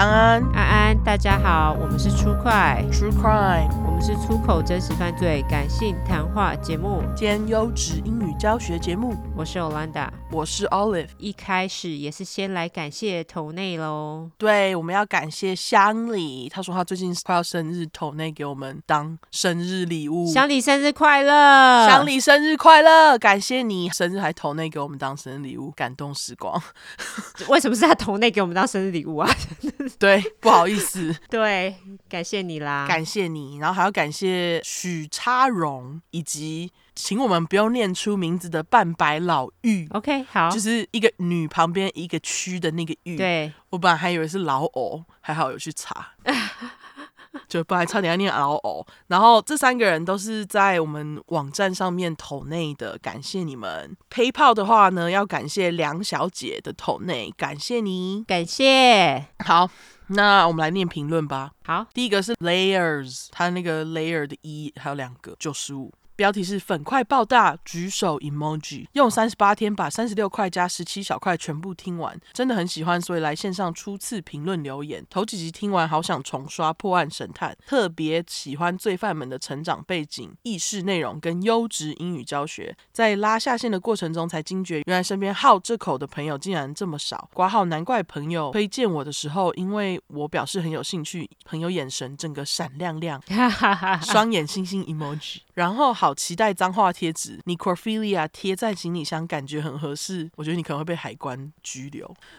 安。安，安安，大家好，我们是出快。True Crime，我们是出口真实犯罪感性谈话节目。兼优质英语教学节目。我是 Olanda，我是 Olive。一开始也是先来感谢头内喽。对，我们要感谢乡里，他说他最近快要生日，头内给我们当生日礼物。乡里生日快乐！乡里生日快乐！感谢你生日还头内给我们当生日礼物，感动时光。为什么是他头内给我们当生日礼物啊？对，不好意思。对，感谢你啦，感谢你，然后还要感谢许差荣，以及请我们不要念出名字的半白老玉。OK，好，就是一个女旁边一个区的那个玉。对，我本来还以为是老偶，还好有去查，就本来差点要念老偶。然后这三个人都是在我们网站上面投内的，感谢你们。PayPal 的话呢，要感谢梁小姐的投内，感谢你，感谢。好。那我们来念评论吧。好，第一个是 layers，它那个 layer 的一还有两个，九十五。标题是粉块爆大，举手 emoji，用三十八天把三十六块加十七小块全部听完，真的很喜欢，所以来线上初次评论留言。头几集听完，好想重刷破案神探，特别喜欢罪犯们的成长背景、意识内容跟优质英语教学。在拉下线的过程中，才惊觉原来身边好这口的朋友竟然这么少。括号难怪朋友推荐我的时候，因为我表示很有兴趣，朋友眼神整个闪亮亮，双眼星星 emoji，然后好。期待脏话贴纸，necrophilia 贴在行李箱，感觉很合适。我觉得你可能会被海关拘留，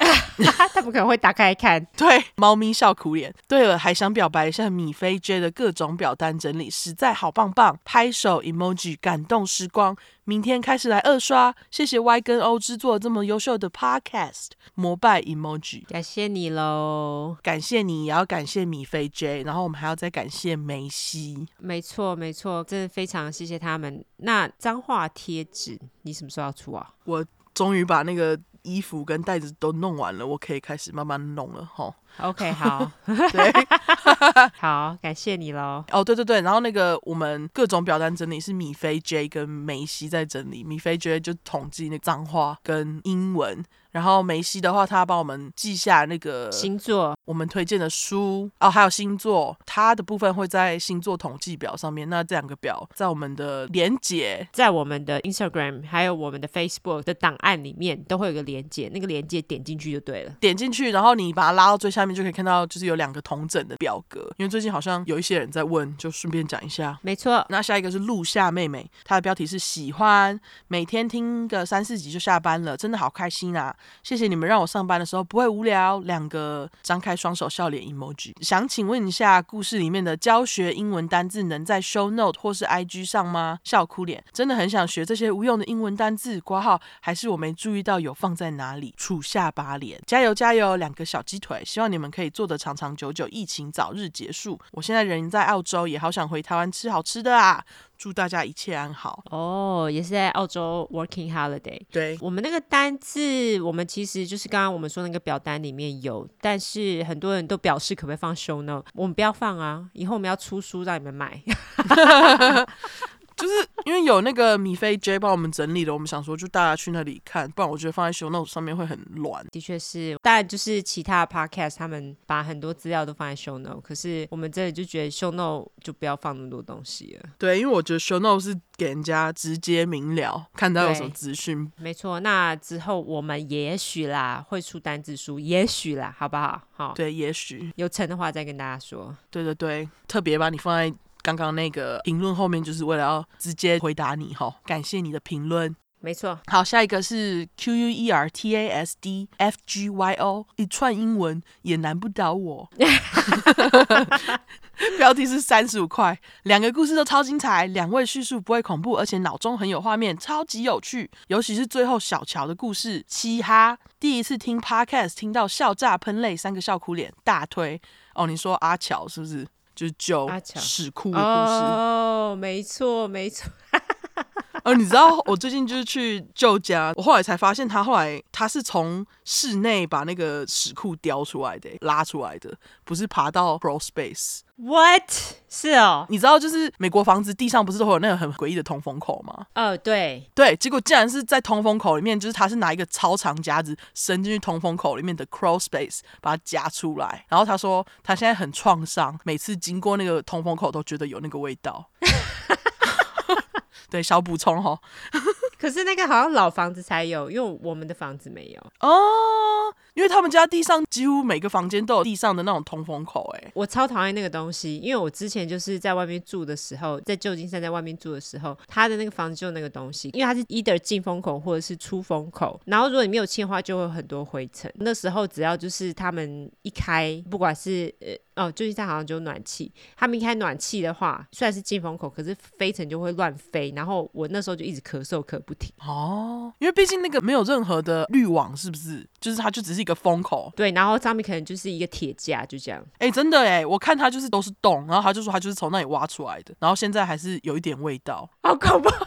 他们可能会打开看。对，猫咪笑苦脸。对了，还想表白一下米菲 J 的各种表单整理，实在好棒棒，拍手 emoji，感动时光。明天开始来二刷，谢谢 Y 跟 O 制作这么优秀的 Podcast，膜拜 emoji，感谢你喽，感谢你，也要感谢米菲 J，然后我们还要再感谢梅西，没错没错，真的非常谢谢他们。那脏话贴纸你什么时候要出啊？我终于把那个衣服跟袋子都弄完了，我可以开始慢慢弄了哈。OK，好，对，好，感谢你喽。哦，对对对，然后那个我们各种表单整理是米菲 J 跟梅西在整理，米菲 J 就统计那脏话跟英文。然后梅西的话，他帮我们记下那个星座，我们推荐的书哦，还有星座，他的部分会在星座统计表上面。那这两个表在我们的连接，在我们的 Instagram 还有我们的 Facebook 的档案里面都会有个连接，那个连接点进去就对了。点进去，然后你把它拉到最下面，就可以看到就是有两个同整的表格。因为最近好像有一些人在问，就顺便讲一下。没错，那下一个是陆夏妹妹，她的标题是喜欢，每天听个三四集就下班了，真的好开心啊！谢谢你们让我上班的时候不会无聊。两个张开双手笑脸 emoji。想请问一下，故事里面的教学英文单字能在 show note 或是 IG 上吗？笑哭脸，真的很想学这些无用的英文单字。括号还是我没注意到有放在哪里？处下巴脸，加油加油！两个小鸡腿，希望你们可以做得长长久久，疫情早日结束。我现在人在澳洲，也好想回台湾吃好吃的啊！祝大家一切安好哦，oh, 也是在澳洲 working holiday。对，我们那个单字，我们其实就是刚刚我们说那个表单里面有，但是很多人都表示可不可以放 show note，我们不要放啊，以后我们要出书让你们买。就是因为有那个米菲 J 帮我们整理了，我们想说就大家去那里看，不然我觉得放在 show note 上面会很乱。的确是，当然就是其他 podcast 他们把很多资料都放在 show note，可是我们这里就觉得 show note 就不要放那么多东西了。对，因为我觉得 show note 是给人家直接明了看到有什么资讯。没错，那之后我们也许啦会出单字书，也许啦，好不好？好，对，也许有成的话再跟大家说。对对对，特别把你放在。刚刚那个评论后面就是为了要直接回答你哈，感谢你的评论，没错。好，下一个是 Q U E R T A S D F G Y O，一串英文也难不倒我。标题是三十五块，两个故事都超精彩，两位叙述不会恐怖，而且脑中很有画面，超级有趣。尤其是最后小乔的故事，嘻哈，第一次听 Podcast 听到笑炸喷泪，三个笑哭脸，大推哦。你说阿乔是不是？就是救史库的故事。哦，没错没错，哦，你知道我最近就是去舅家，我后来才发现他后来他是从室内把那个屎库叼出来的，拉出来的，不是爬到 crawl space。What？是哦，你知道就是美国房子地上不是都会有那个很诡异的通风口吗？哦，对对，结果竟然是在通风口里面，就是他是拿一个超长夹子伸进去通风口里面的 crawl space 把它夹出来，然后他说他现在很创伤，每次经过那个通风口都觉得有那个味道。对，小补充哦。可是那个好像老房子才有，因为我们的房子没有哦。因为他们家地上几乎每个房间都有地上的那种通风口，哎，我超讨厌那个东西。因为我之前就是在外面住的时候，在旧金山在外面住的时候，他的那个房子就有那个东西，因为它是 either 进风口或者是出风口，然后如果你没有清的话，就会有很多灰尘。那时候只要就是他们一开，不管是呃。哦，旧金山好像就有暖气。他们一开暖气的话，虽然是进风口，可是飞尘就会乱飞。然后我那时候就一直咳嗽咳不停。哦，因为毕竟那个没有任何的滤网，是不是？就是它就只是一个风口。对，然后上面可能就是一个铁架，就这样。哎，真的哎，我看他就是都是洞，然后他就说他就是从那里挖出来的，然后现在还是有一点味道，好恐怖。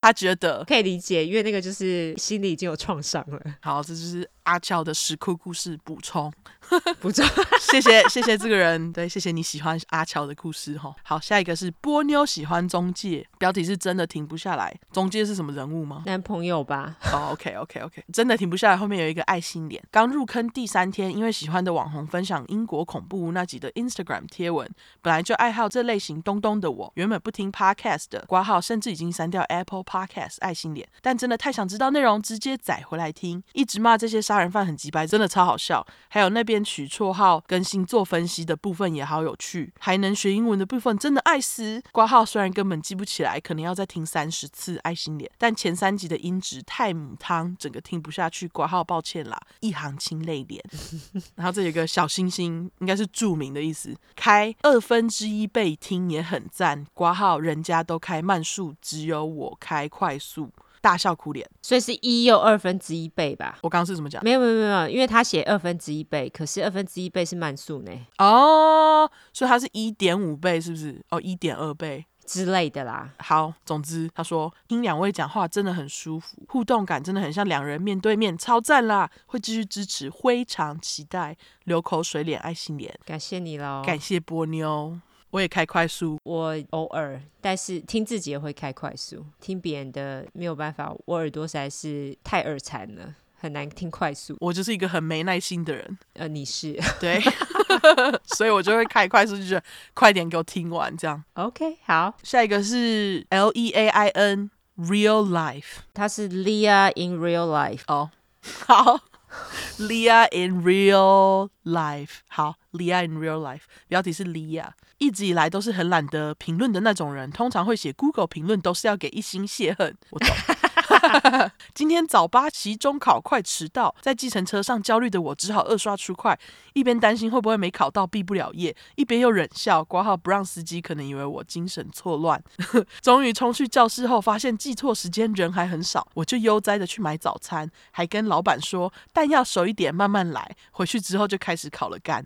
他觉得可以理解，因为那个就是心里已经有创伤了。好，这就是阿娇的石窟故事补充。不错，谢谢谢谢这个人，对，谢谢你喜欢阿乔的故事哈。好，下一个是波妞喜欢中介，标题是真的停不下来。中介是什么人物吗？男朋友吧。哦、oh,，OK OK OK，真的停不下来。后面有一个爱心脸。刚入坑第三天，因为喜欢的网红分享英国恐怖那集的 Instagram 贴文，本来就爱好这类型东东的我，原本不听 Podcast 的挂号，甚至已经删掉 Apple Podcast 爱心脸，但真的太想知道内容，直接载回来听。一直骂这些杀人犯很鸡掰，真的超好笑。还有那边。取绰号跟星座分析的部分也好有趣，还能学英文的部分真的爱死。挂号虽然根本记不起来，可能要再听三十次爱心脸，但前三集的音质太母汤，整个听不下去。挂号抱歉啦，一行清泪脸。然后这有一个小星星，应该是著名的意思。开二分之一倍听也很赞。挂号人家都开慢速，只有我开快速。大笑哭脸，所以是一又二分之一倍吧？我刚刚是怎么讲？没有没有没有，因为他写二分之一倍，可是二分之一倍是慢速呢。哦，所以它是一点五倍，是不是？哦，一点二倍之类的啦。好，总之他说听两位讲话真的很舒服，互动感真的很像两人面对面，超赞啦！会继续支持，非常期待。流口水脸，爱心脸，感谢你喽，感谢波妞。我也开快速，我偶尔，但是听自己也会开快速，听别人的没有办法，我耳朵实在是太耳残了，很难听快速。我就是一个很没耐心的人，呃，你是。对，所以我就会开快速，就觉得快点给我听完这样。OK，好，下一个是 L E A I N Real Life，它是 Leah in Real Life 哦，好。Leah in real life，好 Lia in real life，标题是 Lia 一直以来都是很懒得评论的那种人，通常会写 Google 评论都是要给一星泄恨，我懂。今天早八期中考快迟到，在计程车上焦虑的我只好二刷出快，一边担心会不会没考到毕不了业，一边又忍笑挂号不让司机可能以为我精神错乱。终于冲去教室后，发现记错时间，人还很少，我就悠哉的去买早餐，还跟老板说蛋要熟一点，慢慢来。回去之后就开始烤了干，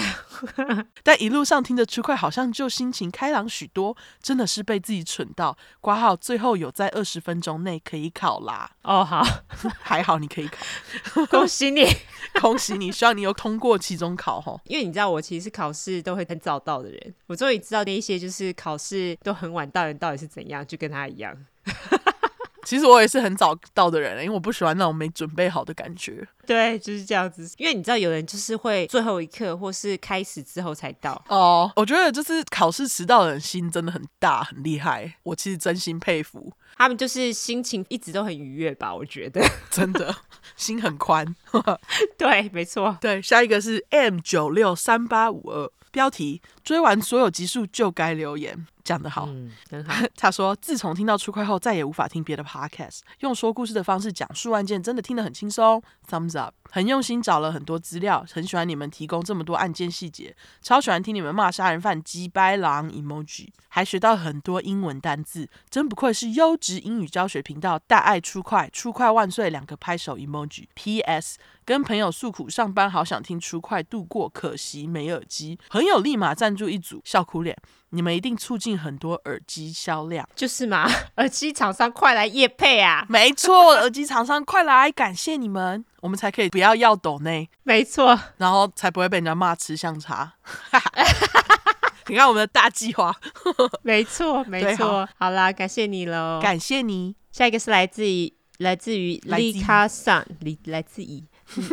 但一路上听着出快，好像就心情开朗许多，真的是被自己蠢到。挂号最后有在二十分钟内。可以考啦！哦，好，还好你可以考，恭喜你，恭喜你！希望你有通过期中考吼。因为你知道，我其实是考试都会很早到的人，我终于知道那一些就是考试都很晚到的人到底是怎样，就跟他一样。其实我也是很早到的人，因为我不喜欢那种没准备好的感觉。对，就是这样子。因为你知道，有人就是会最后一刻或是开始之后才到。哦，我觉得就是考试迟到的人心真的很大，很厉害。我其实真心佩服他们，就是心情一直都很愉悦吧？我觉得 真的心很宽。对，没错。对，下一个是 M 九六三八五二，标题：追完所有集数就该留言。讲得好，嗯，很好。他说，自从听到出快后，再也无法听别的 podcast。用说故事的方式讲述案件，真的听得很轻松。Thumbs up，很用心找了很多资料，很喜欢你们提供这么多案件细节，超喜欢听你们骂杀人犯鸡掰狼 emoji，还学到很多英文单字，真不愧是优质英语教学频道。大爱出快，出快万岁！两个拍手 emoji。P.S. 跟朋友诉苦，上班好想听出快度过，可惜没耳机。朋友立马赞助一组，笑哭脸。你们一定促进很多耳机销量。就是嘛，耳机厂商快来夜配啊！没错，耳机厂商快来，感谢你们，我们才可以不要要抖内。没错，然后才不会被人家骂吃香茶。你看我们的大计划，没错没错。好，好啦，感谢你喽，感谢你。下一个是来自于来自于 Lika Sun，来来自于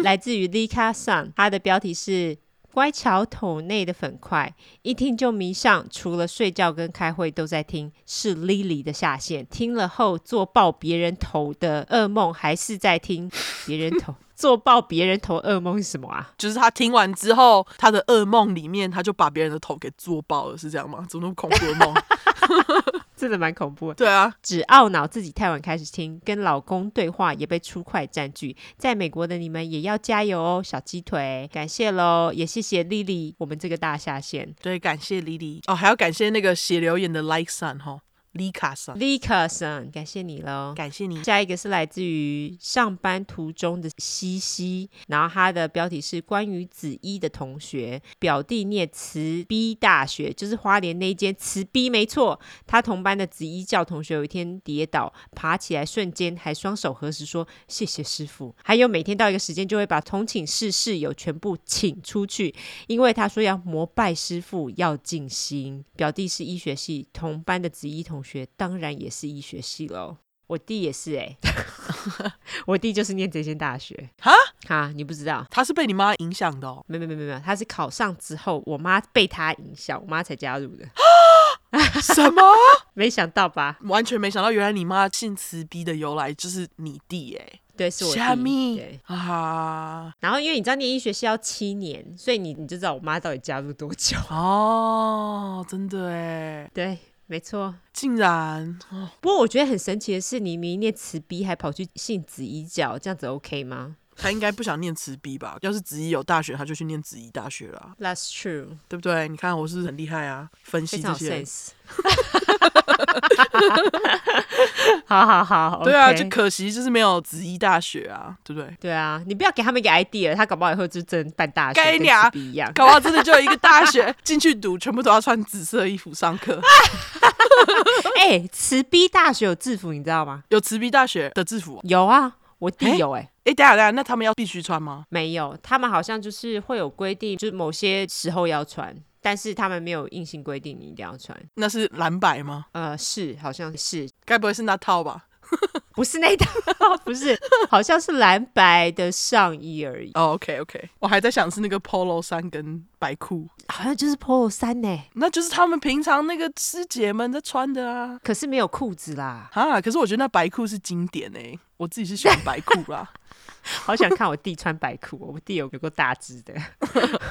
来自于 Lika Sun，它的标题是乖巧桶内的粉块，一听就迷上，除了睡觉跟开会都在听，是 Lily 的下线，听了后做爆别人头的噩梦，还是在听别人头。做爆别人头噩梦是什么啊？就是他听完之后，他的噩梦里面他就把别人的头给做爆了，是这样吗？怎么那么恐怖的梦？真的蛮恐怖的。对啊，只懊恼自己太晚开始听，跟老公对话也被出快占据。在美国的你们也要加油哦，小鸡腿，感谢喽，也谢谢莉莉，我们这个大下线。对，感谢莉莉哦，还要感谢那个写留言的 Like Sun 哈。李卡森，李卡森，感谢你喽，感谢你。下一个是来自于上班途中的西西，然后他的标题是关于子一的同学，表弟念慈 B 大学，就是花莲那间慈 B，没错。他同班的子一教同学有一天跌倒，爬起来瞬间还双手合十说谢谢师傅，还有每天到一个时间就会把同寝室室友全部请出去，因为他说要膜拜师傅，要静心。表弟是医学系同班的子一同学。学当然也是医学系喽，我弟也是哎、欸，我弟就是念这间大学哈哈，你不知道他是被你妈影响的哦？没没没没没，他是考上之后，我妈被他影响，我妈才加入的。什么？没想到吧？完全没想到，原来你妈姓慈逼的由来就是你弟哎、欸。对，是我弟。对啊，然后因为你知道念医学系要七年，所以你你就知道我妈到底加入多久哦，真的哎，对。没错，竟然、哦！不过我觉得很神奇的是，你明明念慈逼还跑去信子一角，这样子 OK 吗？他应该不想念慈 B 吧？要是子怡有大学，他就去念子怡大学了。That's true，对不对？你看我是不是很厉害啊，分析这些。好好好，对啊，okay 就可惜就是没有子怡大学啊，对不对？对啊，你不要给他们一个 idea，他搞不好以后就真办大学，跟慈 B 一样，搞不好真的就有一个大学进去读，全部都要穿紫色衣服上课。哎、欸，慈 B 大学有制服，你知道吗？有慈 B 大学的制服？有啊，我弟有哎、欸。哎、欸，等下等下，那他们要必须穿吗？没有，他们好像就是会有规定，就是某些时候要穿。但是他们没有硬性规定你一定要穿，那是蓝白吗？呃，是，好像是，该不会是那套吧？不是那套，不是，好像是蓝白的上衣而已。哦、oh，OK OK，我还在想是那个 Polo 衫跟白裤，好像就是 Polo 衫呢，那就是他们平常那个师姐们在穿的啊。可是没有裤子啦，啊，可是我觉得那白裤是经典哎，我自己是喜欢白裤啦。好想看我弟穿白裤，我弟有有个大只的。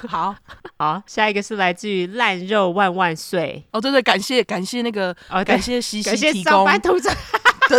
好好，下一个是来自于烂肉万万岁。哦，对对，感谢感谢那个，哦，感谢西西感谢上班途中。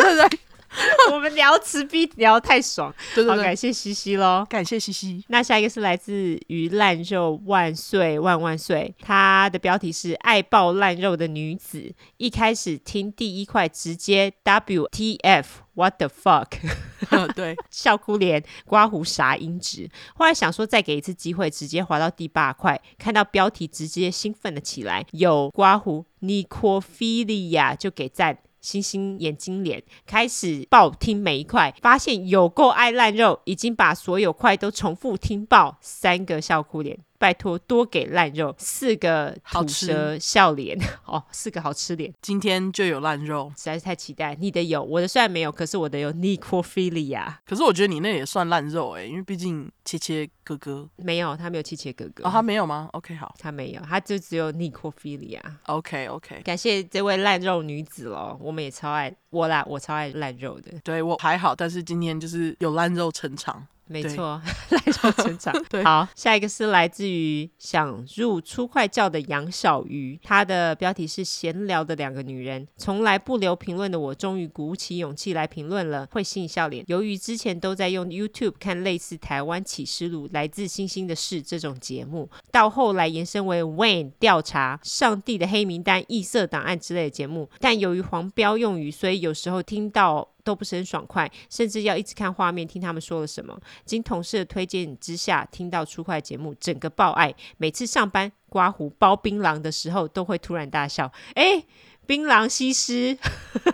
对对对。我们聊慈逼聊太爽，对对感谢西西喽，感谢西西。那下一个是来自于烂肉万岁万万岁，他的标题是爱爆烂肉的女子，一开始听第一块直接 WTF What the fuck，对，笑哭脸刮胡啥音质，后来想说再给一次机会，直接滑到第八块，看到标题直接兴奋了起来，有刮胡 Necrophilia 就给赞。星星眼睛脸开始爆听每一块，发现有够爱烂肉，已经把所有块都重复听爆，三个笑哭脸。拜托多给烂肉四个吐舌笑脸 哦，四个好吃脸，今天就有烂肉，实在是太期待。你的有，我的虽然没有，可是我的有 necrophilia。可是我觉得你那也算烂肉哎、欸，因为毕竟切切哥哥没有，他没有切切哥哥哦，他没有吗？OK 好，他没有，他就只有 necrophilia。OK OK，感谢这位烂肉女子喽，我们也超爱我啦，我超爱烂肉的。对我还好，但是今天就是有烂肉撑场。没错，来到成长。对，好，下一个是来自于想入初快教的杨小鱼，他的标题是闲聊的两个女人。从来不留评论的我，终于鼓起勇气来评论了。会心笑脸，由于之前都在用 YouTube 看类似《台湾启示录》《来自星星的事》这种节目，到后来延伸为 Wayne 调查、上帝的黑名单、异色档案之类的节目，但由于黄标用语，所以有时候听到。都不是很爽快，甚至要一直看画面听他们说了什么。经同事的推荐之下，听到出快节目，整个爆爱。每次上班刮胡包槟榔的时候，都会突然大笑。哎，槟榔西施，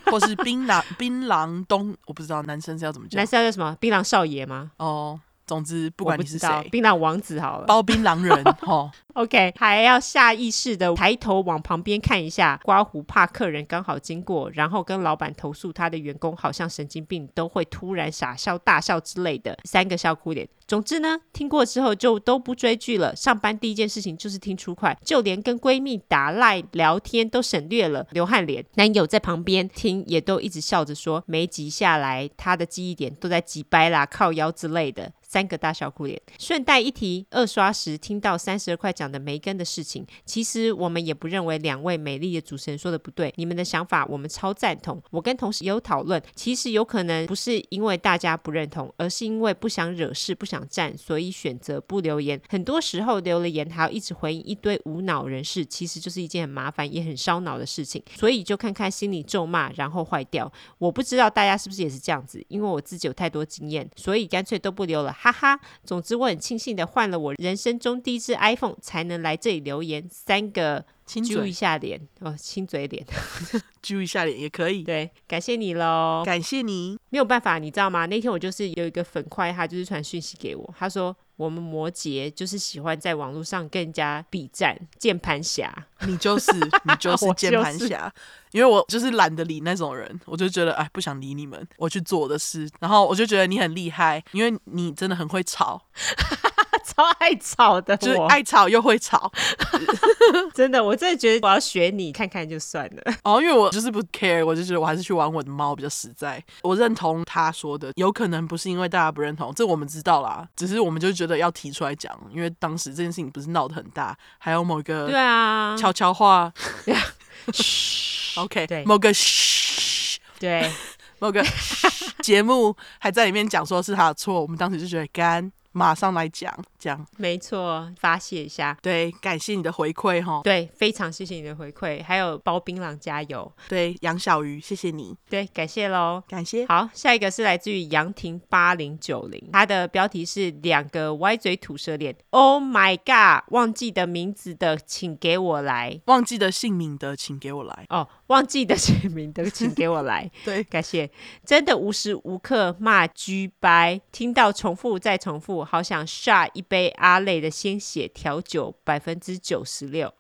或是槟榔槟榔东，我不知道男生是要怎么叫，男生要叫什么？槟榔少爷吗？哦。总之，不管你是谁，槟榔王子好了，包槟榔人 哦。OK，还要下意识的抬头往旁边看一下，刮胡怕客人刚好经过，然后跟老板投诉他的员工好像神经病，都会突然傻笑、大笑之类的，三个笑哭脸。总之呢，听过之后就都不追剧了。上班第一件事情就是听出快，就连跟闺蜜打赖聊天都省略了，流汗脸。男友在旁边听也都一直笑着说，每集下来他的记忆点都在挤掰啦、靠腰之类的。三个大笑哭脸。顺带一提，二刷时听到三十二块讲的梅根的事情，其实我们也不认为两位美丽的主持人说的不对，你们的想法我们超赞同。我跟同事也有讨论，其实有可能不是因为大家不认同，而是因为不想惹事、不想战，所以选择不留言。很多时候留了言还要一直回应一堆无脑人士，其实就是一件很麻烦也很烧脑的事情。所以就看看心里咒骂，然后坏掉。我不知道大家是不是也是这样子，因为我自己有太多经验，所以干脆都不留了。哈哈，总之我很庆幸的换了我人生中第一支 iPhone，才能来这里留言。三个揪一下脸哦，亲嘴脸，揪一下脸也可以。对，感谢你喽，感谢你。没有办法，你知道吗？那天我就是有一个粉块，他就是传讯息给我，他说我们摩羯就是喜欢在网络上跟人家比战，键盘侠。你就是你就 是键盘侠。因为我就是懒得理那种人，我就觉得哎，不想理你们，我去做我的事。然后我就觉得你很厉害，因为你真的很会吵，超爱吵的，就是爱吵又会吵，真的，我真的觉得我要学你看看就算了。哦，因为我就是不 care，我就觉得我还是去玩我的猫比较实在。我认同他说的，有可能不是因为大家不认同，这我们知道啦，只是我们就觉得要提出来讲，因为当时这件事情不是闹得很大，还有某一个对啊。悄悄话。OK，对，某个嘘，对，某个节目还在里面讲说是他的错，我们当时就觉得干。马上来讲讲，没错，发泄一下。对，感谢你的回馈哈。对，非常谢谢你的回馈，还有包槟榔加油。对，杨小鱼，谢谢你。对，感谢喽，感谢。好，下一个是来自于杨婷八零九零，他的标题是两个歪嘴吐舌脸。Oh my god，忘记的名字的请给我来，忘记的姓名的请给我来。哦，忘记的姓名的请给我来。对，感谢。真的无时无刻骂鸡掰，听到重复再重复。好想下一杯阿累的鲜血调酒，百分之九十六。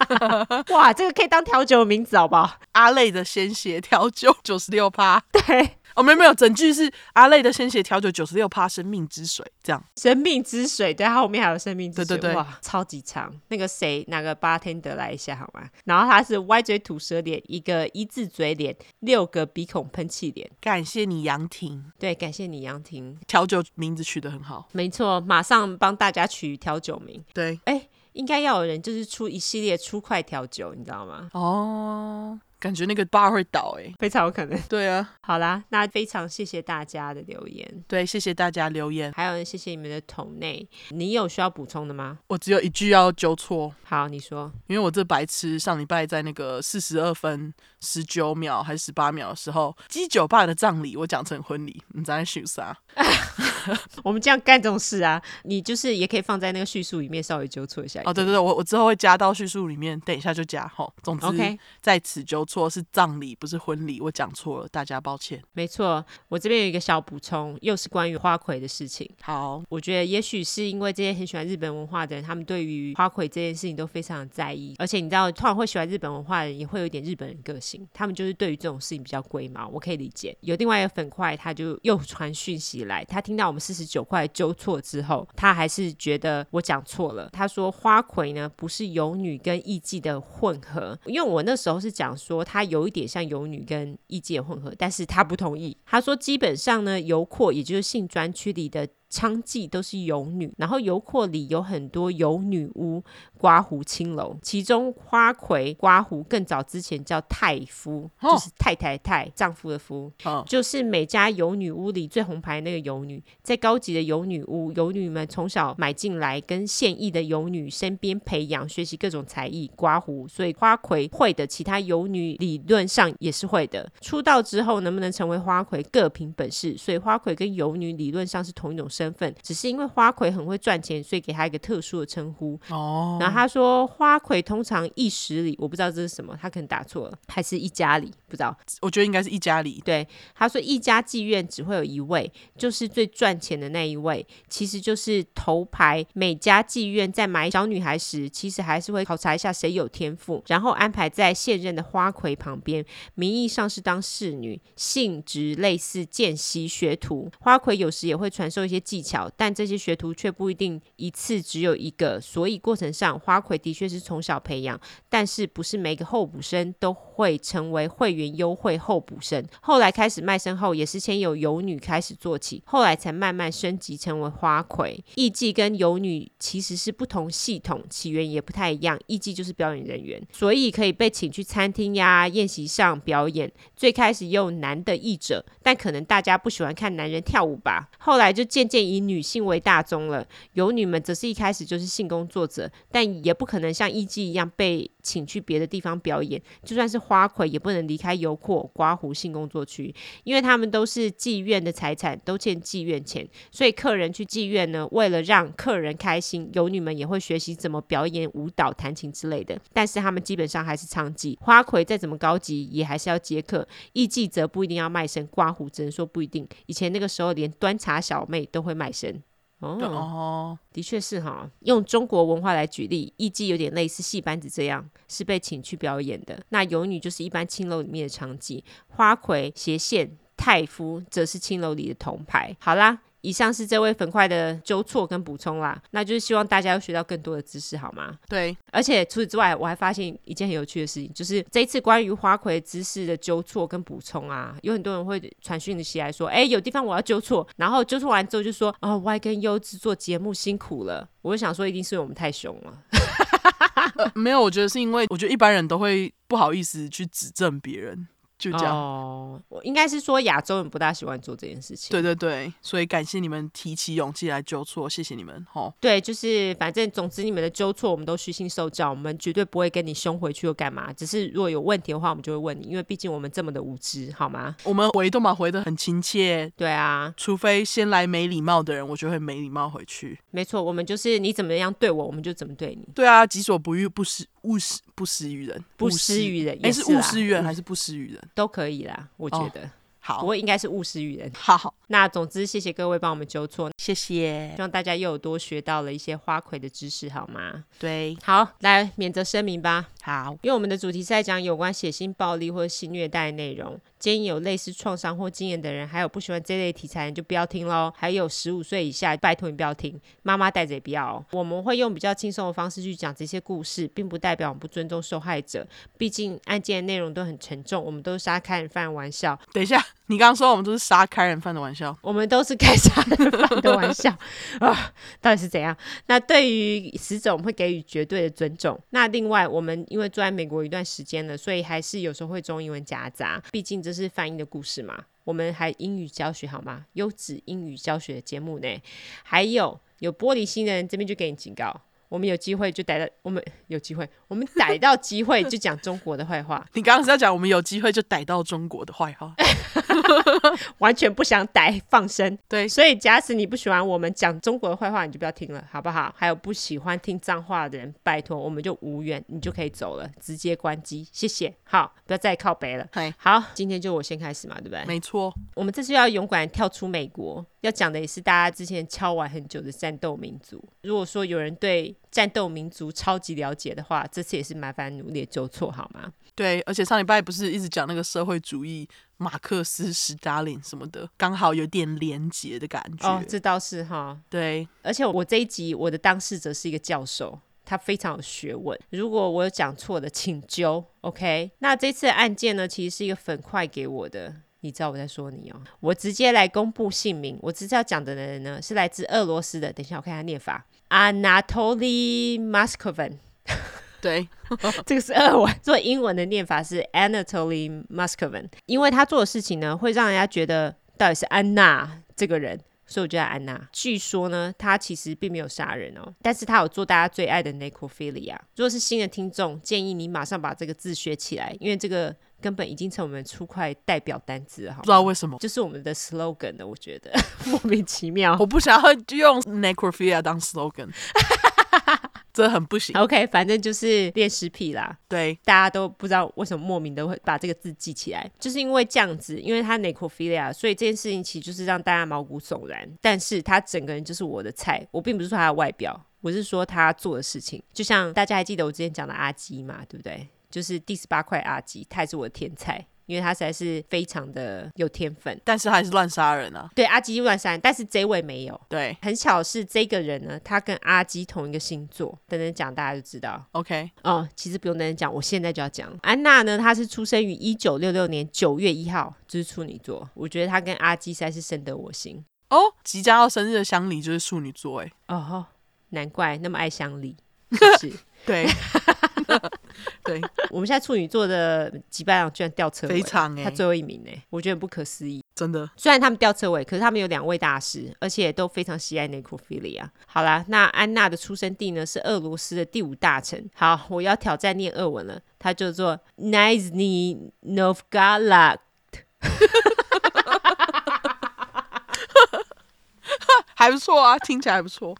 哇，这个可以当调酒的名字，好不好？阿累的鲜血调酒九十六趴。对，哦，没有没有，整句是阿累的鲜血调酒九十六趴，生命之水，这样。生命之水，对，它后面还有生命之水，对对对，哇，超级长。那个谁，那个 bartender 来一下好吗？然后他是歪嘴吐舌脸，一个一字嘴脸，六个鼻孔喷气脸。感谢你杨婷，对，感谢你杨婷，调酒名字取得很好，没错，马上帮大家取调酒名。对，哎。应该要有人就是出一系列出快调酒，你知道吗？哦。感觉那个 bar 会倒哎，非常有可能。对啊，好啦，那非常谢谢大家的留言。对，谢谢大家留言，还有谢谢你们的桶内。你有需要补充的吗？我只有一句要纠错。好，你说。因为我这白痴上礼拜在那个四十二分十九秒还是十八秒的时候，鸡酒吧的葬礼，我讲成婚礼，你在叙啥？我们这样干这种事啊，你就是也可以放在那个叙述里面稍微纠错一下。哦，对对对，我我之后会加到叙述里面，等一下就加。好，总之，Okay. 在此纠错。是葬礼，不是婚礼，我讲错了，大家抱歉。没错，我这边有一个小补充，又是关于花魁的事情。好，我觉得也许是因为这些很喜欢日本文化的人，他们对于花魁这件事情都非常的在意。而且你知道，突然会喜欢日本文化的人，也会有一点日本人个性，他们就是对于这种事情比较龟毛，我可以理解。有另外一个粉块，他就又传讯息来，他听到我们四十九块纠错之后，他还是觉得我讲错了。他说花魁呢不是游女跟艺妓的混合，因为我那时候是讲说。他有一点像游女跟艺妓的混合，但是他不同意。他说基本上呢，游廓也就是性专区里的娼妓都是游女，然后游廓里有很多游女巫，刮胡青楼，其中花魁刮胡更早之前叫太夫，哦、就是太太太丈夫的夫，哦、就是每家游女屋里最红牌那个游女，在高级的游女屋，游女们从小买进来，跟现役的游女身边培养学习各种才艺，刮胡，所以花魁会的，其他游女理论上也是会的。出道之后能不能成为花魁，各凭本事，所以花魁跟游女理论上是同一种身份，只是因为花魁很会赚钱，所以给他一个特殊的称呼。哦，然后他说花魁通常一十里，我不知道这是什么，他可能打错了，还是一家里，不知道。我觉得应该是一家里。对，他说一家妓院只会有一位，就是最赚钱的那一位，其实就是头牌。每家妓院在买小女孩时，其实还是会考察一下谁有天赋，然后安排在现任的花魁旁边，名义上是当侍女，性质类似见习学徒。花魁有时也会传授一些技巧，但这些学徒却不一定一次只有一个，所以过程上花魁的确是从小培养，但是不是每个候补生都会成为会员优惠候补生。后来开始卖身后，也是先由游女开始做起，后来才慢慢升级成为花魁。艺妓跟游女其实是不同系统，起源也不太一样。艺妓就是表演人员，所以可以被请去餐厅呀、宴席上表演。最开始也有男的艺者，但可能大家不喜欢看男人跳舞吧。后来就渐渐以女性为大宗了。游女们则是一开始就是性工作者，但也不可能像艺妓一样被请去别的地方表演。就算是花魁，也不能离开油库、刮胡性工作区，因为他们都是妓院的财产，都欠妓院钱。所以客人去妓院呢，为了让客人开心，游女们也会学习怎么表演舞蹈、弹琴之类的。但是他们基本上还是娼妓。花魁再怎么高级，也还是要接客。艺妓则不一定要卖身，刮胡只能说不一定。以前那个时候，连端茶小妹都会卖身。哦，哦的确是哈。用中国文化来举例，艺伎有点类似戏班子这样，是被请去表演的。那游女就是一般青楼里面的场景，花魁、斜线、太夫则是青楼里的铜牌。好啦。以上是这位粉块的纠错跟补充啦，那就是希望大家要学到更多的知识，好吗？对，而且除此之外，我还发现一件很有趣的事情，就是这一次关于花魁知识的纠错跟补充啊，有很多人会传讯息来说，哎，有地方我要纠错，然后纠错完之后就说，哦，Y 跟 U 制作节目辛苦了，我就想说，一定是因为我们太凶了。呃，没有，我觉得是因为我觉得一般人都会不好意思去指正别人。就这样哦，我应该是说亚洲人不大喜欢做这件事情。对对对，所以感谢你们提起勇气来纠错，谢谢你们。哦，对，就是反正总之你们的纠错，我们都虚心受教，我们绝对不会跟你凶回去又干嘛。只是如果有问题的话，我们就会问你，因为毕竟我们这么的无知，好吗？我们回都嘛回的很亲切。对啊，除非先来没礼貌的人，我就会没礼貌回去。没错，我们就是你怎么样对我，我们就怎么对你。对啊，己所不欲，不施勿施不施于人，不施于人。哎，是勿施于人还是不施于人？都可以啦。我觉得、哦、好，不过应该是勿施于人。好，那总之谢谢各位帮我们纠错，谢谢，希望大家又有多学到了一些花魁的知识，好吗？对，好，来免责声明吧。好，因为我们的主题是在讲有关血腥暴力或者性虐待的内容。建议有类似创伤或经验的人，还有不喜欢这类题材的人就不要听喽。还有十五岁以下，拜托你不要听，妈妈带着也不要。我们会用比较轻松的方式去讲这些故事，并不代表我们不尊重受害者。毕竟案件内容都很沉重，我们都是杀开人犯玩笑。等一下，你刚刚说我们都是杀开人犯的玩笑，我们都是开杀人犯的玩笑 啊？到底是怎样？那对于死者，我们会给予绝对的尊重。那另外，我们因为住在美国一段时间了，所以还是有时候会中英文夹杂，毕竟这。这是翻译的故事嘛？我们还英语教学好吗？优质英语教学的节目呢？还有有玻璃心的人，这边就给你警告。我们有机会就逮到，我们有机会，我们逮到机会就讲中国的坏话。你刚刚是要讲我们有机会就逮到中国的坏话，完全不想逮，放生。对，所以假使你不喜欢我们讲中国的坏话，你就不要听了，好不好？还有不喜欢听脏话的人，拜托，我们就无缘，你就可以走了，直接关机，谢谢。好，不要再靠北了。好，今天就我先开始嘛，对不对？没错，我们这次要勇敢跳出美国，要讲的也是大家之前敲完很久的战斗民族。如果说有人对战斗民族超级了解的话，这次也是麻烦努力纠错好吗？对，而且上礼拜不是一直讲那个社会主义马克思史达林什么的，刚好有点连结的感觉。哦，这倒是哈。对，而且我这一集我的当事者是一个教授，他非常有学问。如果我有讲错的，请纠。OK，那这次的案件呢，其实是一个粉块给我的。你知道我在说你哦，我直接来公布姓名。我这次要讲的人呢，是来自俄罗斯的。等一下，我看一下念法：Anatoly Moskvin。对，这个是俄文，做英文的念法是 Anatoly Muscovin，因为他做的事情呢，会让人家觉得到底是安娜这个人。所以我就叫安娜。据说呢，他其实并没有杀人哦，但是他有做大家最爱的 necrophilia。如果是新的听众，建议你马上把这个字学起来，因为这个根本已经成我们出块代表单字哈。不知道为什么，就是我们的 slogan 的，我觉得 莫名其妙。我不想要用 necrophilia 当 slogan。这很不行。OK，反正就是恋尸癖啦。对，大家都不知道为什么莫名的会把这个字记起来，就是因为这样子，因为他 necrophilia，所以这件事情其实就是让大家毛骨悚然。但是他整个人就是我的菜，我并不是说他的外表，我是说他做的事情。就像大家还记得我之前讲的阿基嘛，对不对？就是第十八块阿基，他也是我的天菜。因为他实在是非常的有天分，但是他还是乱杀人啊。对，阿基乱杀人，但是这位没有。对，很巧是这个人呢，他跟阿基同一个星座。等等讲，大家就知道。OK，哦，其实不用等等讲，我现在就要讲。安娜呢，她是出生于一九六六年九月一号，就是处女座。我觉得她跟阿基实在是深得我心。哦，即将要生日的乡里就是处女座，哎。哦，难怪那么爱乡里。就是 对。对，我们现在处女座的吉拜郎居然掉车尾，非常哎，他最后一名哎，我觉得很不可思议，真的。虽然他们掉车尾，可是他们有两位大师，而且都非常喜爱 necrophilia。好啦，那安娜的出生地呢是俄罗斯的第五大城。好，我要挑战念俄文了，它叫做 Nizhny Novgorod。还不错啊，听起来还不错。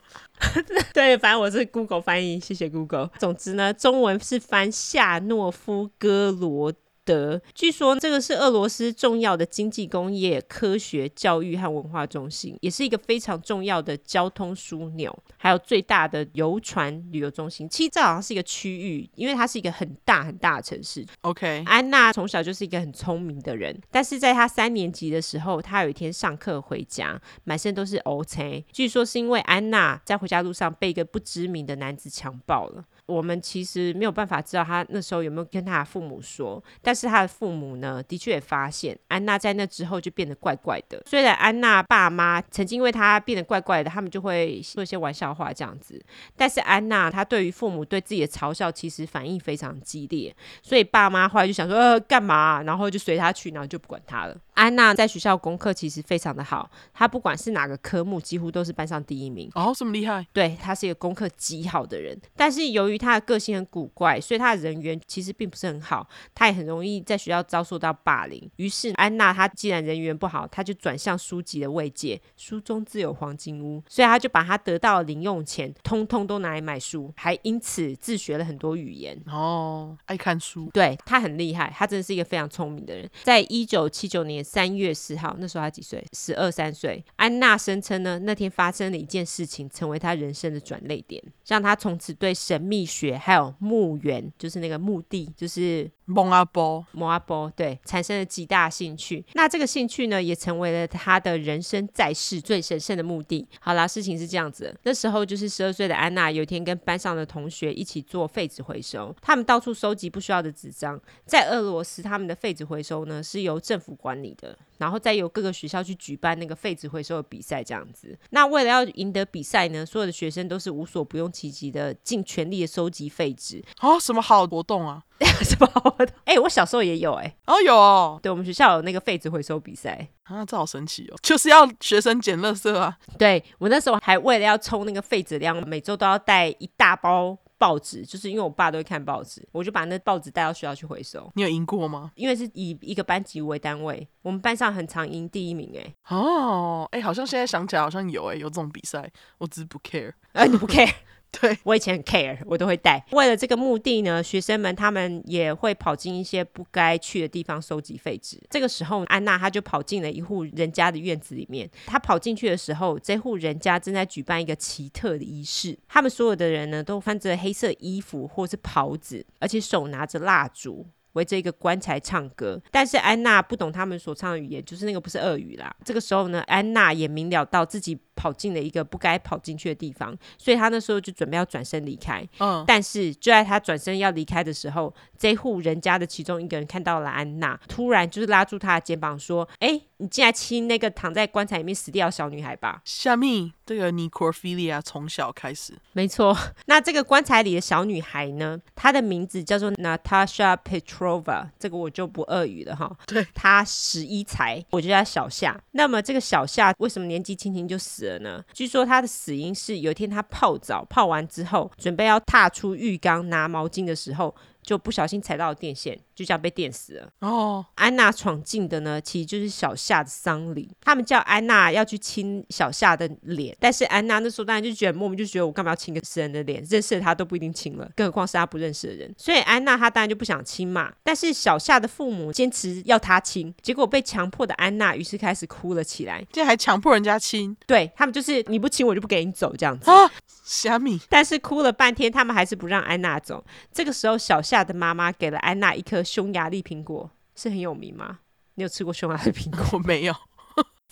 对，反正我是 Google 翻译，谢谢 Google。总之呢，中文是翻夏诺夫哥罗。德，据说这个是俄罗斯重要的经济、工业、科学、教育和文化中心，也是一个非常重要的交通枢纽，还有最大的游船旅游中心。其实这好像是一个区域，因为它是一个很大很大的城市。OK，安娜从小就是一个很聪明的人，但是在她三年级的时候，她有一天上课回家，满身都是乌青。据说是因为安娜在回家路上被一个不知名的男子强暴了。我们其实没有办法知道他那时候有没有跟他的父母说，但是他的父母呢，的确也发现安娜在那之后就变得怪怪的。虽然安娜爸妈曾经因为她变得怪怪的，他们就会说一些玩笑话这样子，但是安娜她对于父母对自己的嘲笑，其实反应非常激烈，所以爸妈后来就想说，呃，干嘛？然后就随她去，然后就不管她了。安娜在学校功课其实非常的好，她不管是哪个科目，几乎都是班上第一名。哦，这么厉害？对，她是一个功课极好的人，但是由于她的个性很古怪，所以她的人缘其实并不是很好，她也很容易在学校遭受到霸凌。于是安娜她既然人缘不好，她就转向书籍的慰藉，书中自有黄金屋，所以她就把她得到的零用钱通通都拿来买书，还因此自学了很多语言。哦，爱看书，对，她很厉害，她真的是一个非常聪明的人。在一九七九年。三月四号，那时候他几岁？十二三岁。安娜声称呢，那天发生了一件事情，成为他人生的转泪点，让他从此对神秘学还有墓园，就是那个墓地，就是蒙阿波，蒙阿波，对，产生了极大兴趣。那这个兴趣呢，也成为了他的人生在世最神圣的目的。好啦，事情是这样子，那时候就是十二岁的安娜，有一天跟班上的同学一起做废纸回收，他们到处收集不需要的纸张。在俄罗斯，他们的废纸回收呢，是由政府管理的。然后再由各个学校去举办那个废纸回收的比赛，这样子。那为了要赢得比赛呢，所有的学生都是无所不用其极的，尽全力的收集废纸。啊，什么好活动啊？什么好活动？哎、欸，我小时候也有哎、欸。哦，有哦。对，我们学校有那个废纸回收比赛。啊，这好神奇哦！就是要学生捡垃圾啊。对，我那时候还为了要冲那个废纸量，每周都要带一大包。报纸就是因为我爸都会看报纸，我就把那报纸带到学校去回收。你有赢过吗？因为是以一个班级为单位，我们班上很常赢第一名哎。哦，哎，好像现在想起来好像有哎，有这种比赛，我只是不 care。哎，你不 care？对，我以前很 care，我都会带。为了这个目的呢，学生们他们也会跑进一些不该去的地方收集废纸。这个时候，安娜她就跑进了一户人家的院子里面。她跑进去的时候，这户人家正在举办一个奇特的仪式。他们所有的人呢，都穿着黑色衣服或是袍子，而且手拿着蜡烛。围着一个棺材唱歌，但是安娜不懂他们所唱的语言，就是那个不是俄语啦。这个时候呢，安娜也明了到自己跑进了一个不该跑进去的地方，所以他那时候就准备要转身离开。嗯，但是就在他转身要离开的时候，这户人家的其中一个人看到了安娜，突然就是拉住她的肩膀说：“哎，你进来亲那个躺在棺材里面死掉的小女孩吧。”虾米，这个 necrophilia 从小开始。没错，那这个棺材里的小女孩呢，她的名字叫做 Natasha Petrova，这个我就不恶语了哈。对，她十一才，我就叫她小夏。那么这个小夏为什么年纪轻轻就死了据说他的死因是有一天他泡澡，泡完之后准备要踏出浴缸拿毛巾的时候。就不小心踩到了电线，就这样被电死了。哦，安娜闯进的呢，其实就是小夏的丧礼。他们叫安娜要去亲小夏的脸，但是安娜那时候当然就觉得莫名就觉得我干嘛要亲个死人的脸？认识的他都不一定亲了，更何况是他不认识的人。所以安娜她当然就不想亲嘛。但是小夏的父母坚持要她亲，结果被强迫的安娜于是开始哭了起来。竟然还强迫人家亲，对他们就是你不亲我就不给你走这样子。啊，虾米？但是哭了半天，他们还是不让安娜走。这个时候小夏的妈妈给了安娜一颗匈牙利苹果，是很有名吗？你有吃过匈牙利苹果？没有。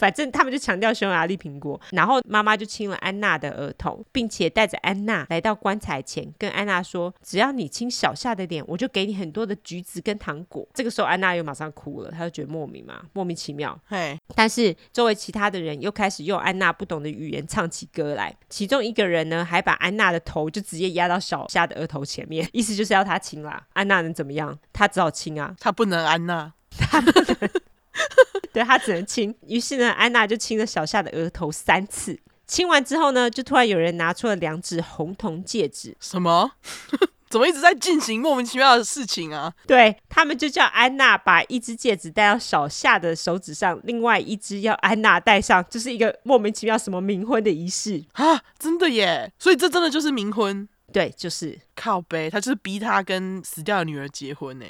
反正他们就强调匈牙利苹果，然后妈妈就亲了安娜的额头，并且带着安娜来到棺材前，跟安娜说：“只要你亲小夏的脸，我就给你很多的橘子跟糖果。”这个时候安娜又马上哭了，她就觉得莫名嘛，莫名其妙。嘿，但是周围其他的人又开始用安娜不懂的语言唱起歌来，其中一个人呢还把安娜的头就直接压到小夏的额头前面，意思就是要她亲啦。安娜能怎么样？她只好亲啊，她不能安娜，她不能。对，他只能亲，于是呢，安娜就亲了小夏的额头三次。亲完之后呢，就突然有人拿出了两只红铜戒指。什么？怎么一直在进行莫名其妙的事情啊？对，他们就叫安娜把一只戒指戴到小夏的手指上，另外一只要安娜戴上，就是一个莫名其妙什么冥婚的仪式啊！真的耶，所以这真的就是冥婚？对，就是靠背，他就是逼他跟死掉的女儿结婚呢。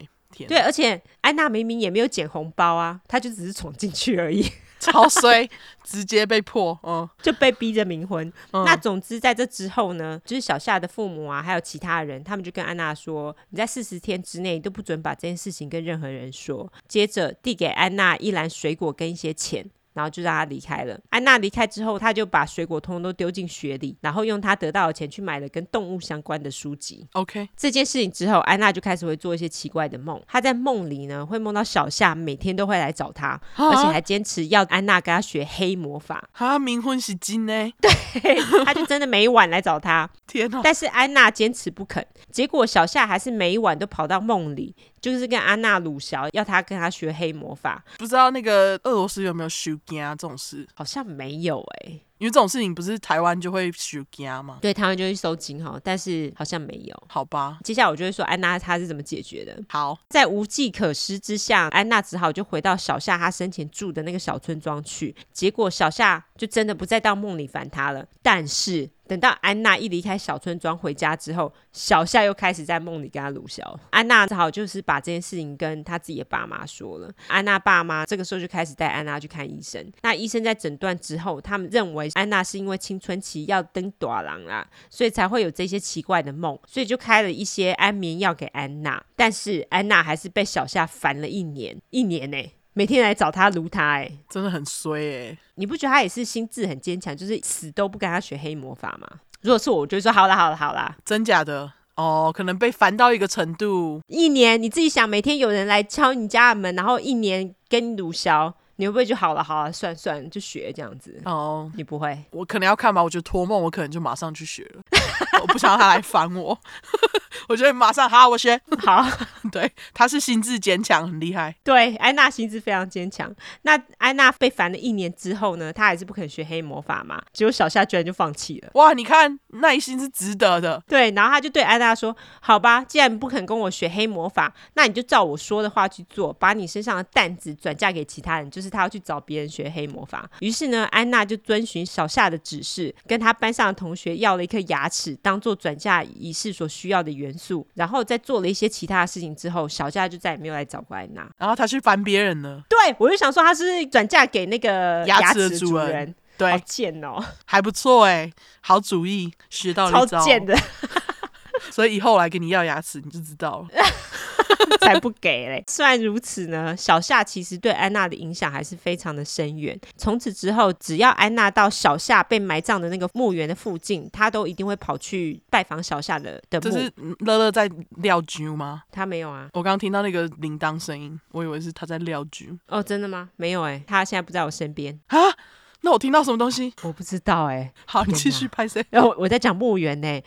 对，而且安娜明明也没有捡红包啊，她就只是闯进去而已，超衰，直接被迫，嗯，就被逼着冥婚。嗯、那总之在这之后呢，就是小夏的父母啊，还有其他人，他们就跟安娜说，你在四十天之内都不准把这件事情跟任何人说。接着递给安娜一篮水果跟一些钱。然后就让他离开了。安娜离开之后，他就把水果通通都丢进雪里，然后用他得到的钱去买了跟动物相关的书籍。OK，这件事情之后，安娜就开始会做一些奇怪的梦。她在梦里呢，会梦到小夏每天都会来找她，啊、而且还坚持要安娜跟她学黑魔法。啊，冥婚是金呢？对，他就真的每一晚来找她。天哪！但是安娜坚持不肯，结果小夏还是每一晚都跑到梦里。就是跟安娜鲁小，要他跟他学黑魔法。不知道那个俄罗斯有没有收惊这种事？好像没有哎、欸，因为这种事情不是台湾就会收惊吗？对，台湾就会收惊哈，但是好像没有。好吧，接下来我就会说安娜她是怎么解决的。好，在无计可施之下，安娜只好就回到小夏她生前住的那个小村庄去。结果小夏就真的不再到梦里烦她了，但是。等到安娜一离开小村庄回家之后，小夏又开始在梦里跟她鲁小。安娜只好就是把这件事情跟她自己的爸妈说了。安娜爸妈这个时候就开始带安娜去看医生。那医生在诊断之后，他们认为安娜是因为青春期要登大人啦，所以才会有这些奇怪的梦，所以就开了一些安眠药给安娜。但是安娜还是被小夏烦了一年，一年呢、欸。每天来找他撸他，哎，真的很衰哎、欸！你不觉得他也是心智很坚强，就是死都不跟他学黑魔法吗？如果是我，我就会说好啦好啦好啦，真假的哦，可能被烦到一个程度。一年你自己想，每天有人来敲你家的门，然后一年跟你鲁小，你会不会就好了好了，算算就学这样子？哦，你不会，我可能要看吧。我觉得托梦，我可能就马上去学了。我不想让他来烦我，我觉得马上好，我学好。对，他是心智坚强，很厉害。对，安娜心智非常坚强。那安娜被烦了一年之后呢？她还是不肯学黑魔法嘛？结果小夏居然就放弃了。哇，你看耐心是值得的。对，然后他就对安娜说：“好吧，既然不肯跟我学黑魔法，那你就照我说的话去做，把你身上的担子转嫁给其他人，就是他要去找别人学黑魔法。”于是呢，安娜就遵循小夏的指示，跟他班上的同学要了一颗牙齿。当做转嫁仪式所需要的元素，然后在做了一些其他的事情之后，小夏就再也没有来找过安娜。然后他去烦别人了。对，我就想说他是转嫁给那个牙齿的主人。牙齿的主人。对，好贱哦，还不错哎，好主意，学到了一招。超贱的。所以以后来给你要牙齿，你就知道了。才不给嘞！虽然如此呢，小夏其实对安娜的影响还是非常的深远。从此之后，只要安娜到小夏被埋葬的那个墓园的附近，她都一定会跑去拜访小夏的的墓。这是乐乐在撂酒吗？他没有啊，我刚刚听到那个铃铛声音，我以为是他在撂酒。哦，真的吗？没有哎、欸，他现在不在我身边啊。那我听到什么东西？我不知道哎、欸。好，你继续拍摄。然后我在讲墓园呢。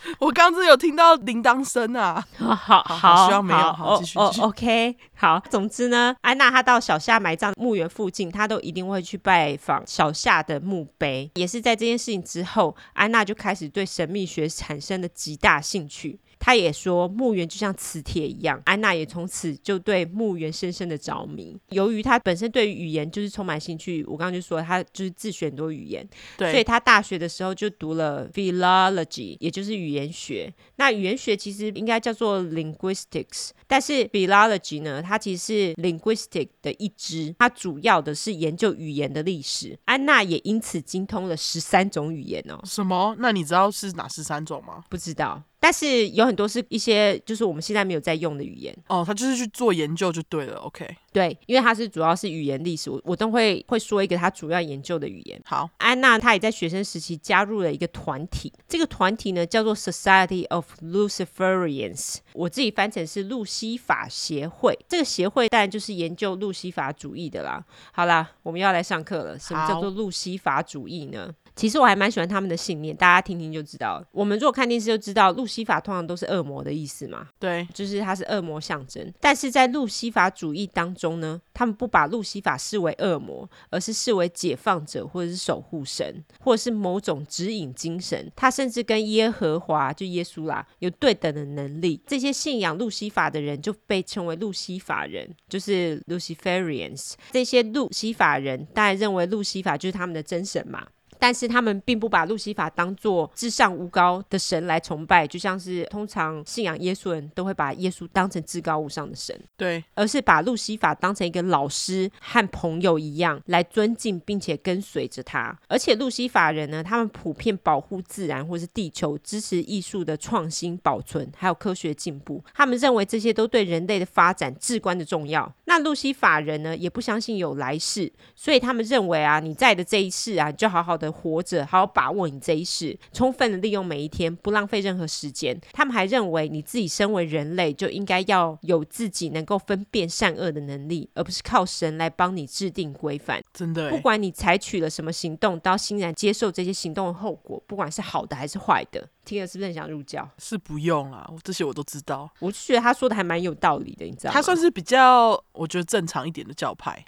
我刚刚有听到铃铛声啊！好好好，希望没有。好，继续继续。OK，好。总之呢，安娜她到小夏埋葬墓园附近，她都一定会去拜访小夏的墓碑。也是在这件事情之后，安娜就开始对神秘学产生了极大兴趣。他也说墓园就像磁铁一样，安娜也从此就对墓园深深的着迷。由于他本身对于语言就是充满兴趣，我刚刚就说他就是自学很多语言，对，所以他大学的时候就读了 philology，也就是语言学。那语言学其实应该叫做 linguistics，但是 philology 呢，它其实是 linguistic 的一支，它主要的是研究语言的历史。安娜也因此精通了十三种语言哦。什么？那你知道是哪十三种吗？不知道。但是有很多是一些就是我们现在没有在用的语言哦，他就是去做研究就对了，OK。对，因为他是主要是语言历史，我我都会会说一个他主要研究的语言。好，安娜她也在学生时期加入了一个团体，这个团体呢叫做 Society of Luciferians，我自己翻成是路西法协会。这个协会当然就是研究路西法主义的啦。好啦，我们要来上课了。什么叫做路西法主义呢？其实我还蛮喜欢他们的信念，大家听听就知道了。我们如果看电视就知道，路西法通常都是恶魔的意思嘛。对，就是他是恶魔象征。但是在路西法主义当中呢，他们不把路西法视为恶魔，而是视为解放者，或者是守护神，或者是某种指引精神。他甚至跟耶和华就耶稣啦有对等的能力。这些信仰路西法的人就被称为路西法人，就是 Luciferians。这些路西法人当然认为路西法就是他们的真神嘛。但是他们并不把路西法当做至上无高的神来崇拜，就像是通常信仰耶稣人都会把耶稣当成至高无上的神，对，而是把路西法当成一个老师和朋友一样来尊敬并且跟随着他。而且路西法人呢，他们普遍保护自然或是地球，支持艺术的创新保存，还有科学进步。他们认为这些都对人类的发展至关的重要。那路西法人呢，也不相信有来世，所以他们认为啊，你在的这一世啊，你就好好的。活着，好好把握你这一世，充分的利用每一天，不浪费任何时间。他们还认为，你自己身为人类，就应该要有自己能够分辨善恶的能力，而不是靠神来帮你制定规范。真的，不管你采取了什么行动，都要欣然接受这些行动的后果，不管是好的还是坏的。听了是不是很想入教？是不用啊，这些我都知道。我就觉得他说的还蛮有道理的，你知道吗？他算是比较，我觉得正常一点的教派。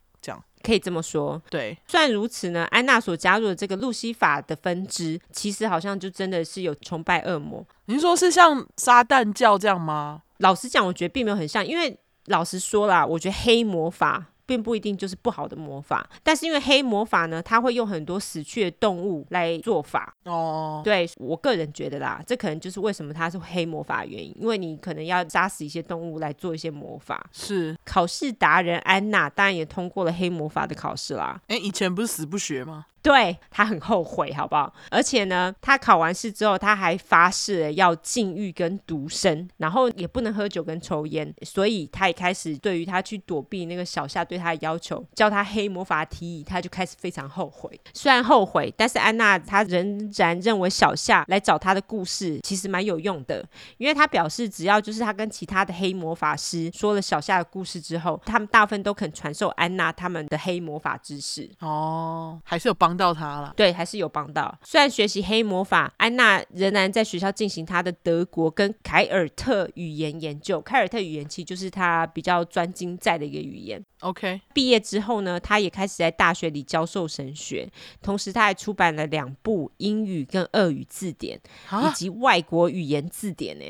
可以这么说，对。虽然如此呢，安娜所加入的这个路西法的分支，其实好像就真的是有崇拜恶魔。您说是像撒旦教这样吗？老实讲，我觉得并没有很像，因为老实说啦，我觉得黑魔法。并不一定就是不好的魔法，但是因为黑魔法呢，它会用很多死去的动物来做法。哦，对，我个人觉得啦，这可能就是为什么它是黑魔法的原因，因为你可能要杀死一些动物来做一些魔法。是，考试达人安娜当然也通过了黑魔法的考试啦。诶，以前不是死不学吗？对，他很后悔，好不好？而且呢，他考完试之后，他还发誓要禁欲跟独身，然后也不能喝酒跟抽烟，所以他也开始对于他去躲避那个小夏对他的要求，教他黑魔法提议，他就开始非常后悔。虽然后悔，但是安娜她仍然认为小夏来找他的故事其实蛮有用的，因为他表示只要就是他跟其他的黑魔法师说了小夏的故事之后，他们大部分都肯传授安娜他们的黑魔法知识。哦，还是有帮。帮到他了，对，还是有帮到。虽然学习黑魔法，安娜仍然在学校进行她的德国跟凯尔特语言研究。凯尔特语言其实就是她比较专精在的一个语言。OK，毕业之后呢，她也开始在大学里教授神学，同时她还出版了两部英语跟俄语字典，以及外国语言字典。呢，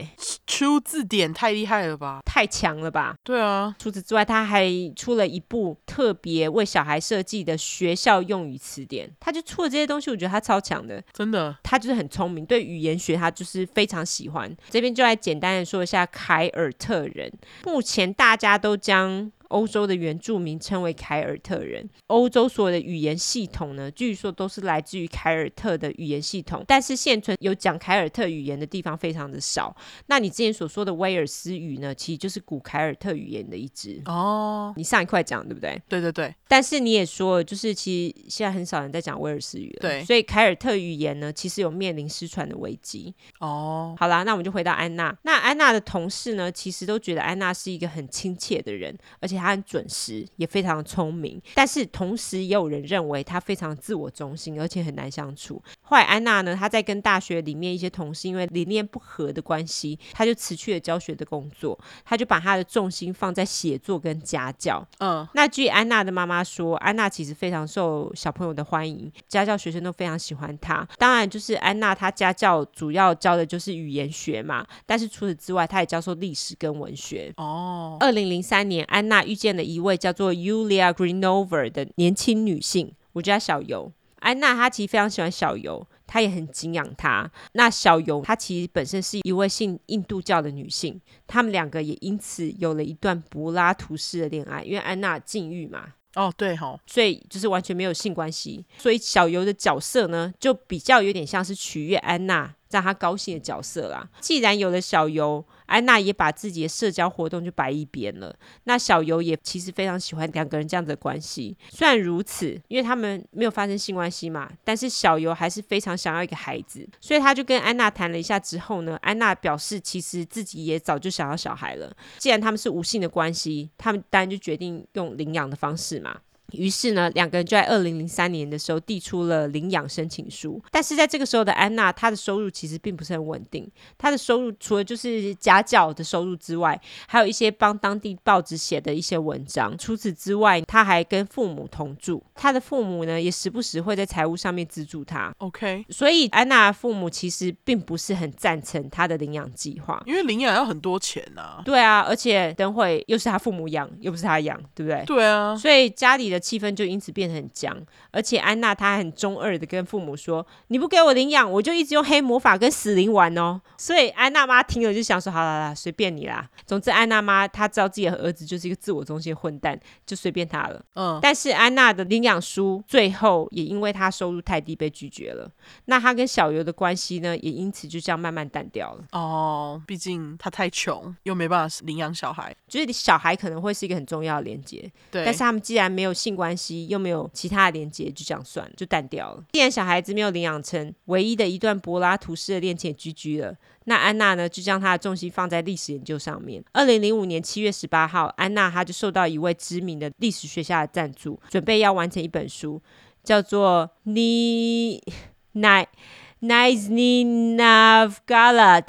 出字典太厉害了吧？太强了吧？对啊。除此之外，她还出了一部特别为小孩设计的学校用语词典。他就出了这些东西，我觉得他超强的，真的。他就是很聪明，对语言学他就是非常喜欢。这边就来简单的说一下凯尔特人。目前大家都将欧洲的原住民称为凯尔特人。欧洲所有的语言系统呢，据说都是来自于凯尔特的语言系统，但是现存有讲凯尔特语言的地方非常的少。那你之前所说的威尔斯语呢，其实就是古凯尔特语言的一支哦。你上一块讲对不对？对对对。但是你也说，就是其实现在很少人在讲威尔斯语了。对。所以凯尔特语言呢，其实有面临失传的危机。哦。好啦，那我们就回到安娜。那安娜的同事呢，其实都觉得安娜是一个很亲切的人，而且她很准时，也非常聪明。但是同时也有人认为他非常自我中心，而且很难相处。后来安娜呢，她在跟大学里面一些同事因为理念不合的关系，她就辞去了教学的工作，她就把她的重心放在写作跟家教。嗯，那据安娜的妈妈说，安娜其实非常受小朋友的欢迎，家教学生都非常喜欢她。当然，就是安娜她家教主要教的就是语言学嘛，但是除此之外，她也教授历史跟文学。哦，二零零三年，安娜遇见了一位叫做 Yulia Greenover 的年轻女性，我叫她小尤。安娜她其实非常喜欢小尤，她也很敬仰她。那小尤她其实本身是一位信印度教的女性，他们两个也因此有了一段柏拉图式的恋爱，因为安娜禁欲嘛。哦，对吼，所以就是完全没有性关系，所以小尤的角色呢，就比较有点像是取悦安娜，让她高兴的角色啦。既然有了小尤，安娜也把自己的社交活动就摆一边了。那小尤也其实非常喜欢两个人这样子的关系。虽然如此，因为他们没有发生性关系嘛，但是小尤还是非常想要一个孩子，所以他就跟安娜谈了一下之后呢，安娜表示其实自己也早就想要小孩了。既然他们是无性的关系，他们当然就决定用领养的方式嘛。于是呢，两个人就在二零零三年的时候递出了领养申请书。但是在这个时候的安娜，她的收入其实并不是很稳定。她的收入除了就是家教的收入之外，还有一些帮当地报纸写的一些文章。除此之外，她还跟父母同住。她的父母呢，也时不时会在财务上面资助她。OK，所以安娜的父母其实并不是很赞成她的领养计划，因为领养要很多钱啊。对啊，而且等会又是她父母养，又不是她养，对不对？对啊，所以家里的。气氛就因此变得很僵，而且安娜她很中二的跟父母说：“你不给我领养，我就一直用黑魔法跟死灵玩哦。”所以安娜妈听了就想说：“好啦啦，随便你啦。”总之，安娜妈她知道自己的儿子就是一个自我中心的混蛋，就随便他了。嗯，但是安娜的领养书最后也因为她收入太低被拒绝了。那她跟小游的关系呢，也因此就这样慢慢淡掉了。哦，毕竟她太穷，又没办法领养小孩，就是小孩可能会是一个很重要的连接。对，但是他们既然没有性关系，又没有其他的连接，就这样算了，就淡掉了。既然小孩子没有领养成，唯一的一段柏拉图式的恋情也 GG 了。那安娜呢，就将她的重心放在历史研究上面。二零零五年七月十八号，安娜她就受到一位知名的历史学家的赞助，准备要完成一本书，叫做《Ni Nai Nizhny Novgorod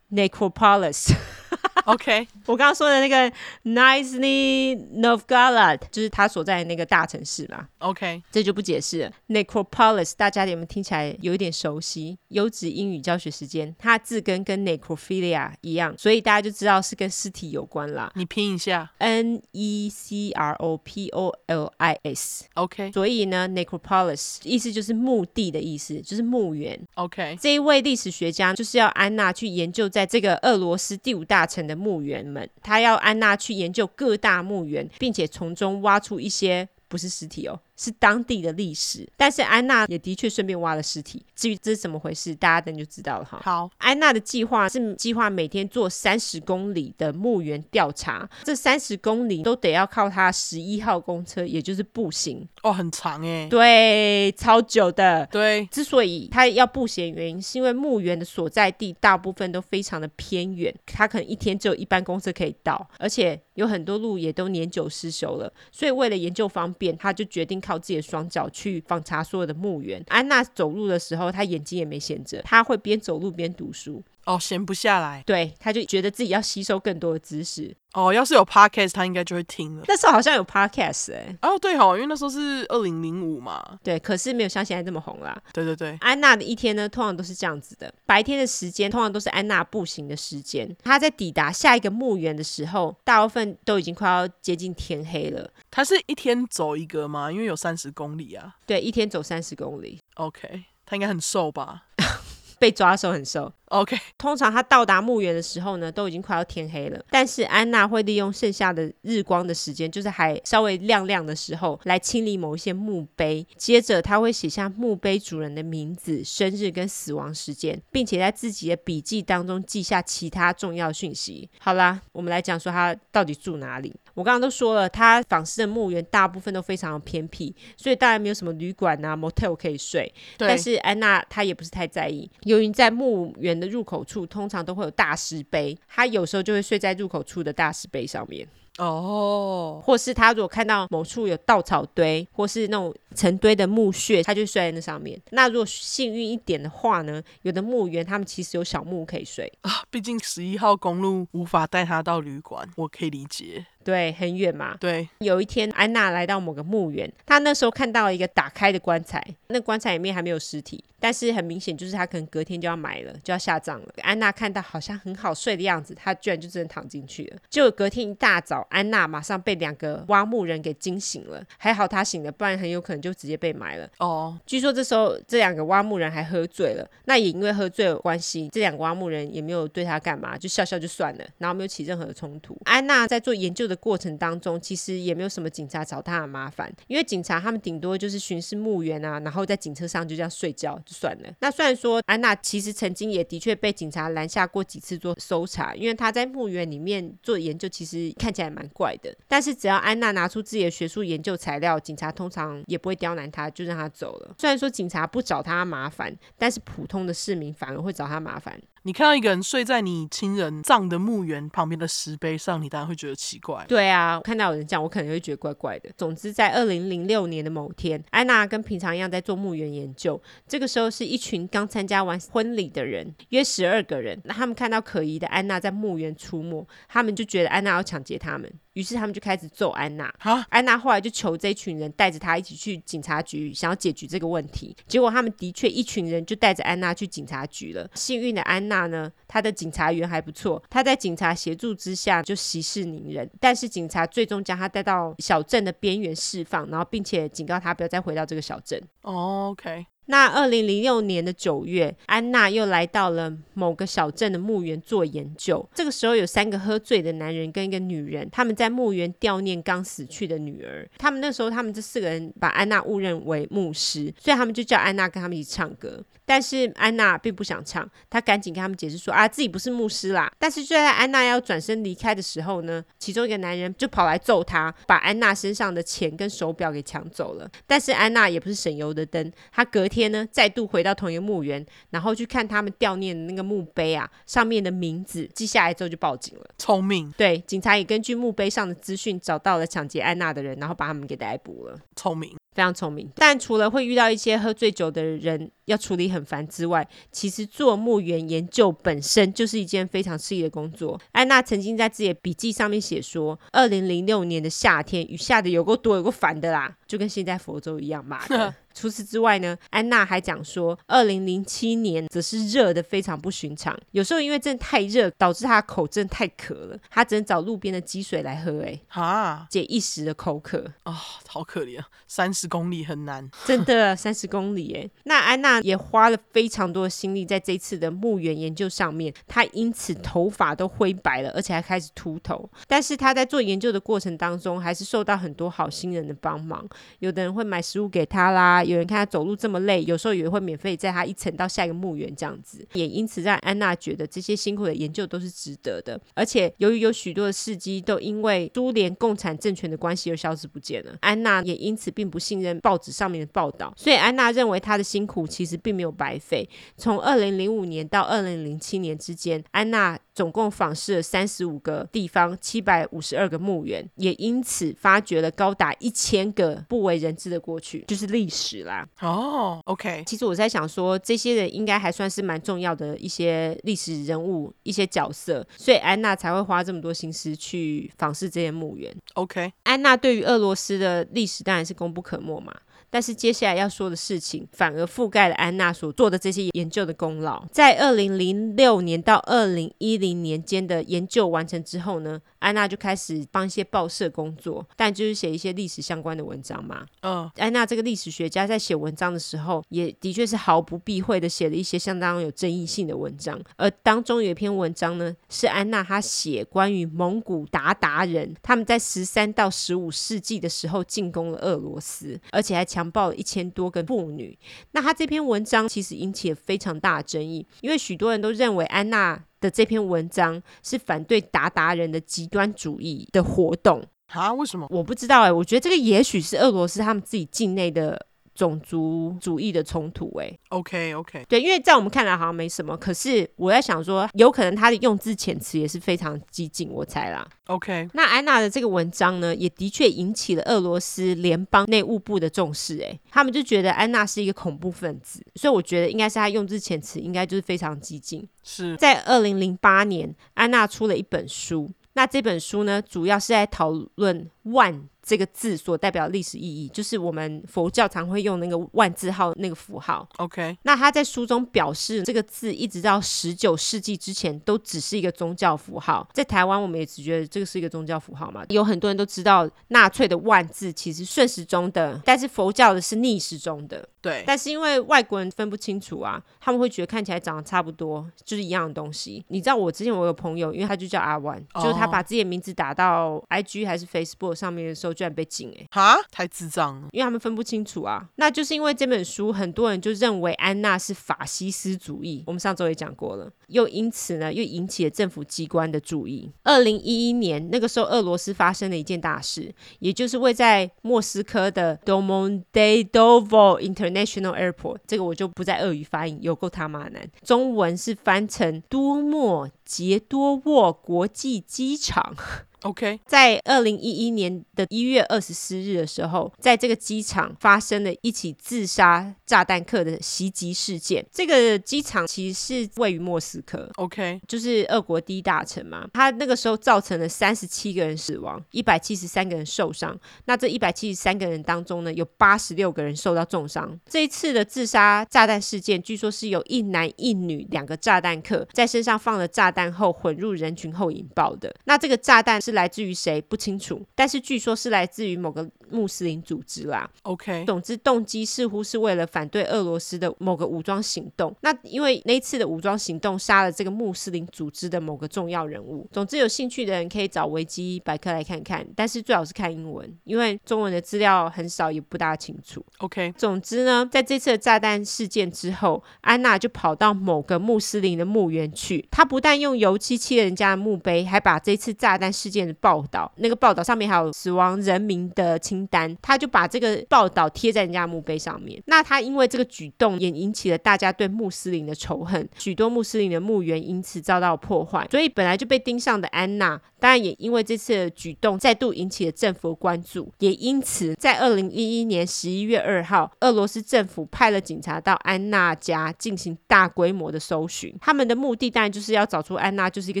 Necropolis》。OK，我刚刚说的那个 Nizhny Novgorod 就是他所在的那个大城市嘛。OK，这就不解释了。Necropolis 大家有没有听起来有一点熟悉？优质英语教学时间，它字根跟 necrophilia 一样，所以大家就知道是跟尸体有关啦。你拼一下，N E C R O P O L I S。OK，所以呢，Necropolis 意思就是墓地的意思，就是墓园。OK，这一位历史学家就是要安娜去研究在这个俄罗斯第五大大臣的。墓园们，他要安娜去研究各大墓园，并且从中挖出一些不是尸体哦。是当地的历史，但是安娜也的确顺便挖了尸体。至于这是怎么回事，大家等就知道了哈。好，安娜的计划是计划每天做三十公里的墓园调查，这三十公里都得要靠她十一号公车，也就是步行。哦，很长哎。对，超久的。对，之所以她要步行，原因是因为墓园的所在地大部分都非常的偏远，她可能一天只有一班公车可以到，而且有很多路也都年久失修了。所以为了研究方便，她就决定。靠自己的双脚去访查所有的墓园。安娜走路的时候，她眼睛也没闲着，她会边走路边读书。哦，闲不下来。对，他就觉得自己要吸收更多的知识。哦，要是有 podcast，他应该就会听了。那时候好像有 podcast 哎、欸。哦，对哦，因为那时候是二零零五嘛。对，可是没有像现在这么红啦。对对对。安娜的一天呢，通常都是这样子的：白天的时间通常都是安娜步行的时间。她在抵达下一个墓园的时候，大部分都已经快要接近天黑了。她是一天走一个吗？因为有三十公里啊。对，一天走三十公里。OK，她应该很瘦吧？被抓的时候很瘦。OK，通常他到达墓园的时候呢，都已经快要天黑了。但是安娜会利用剩下的日光的时间，就是还稍微亮亮的时候，来清理某一些墓碑。接着他会写下墓碑主人的名字、生日跟死亡时间，并且在自己的笔记当中记下其他重要讯息。好啦，我们来讲说他到底住哪里。我刚刚都说了，他访视的墓园大部分都非常的偏僻，所以当然没有什么旅馆啊、motel 可以睡。对。但是安娜她也不是太在意，由于在墓园的入口处通常都会有大石碑，她有时候就会睡在入口处的大石碑上面。哦，或是他如果看到某处有稻草堆，或是那种成堆的墓穴，他就睡在那上面。那如果幸运一点的话呢，有的墓园他们其实有小木屋可以睡啊。毕竟十一号公路无法带他到旅馆，我可以理解。对，很远嘛。对，有一天安娜来到某个墓园，她那时候看到了一个打开的棺材，那棺材里面还没有尸体，但是很明显就是她可能隔天就要埋了，就要下葬了。安娜看到好像很好睡的样子，她居然就真的躺进去了。结果隔天一大早，安娜马上被两个挖墓人给惊醒了，还好她醒了，不然很有可能就直接被埋了。哦，据说这时候这两个挖墓人还喝醉了，那也因为喝醉有关系，这两个挖墓人也没有对她干嘛，就笑笑就算了，然后没有起任何的冲突。安娜在做研究的过程当中，其实也没有什么警察找他的麻烦，因为警察他们顶多就是巡视墓园啊，然后在警车上就这样睡觉就算了。那虽然说安娜其实曾经也的确被警察拦下过几次做搜查，因为她在墓园里面做研究，其实看起来蛮怪的。但是只要安娜拿出自己的学术研究材料，警察通常也不会刁难她，就让她走了。虽然说警察不找她麻烦，但是普通的市民反而会找她麻烦。你看到一个人睡在你亲人葬的墓园旁边的石碑上，你当然会觉得奇怪。对啊，看到有人这样，我可能会觉得怪怪的。总之，在二零零六年的某天，安娜跟平常一样在做墓园研究。这个时候是一群刚参加完婚礼的人，约十二个人。那他们看到可疑的安娜在墓园出没，他们就觉得安娜要抢劫他们。于是他们就开始揍安娜。好安娜后来就求这一群人带着她一起去警察局，想要解决这个问题。结果他们的确一群人就带着安娜去警察局了。幸运的安娜呢，她的警察缘还不错，她在警察协助之下就息事宁人。但是警察最终将她带到小镇的边缘释放，然后并且警告她不要再回到这个小镇。Oh, OK。那二零零六年的九月，安娜又来到了某个小镇的墓园做研究。这个时候有三个喝醉的男人跟一个女人，他们在墓园悼念刚死去的女儿。他们那时候，他们这四个人把安娜误认为牧师，所以他们就叫安娜跟他们一起唱歌。但是安娜并不想唱，她赶紧跟他们解释说啊，自己不是牧师啦。但是就在安娜要转身离开的时候呢，其中一个男人就跑来揍她，把安娜身上的钱跟手表给抢走了。但是安娜也不是省油的灯，她隔天。天呢，再度回到同一个墓园，然后去看他们悼念的那个墓碑啊，上面的名字记下来之后就报警了。聪明，对，警察也根据墓碑上的资讯找到了抢劫安娜的人，然后把他们给逮捕了。聪明。非常聪明，但除了会遇到一些喝醉酒的人要处理很烦之外，其实做墓园研究本身就是一件非常吃力的工作。安娜曾经在自己的笔记上面写说，二零零六年的夏天雨下的有够多，有够烦的啦，就跟现在佛州一样嘛。除此之外呢，安娜还讲说，二零零七年则是热的非常不寻常，有时候因为真的太热，导致她口真的太渴了，她只能找路边的积水来喝，哎，啊，解一时的口渴啊，好可怜啊，三十公里很难，真的 三十公里哎。那安娜也花了非常多的心力在这次的墓园研究上面，她因此头发都灰白了，而且还开始秃头。但是她在做研究的过程当中，还是受到很多好心人的帮忙，有的人会买食物给她啦，有人看他走路这么累，有时候也会免费载他一程到下一个墓园这样子，也因此让安娜觉得这些辛苦的研究都是值得的。而且由于有许多的事迹都因为苏联共产政权的关系而消失不见了，安娜也因此并不信任报纸上面的报道，所以安娜认为她的辛苦其实并没有白费。从二零零五年到二零零七年之间，安娜总共访视了三十五个地方，七百五十二个墓园，也因此发掘了高达一千个不为人知的过去，就是历史啦。哦，OK。其实我在想说，这些人应该还算是蛮重要的一些历史人物、一些角色，所以安娜才会花这么多心思去访视这些墓园。OK。安娜对于俄罗斯的历史当然是功不可没嘛。但是接下来要说的事情，反而覆盖了安娜所做的这些研究的功劳。在二零零六年到二零一零年间的研究完成之后呢，安娜就开始帮一些报社工作，但就是写一些历史相关的文章嘛。嗯，安娜这个历史学家在写文章的时候，也的确是毫不避讳的写了一些相当有争议性的文章。而当中有一篇文章呢，是安娜她写关于蒙古鞑靼人他们在十三到十五世纪的时候进攻了俄罗斯，而且还强暴了一千多个妇女。那她这篇文章其实引起了非常大的争议，因为许多人都认为安娜的这篇文章是反对韃靼人的极端主义的活动啊？为什么？我不知道哎、欸，我觉得这个也许是俄罗斯他们自己境内的。种族主义的冲突，哎，OK OK，对，因为在我们看来好像没什么，可是我在想说，有可能他的用字遣词也是非常激进，我猜啦。OK，那安娜的这个文章呢，也的确引起了俄罗斯联邦内务部的重视，哎，他们就觉得安娜是一个恐怖分子，所以我觉得应该是他用字遣词应该就是非常激进。是在二零零八年，安娜出了一本书，那这本书呢，主要是在讨论万。这个字所代表的历史意义，就是我们佛教常会用那个万字号那个符号。OK，那他在书中表示，这个字一直到十九世纪之前都只是一个宗教符号。在台湾，我们也只觉得这个是一个宗教符号嘛。有很多人都知道，纳粹的万字其实顺时钟的，但是佛教的是逆时钟的。对，但是因为外国人分不清楚啊，他们会觉得看起来长得差不多，就是一样的东西。你知道，我之前我有朋友，因为他就叫阿万，oh. 就是他把自己的名字打到 IG 还是 Facebook 上面的时候。居然被禁哎！哈，太智障了，因为他们分不清楚啊。那就是因为这本书，很多人就认为安娜是法西斯主义。我们上周也讲过了，又因此呢，又引起了政府机关的注意。二零一一年那个时候，俄罗斯发生了一件大事，也就是位在莫斯科的 Domodedovo International Airport，这个我就不再俄语发音，有够他妈难。中文是翻成多莫杰多沃国际机场。OK，在二零一一年的一月二十四日的时候，在这个机场发生了一起自杀炸弹客的袭击事件。这个机场其实是位于莫斯科，OK，就是俄国第一大城嘛。它那个时候造成了三十七个人死亡，一百七十三个人受伤。那这一百七十三个人当中呢，有八十六个人受到重伤。这一次的自杀炸弹事件，据说是有一男一女两个炸弹客在身上放了炸弹后混入人群后引爆的。那这个炸弹是。来自于谁不清楚，但是据说是来自于某个穆斯林组织啦。OK，总之动机似乎是为了反对俄罗斯的某个武装行动。那因为那次的武装行动杀了这个穆斯林组织的某个重要人物。总之有兴趣的人可以找维基百科来看看，但是最好是看英文，因为中文的资料很少，也不大清楚。OK，总之呢，在这次的炸弹事件之后，安娜就跑到某个穆斯林的墓园去。她不但用油漆漆了人家的墓碑，还把这次炸弹事件。报道那个报道上面还有死亡人民的清单，他就把这个报道贴在人家墓碑上面。那他因为这个举动也引起了大家对穆斯林的仇恨，许多穆斯林的墓园因此遭到破坏。所以本来就被盯上的安娜，当然也因为这次的举动再度引起了政府的关注。也因此，在二零一一年十一月二号，俄罗斯政府派了警察到安娜家进行大规模的搜寻。他们的目的当然就是要找出安娜就是一个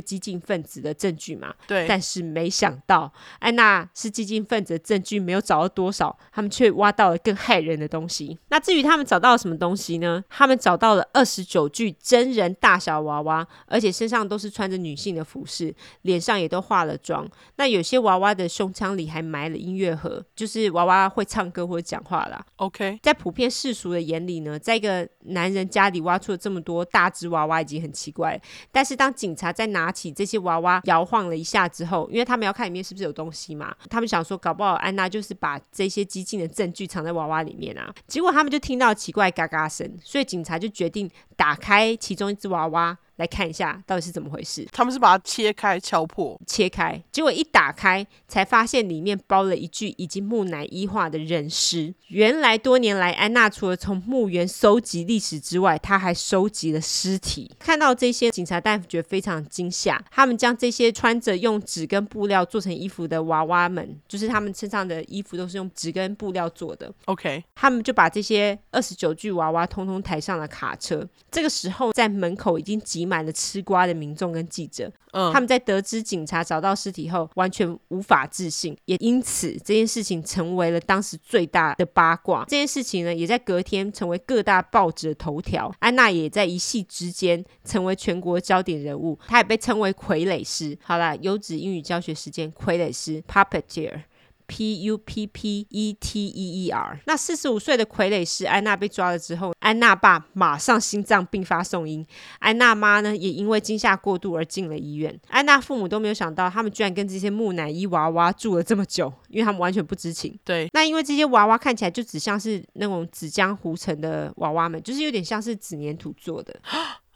激进分子的证据嘛。对，但是。没想到安娜是激进分子的证据没有找到多少，他们却挖到了更害人的东西。那至于他们找到了什么东西呢？他们找到了二十九具真人大小娃娃，而且身上都是穿着女性的服饰，脸上也都化了妆。那有些娃娃的胸腔里还埋了音乐盒，就是娃娃会唱歌或者讲话啦。OK，在普遍世俗的眼里呢，在一个男人家里挖出了这么多大只娃娃已经很奇怪，但是当警察在拿起这些娃娃摇晃了一下之后，因为他们要看里面是不是有东西嘛？他们想说，搞不好安娜就是把这些激进的证据藏在娃娃里面啊。结果他们就听到奇怪嘎嘎声，所以警察就决定打开其中一只娃娃。来看一下到底是怎么回事。他们是把它切开、敲破、切开，结果一打开，才发现里面包了一具已经木乃伊化的人尸。原来多年来，安娜除了从墓园收集历史之外，她还收集了尸体。看到这些，警察大夫觉得非常惊吓。他们将这些穿着用纸跟布料做成衣服的娃娃们，就是他们身上的衣服都是用纸跟布料做的。OK，他们就把这些二十九具娃娃通通抬上了卡车。这个时候，在门口已经挤。挤满了吃瓜的民众跟记者。嗯，他们在得知警察找到尸体后，完全无法置信，也因此这件事情成为了当时最大的八卦。这件事情呢，也在隔天成为各大报纸的头条。安娜也在一夕之间成为全国焦点人物，她也被称为傀儡师。好啦，优质英语教学时间，傀儡师 （puppeteer）。P U P P E T E E R。那四十五岁的傀儡师安娜被抓了之后，安娜爸马上心脏病发送医，安娜妈呢也因为惊吓过度而进了医院。安娜父母都没有想到，他们居然跟这些木乃伊娃娃住了这么久，因为他们完全不知情。对，那因为这些娃娃看起来就只像是那种纸浆糊成的娃娃们，就是有点像是纸粘土做的。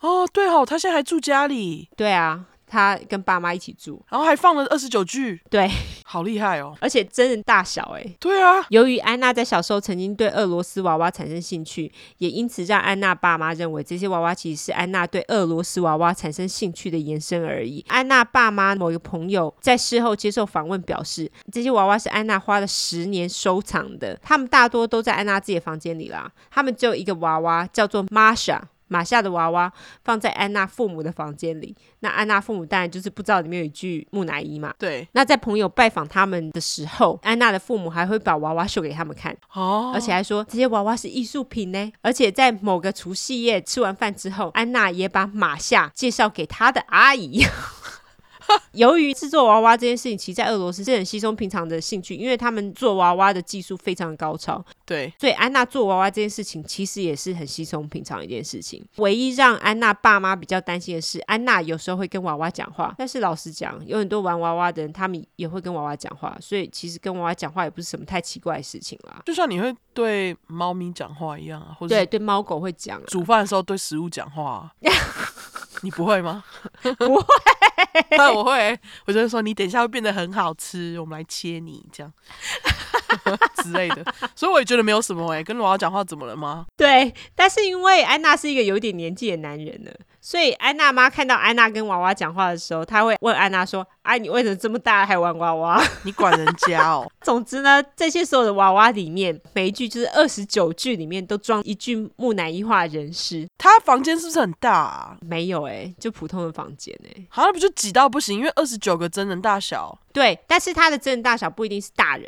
哦，对哦，他现在还住家里。对啊。他跟爸妈一起住，然后还放了二十九具，对，好厉害哦！而且真人大小哎，对啊。由于安娜在小时候曾经对俄罗斯娃娃产生兴趣，也因此让安娜爸妈认为这些娃娃其实是安娜对俄罗斯娃娃产生兴趣的延伸而已。安娜爸妈某一个朋友在事后接受访问表示，这些娃娃是安娜花了十年收藏的，他们大多都在安娜自己的房间里啦。他们只有一个娃娃叫做玛莎。玛夏的娃娃放在安娜父母的房间里，那安娜父母当然就是不知道里面有一具木乃伊嘛。对。那在朋友拜访他们的时候，安娜的父母还会把娃娃秀给他们看，哦，而且还说这些娃娃是艺术品呢。而且在某个除夕夜吃完饭之后，安娜也把马夏介绍给她的阿姨。由于制作娃娃这件事情，其实在俄罗斯是很稀松平常的兴趣，因为他们做娃娃的技术非常的高超。对，所以安娜做娃娃这件事情，其实也是很稀松平常一件事情。唯一让安娜爸妈比较担心的是，安娜有时候会跟娃娃讲话。但是老实讲，有很多玩娃娃的人，他们也会跟娃娃讲话，所以其实跟娃娃讲话也不是什么太奇怪的事情啦。就像你会对猫咪讲话一样啊，或者对对猫狗会讲啊，煮饭的时候对食物讲话啊。你不会吗？不会，那 我会。我就会说，你等一下会变得很好吃，我们来切你这样 之类的。所以我也觉得没有什么哎、欸，跟罗瑶讲话怎么了吗？对，但是因为安娜是一个有点年纪的男人了。所以安娜妈看到安娜跟娃娃讲话的时候，她会问安娜说：“哎、啊，你为什么这么大还玩娃娃？你管人家哦。”总之呢，这些所有的娃娃里面，每一句就是二十九句里面都装一句木乃伊化人尸。他房间是不是很大啊？没有哎、欸，就普通的房间哎、欸。好像不就挤到不行，因为二十九个真人大小。对，但是他的真人大小不一定是大人。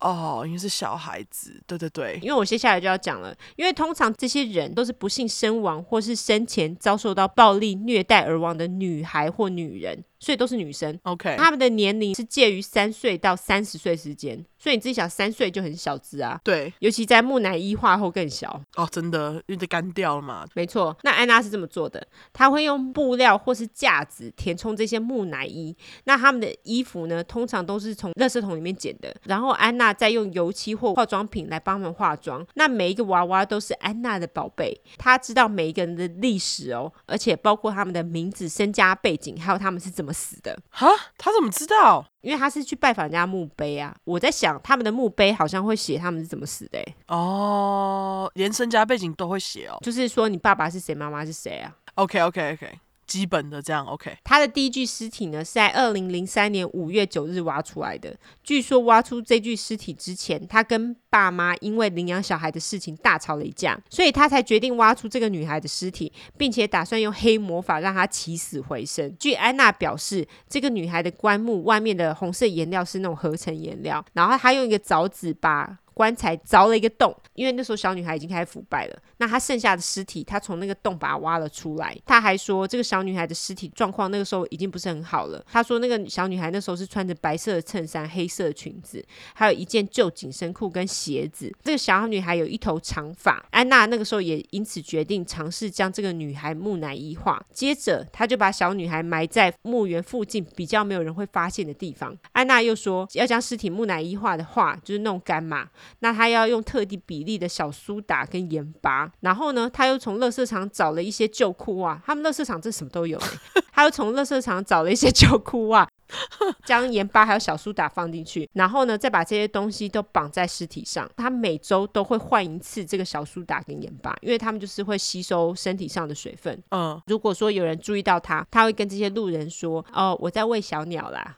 哦，因为是小孩子，对对对，因为我接下来就要讲了，因为通常这些人都是不幸身亡，或是生前遭受到暴力虐待而亡的女孩或女人。所以都是女生，OK，他们的年龄是介于三岁到三十岁之间，所以你自己想，三岁就很小只啊，对，尤其在木乃伊化后更小哦，真的，因为这干掉了嘛，没错。那安娜是这么做的，她会用布料或是架子填充这些木乃伊，那他们的衣服呢，通常都是从垃圾桶里面捡的，然后安娜再用油漆或化妆品来帮他们化妆。那每一个娃娃都是安娜的宝贝，她知道每一个人的历史哦，而且包括他们的名字、身家背景，还有他们是怎么。死的哈？他怎么知道？因为他是去拜访人家墓碑啊。我在想，他们的墓碑好像会写他们是怎么死的。哦，连身家背景都会写哦。就是说，你爸爸是谁，妈妈是谁啊？OK OK OK。基本的这样 OK。他的第一具尸体呢，是在二零零三年五月九日挖出来的。据说挖出这具尸体之前，他跟爸妈因为领养小孩的事情大吵了一架，所以他才决定挖出这个女孩的尸体，并且打算用黑魔法让她起死回生。据安娜表示，这个女孩的棺木外面的红色颜料是那种合成颜料，然后她用一个凿子把棺材凿了一个洞，因为那时候小女孩已经开始腐败了。那她剩下的尸体，她从那个洞把它挖了出来。她还说，这个小女孩的尸体状况那个时候已经不是很好了。她说，那个小女孩那时候是穿着白色的衬衫、黑色的裙子，还有一件旧紧身裤跟鞋子。这个小女孩有一头长发。安娜那个时候也因此决定尝试将这个女孩木乃伊化。接着，她就把小女孩埋在墓园附近比较没有人会发现的地方。安娜又说，要将尸体木乃伊化的话，就是弄干嘛。那他要用特地比例的小苏打跟盐巴，然后呢，他又从垃圾场找了一些旧裤袜，他们垃圾场这什么都有，他又从垃圾场找了一些旧裤袜，将盐巴还有小苏打放进去，然后呢，再把这些东西都绑在尸体上。他每周都会换一次这个小苏打跟盐巴，因为他们就是会吸收身体上的水分。嗯，如果说有人注意到他，他会跟这些路人说：“哦，我在喂小鸟啦。”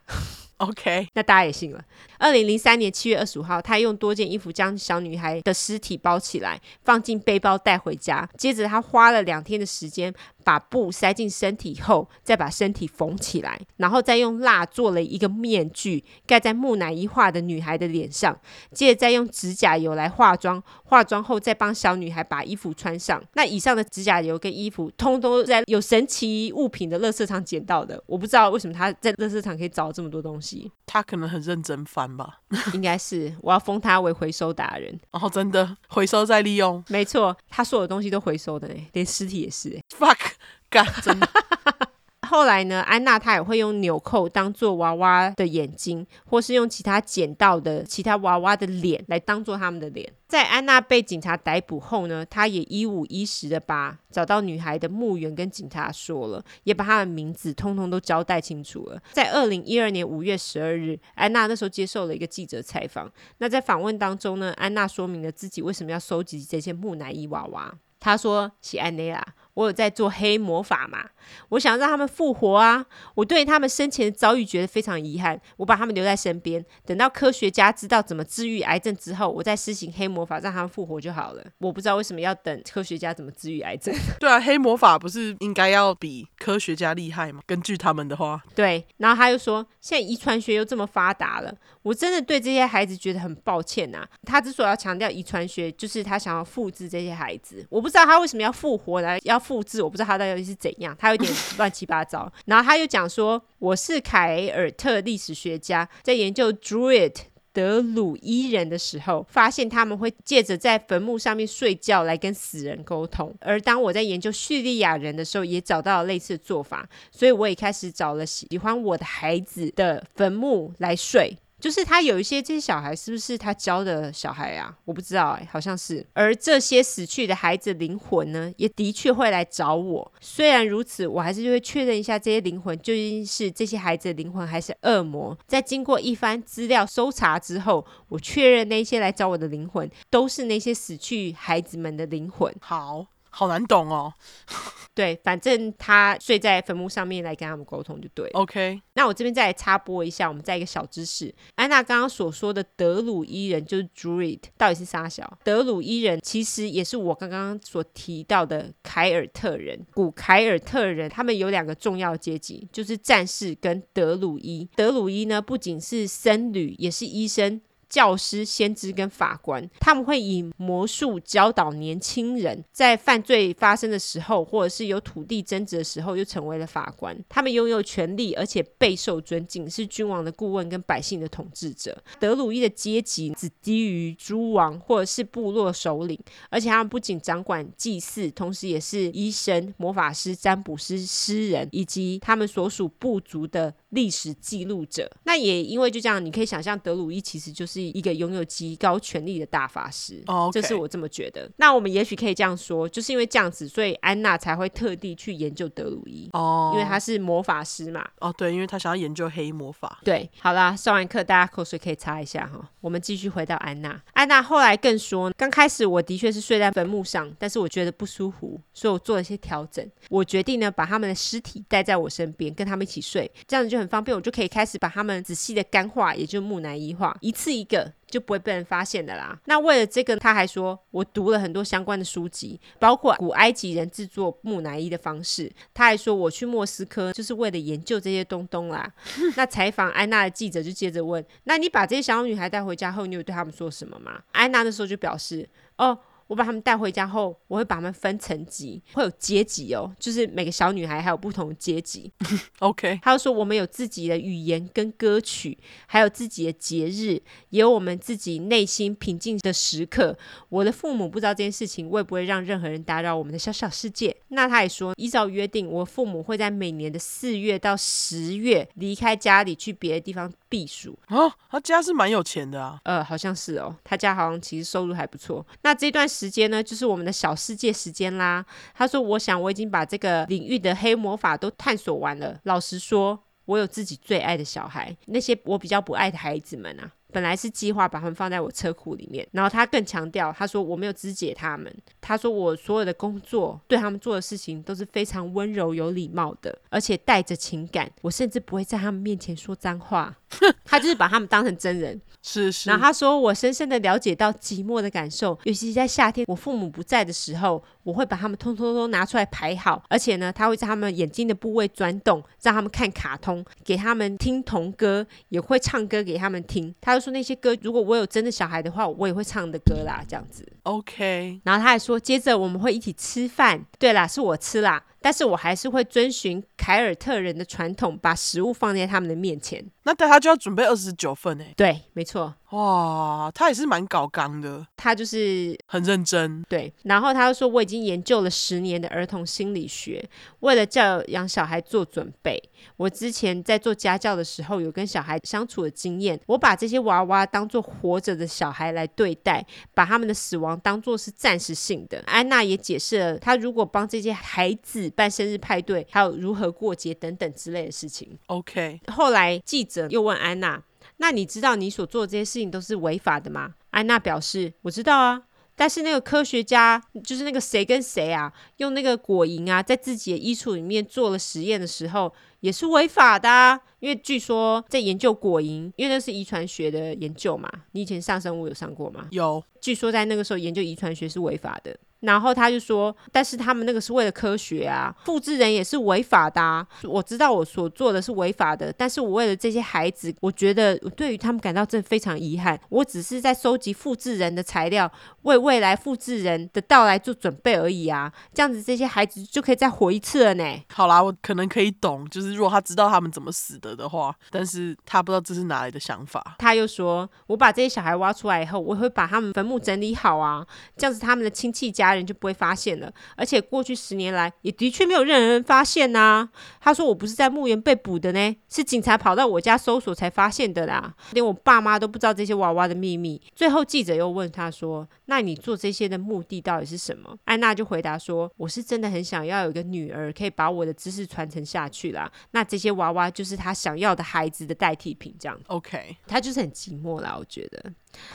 OK，那大家也信了。二零零三年七月二十五号，他用多件衣服将小女孩的尸体包起来，放进背包带回家。接着他花了两天的时间。把布塞进身体后，再把身体缝起来，然后再用蜡做了一个面具盖在木乃伊画的女孩的脸上，接着再用指甲油来化妆，化妆后再帮小女孩把衣服穿上。那以上的指甲油跟衣服，通通在有神奇物品的垃圾场捡到的。我不知道为什么他在垃圾场可以找这么多东西，他可能很认真翻吧？应该是，我要封他为回收达人。然后真的回收再利用，没错，他所有东西都回收的嘞，连尸体也是。Fuck。干，真的。后来呢，安娜她也会用纽扣当做娃娃的眼睛，或是用其他捡到的其他娃娃的脸来当做他们的脸。在安娜被警察逮捕后呢，她也一五一十的把找到女孩的墓园跟警察说了，也把她的名字通通都交代清楚了。在二零一二年五月十二日，安娜那时候接受了一个记者采访。那在访问当中呢，安娜说明了自己为什么要收集这些木乃伊娃娃。她说：“喜安内拉。”我有在做黑魔法嘛？我想让他们复活啊！我对他们生前的遭遇觉得非常遗憾，我把他们留在身边，等到科学家知道怎么治愈癌症之后，我再施行黑魔法让他们复活就好了。我不知道为什么要等科学家怎么治愈癌症。对啊，黑魔法不是应该要比科学家厉害吗？根据他们的话，对。然后他又说，现在遗传学又这么发达了，我真的对这些孩子觉得很抱歉呐、啊。他之所以要强调遗传学，就是他想要复制这些孩子。我不知道他为什么要复活来要。复制我不知道他到底是怎样，他有点乱七八糟。然后他又讲说，我是凯尔特历史学家，在研究 Druid 德鲁伊人的时候，发现他们会借着在坟墓上面睡觉来跟死人沟通。而当我在研究叙利亚人的时候，也找到了类似的做法，所以我也开始找了喜欢我的孩子的坟墓来睡。就是他有一些这些小孩是不是他教的小孩啊？我不知道哎、好像是。而这些死去的孩子灵魂呢，也的确会来找我。虽然如此，我还是就会确认一下这些灵魂究竟是这些孩子的灵魂还是恶魔。在经过一番资料搜查之后，我确认那些来找我的灵魂都是那些死去孩子们的灵魂。好。好难懂哦，对，反正他睡在坟墓上面来跟他们沟通就对。OK，那我这边再来插播一下，我们再一个小知识。安娜刚刚所说的德鲁伊人就是 Druid，到底是啥小？德鲁伊人其实也是我刚刚所提到的凯尔特人。古凯尔特人他们有两个重要阶级，就是战士跟德鲁伊。德鲁伊呢，不仅是僧侣，也是医生。教师、先知跟法官，他们会以魔术教导年轻人，在犯罪发生的时候，或者是有土地争执的时候，又成为了法官。他们拥有权力，而且备受尊敬，是君王的顾问跟百姓的统治者。德鲁伊的阶级只低于诸王或者是部落首领，而且他们不仅掌管祭祀，同时也是医生、魔法师、占卜师、诗人，以及他们所属部族的历史记录者。那也因为就这样，你可以想象，德鲁伊其实就是。一个拥有极高权力的大法师，oh, okay. 这是我这么觉得。那我们也许可以这样说，就是因为这样子，所以安娜才会特地去研究德鲁伊哦，oh. 因为他是魔法师嘛。哦，oh, 对，因为他想要研究黑魔法。对，好啦，上完课大家口水可以擦一下哈。我们继续回到安娜。安娜后来更说，刚开始我的确是睡在坟墓上，但是我觉得不舒服，所以我做了一些调整。我决定呢，把他们的尸体带在我身边，跟他们一起睡，这样子就很方便，我就可以开始把他们仔细的干化，也就是木乃伊化，一次一个。就不会被人发现的啦。那为了这个，他还说我读了很多相关的书籍，包括古埃及人制作木乃伊的方式。他还说我去莫斯科就是为了研究这些东东啦。那采访安娜的记者就接着问：那你把这些小女孩带回家后，你有对他们说什么吗？安娜那时候就表示：哦。我把他们带回家后，我会把他们分层级，会有阶级哦，就是每个小女孩还有不同的阶级。OK，他说我们有自己的语言跟歌曲，还有自己的节日，也有我们自己内心平静的时刻。我的父母不知道这件事情，会不会让任何人打扰我们的小小世界。那他也说，依照约定，我父母会在每年的四月到十月离开家里去别的地方避暑。哦，他家是蛮有钱的啊。呃，好像是哦，他家好像其实收入还不错。那这段时时间呢，就是我们的小世界时间啦。他说：“我想我已经把这个领域的黑魔法都探索完了。老实说，我有自己最爱的小孩，那些我比较不爱的孩子们啊，本来是计划把他们放在我车库里面。然后他更强调，他说我没有肢解他们。他说我所有的工作对他们做的事情都是非常温柔有礼貌的，而且带着情感。我甚至不会在他们面前说脏话。” 他就是把他们当成真人。是是。然后他说：“我深深的了解到寂寞的感受，尤其是在夏天，我父母不在的时候，我会把他们通通都拿出来排好，而且呢，他会在他们眼睛的部位转动，让他们看卡通，给他们听童歌，也会唱歌给他们听。他就说那些歌，如果我有真的小孩的话，我也会唱的歌啦，这样子。OK。然后他还说，接着我们会一起吃饭。对啦，是我吃啦。”但是我还是会遵循凯尔特人的传统，把食物放在他们的面前。那对他就要准备二十九份诶。对，没错。哇，他也是蛮搞刚的。他就是很认真。对，然后他就说：“我已经研究了十年的儿童心理学，为了教养小孩做准备。我之前在做家教的时候，有跟小孩相处的经验。我把这些娃娃当做活着的小孩来对待，把他们的死亡当做是暂时性的。”安娜也解释了，她如果帮这些孩子。办生日派对，还有如何过节等等之类的事情。OK，后来记者又问安娜：“那你知道你所做的这些事情都是违法的吗？”安娜表示：“我知道啊，但是那个科学家就是那个谁跟谁啊，用那个果蝇啊，在自己的衣橱里面做了实验的时候，也是违法的啊。因为据说在研究果蝇，因为那是遗传学的研究嘛。你以前上生物有上过吗？有。据说在那个时候研究遗传学是违法的。”然后他就说：“但是他们那个是为了科学啊，复制人也是违法的啊。我知道我所做的是违法的，但是我为了这些孩子，我觉得我对于他们感到真的非常遗憾。我只是在收集复制人的材料，为未来复制人的到来做准备而已啊。这样子这些孩子就可以再活一次了呢。”好啦，我可能可以懂，就是如果他知道他们怎么死的的话，但是他不知道这是哪来的想法。他又说：“我把这些小孩挖出来以后，我会把他们坟墓整理好啊，这样子他们的亲戚家。”家人就不会发现了，而且过去十年来也的确没有任何人发现呐、啊。他说：“我不是在墓园被捕的呢，是警察跑到我家搜索才发现的啦，连我爸妈都不知道这些娃娃的秘密。”最后记者又问他说：“那你做这些的目的到底是什么？”安娜就回答说：“我是真的很想要有一个女儿，可以把我的知识传承下去啦。那这些娃娃就是他想要的孩子的代替品，这样。OK，他就是很寂寞啦，我觉得。”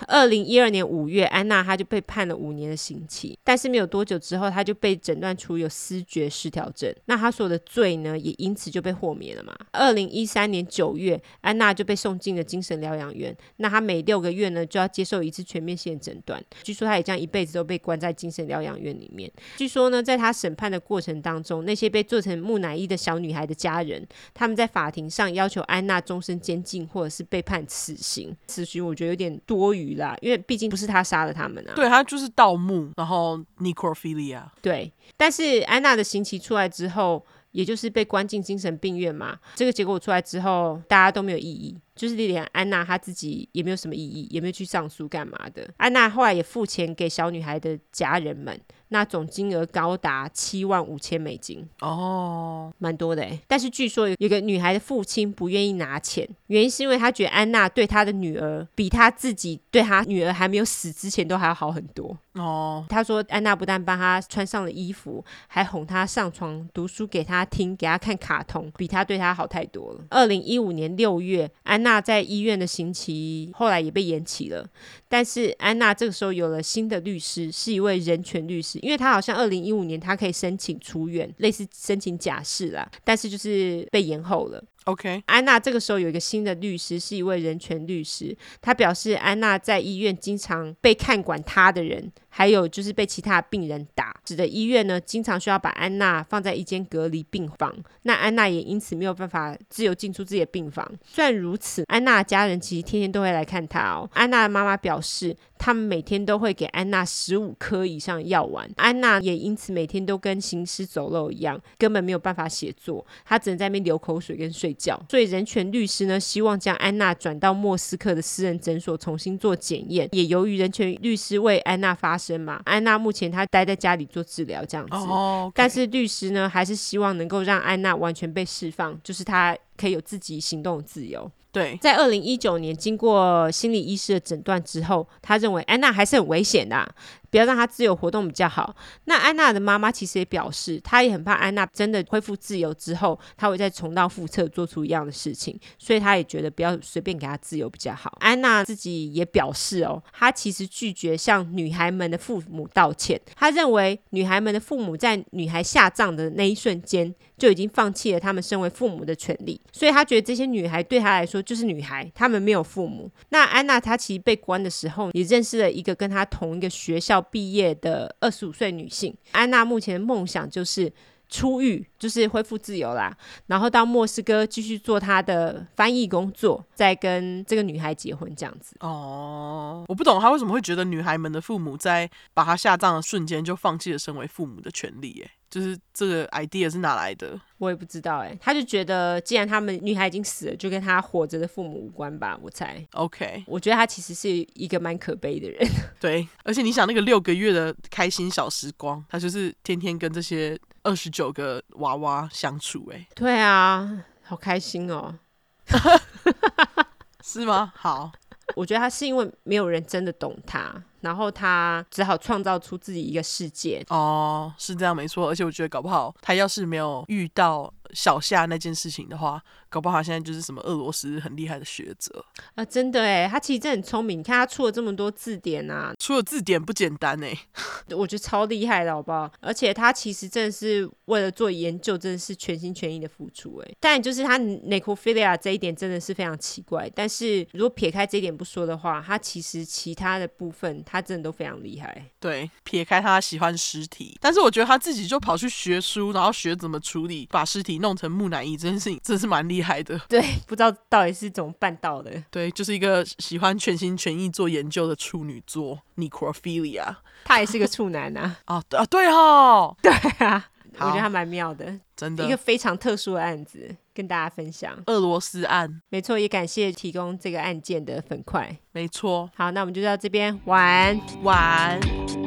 二零一二年五月，安娜她就被判了五年的刑期，但是没有多久之后，她就被诊断出有思觉失调症。那她所有的罪呢，也因此就被豁免了嘛。二零一三年九月，安娜就被送进了精神疗养院。那她每六个月呢，就要接受一次全面性诊断。据说她也将一辈子都被关在精神疗养院里面。据说呢，在她审判的过程当中，那些被做成木乃伊的小女孩的家人，他们在法庭上要求安娜终身监禁，或者是被判死刑。死刑我觉得有点多。多余啦，因为毕竟不是他杀了他们啊。对，他就是盗墓，然后 necrophilia。对，但是安娜的刑期出来之后，也就是被关进精神病院嘛。这个结果出来之后，大家都没有异议，就是连安娜她自己也没有什么异议，也没有去上诉干嘛的。安娜后来也付钱给小女孩的家人们。那总金额高达七万五千美金哦，蛮多的诶。但是据说有一个女孩的父亲不愿意拿钱，原因是因为他觉得安娜对他的女儿比他自己对他女儿还没有死之前都还要好很多哦。他说安娜不但帮他穿上了衣服，还哄他上床读书给他听，给他看卡通，比他对他好太多了。二零一五年六月，安娜在医院的刑期后来也被延期了，但是安娜这个时候有了新的律师，是一位人权律师。因为他好像二零一五年他可以申请出院，类似申请假释啦，但是就是被延后了。OK，安娜这个时候有一个新的律师，是一位人权律师。他表示，安娜在医院经常被看管她的人，还有就是被其他病人打，使得医院呢经常需要把安娜放在一间隔离病房。那安娜也因此没有办法自由进出自己的病房。虽然如此，安娜的家人其实天天都会来看她哦。安娜的妈妈表示，他们每天都会给安娜十五颗以上药丸。安娜也因此每天都跟行尸走肉一样，根本没有办法写作，她只能在那边流口水跟睡觉。所以人权律师呢，希望将安娜转到莫斯科的私人诊所重新做检验。也由于人权律师为安娜发声嘛，安娜目前她待在家里做治疗这样子。Oh, okay. 但是律师呢，还是希望能够让安娜完全被释放，就是她可以有自己行动自由。对，在二零一九年经过心理医师的诊断之后，他认为安娜还是很危险的。不要让她自由活动比较好。那安娜的妈妈其实也表示，她也很怕安娜真的恢复自由之后，她会再重蹈覆辙，做出一样的事情，所以她也觉得不要随便给她自由比较好。安娜自己也表示哦，她其实拒绝向女孩们的父母道歉，她认为女孩们的父母在女孩下葬的那一瞬间就已经放弃了他们身为父母的权利，所以她觉得这些女孩对她来说就是女孩，她们没有父母。那安娜她其实被关的时候也认识了一个跟她同一个学校要毕业的二十五岁女性。安娜目前梦想就是出狱，就是恢复自由啦，然后到莫斯科继续做他的翻译工作，再跟这个女孩结婚这样子。哦，我不懂他为什么会觉得女孩们的父母在把她下葬的瞬间就放弃了身为父母的权利耶？就是这个 idea 是哪来的？我也不知道哎，他就觉得既然他们女孩已经死了，就跟他活着的父母无关吧，我猜。OK，我觉得他其实是一个蛮可悲的人。对，而且你想那个六个月的开心小时光，他就是天天跟这些二十九个娃娃相处，哎，对啊，好开心哦，是吗？好，我觉得他是因为没有人真的懂他。然后他只好创造出自己一个世界。哦，是这样没错。而且我觉得搞不好他要是没有遇到小夏那件事情的话，搞不好他现在就是什么俄罗斯很厉害的学者啊！真的哎，他其实真的很聪明。你看他出了这么多字典啊，出了字典不简单哎，我觉得超厉害的，好不好？而且他其实真的是为了做研究，真的是全心全意的付出哎。但就是他 necrophilia 这一点真的是非常奇怪。但是如果撇开这一点不说的话，他其实其他的部分他。他真的都非常厉害，对，撇开他喜欢尸体，但是我觉得他自己就跑去学书，然后学怎么处理，把尸体弄成木乃伊这件事情，真是蛮厉害的。对，不知道到底是怎么办到的。对，就是一个喜欢全心全意做研究的处女座 Necrophilia，他也是个处男啊。哦，啊，对哦，对啊。我觉得他蛮妙的，真的，一个非常特殊的案子，跟大家分享。俄罗斯案，没错，也感谢提供这个案件的粉块，没错。好，那我们就到这边，晚安，晚安。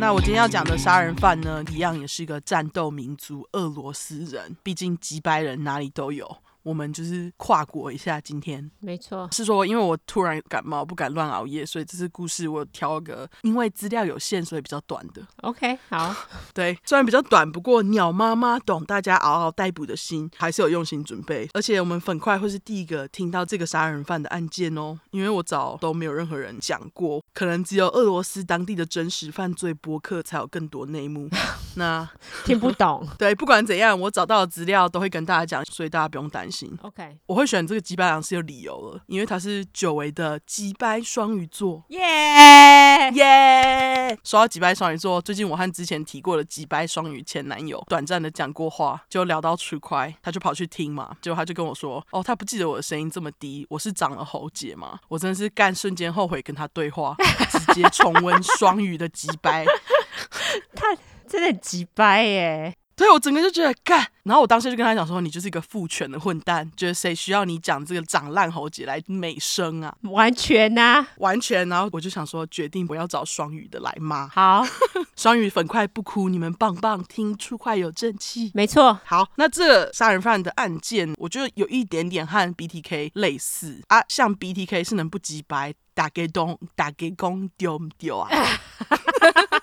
那我今天要讲的杀人犯呢，一样也是一个战斗民族——俄罗斯人。毕竟几百人哪里都有。我们就是跨国一下，今天没错，是说因为我突然感冒，不敢乱熬夜，所以这次故事我挑个因为资料有限，所以比较短的。OK，好，对，虽然比较短，不过鸟妈妈懂大家嗷嗷待哺的心，还是有用心准备。而且我们粉块会是第一个听到这个杀人犯的案件哦，因为我早都没有任何人讲过，可能只有俄罗斯当地的真实犯罪博客才有更多内幕。那 听不懂，对，不管怎样，我找到的资料都会跟大家讲，所以大家不用担心。OK，我会选这个击败狼是有理由了，因为他是久违的击败双鱼座，耶！耶！说到击败双鱼座，最近我和之前提过的击败双鱼前男友短暂的讲过话，就聊到 True Crime，他就跑去听嘛，结果他就跟我说，哦，他不记得我的声音这么低，我是长了喉结嘛？我真的是干瞬间后悔跟他对话，直接重温双鱼的击败，他真的很击败耶。所以我整个就觉得干，然后我当时就跟他讲说，你就是一个父权的混蛋，觉得谁需要你讲这个长烂喉结来美声啊？完全啊，完全。然后我就想说，决定不要找双语的来骂。好，双语粉块不哭，你们棒棒，听出快有正气。没错。好，那这个杀人犯的案件，我觉得有一点点和 BTK 类似啊，像 BTK 是能不击白打给东打给公丢不丢啊？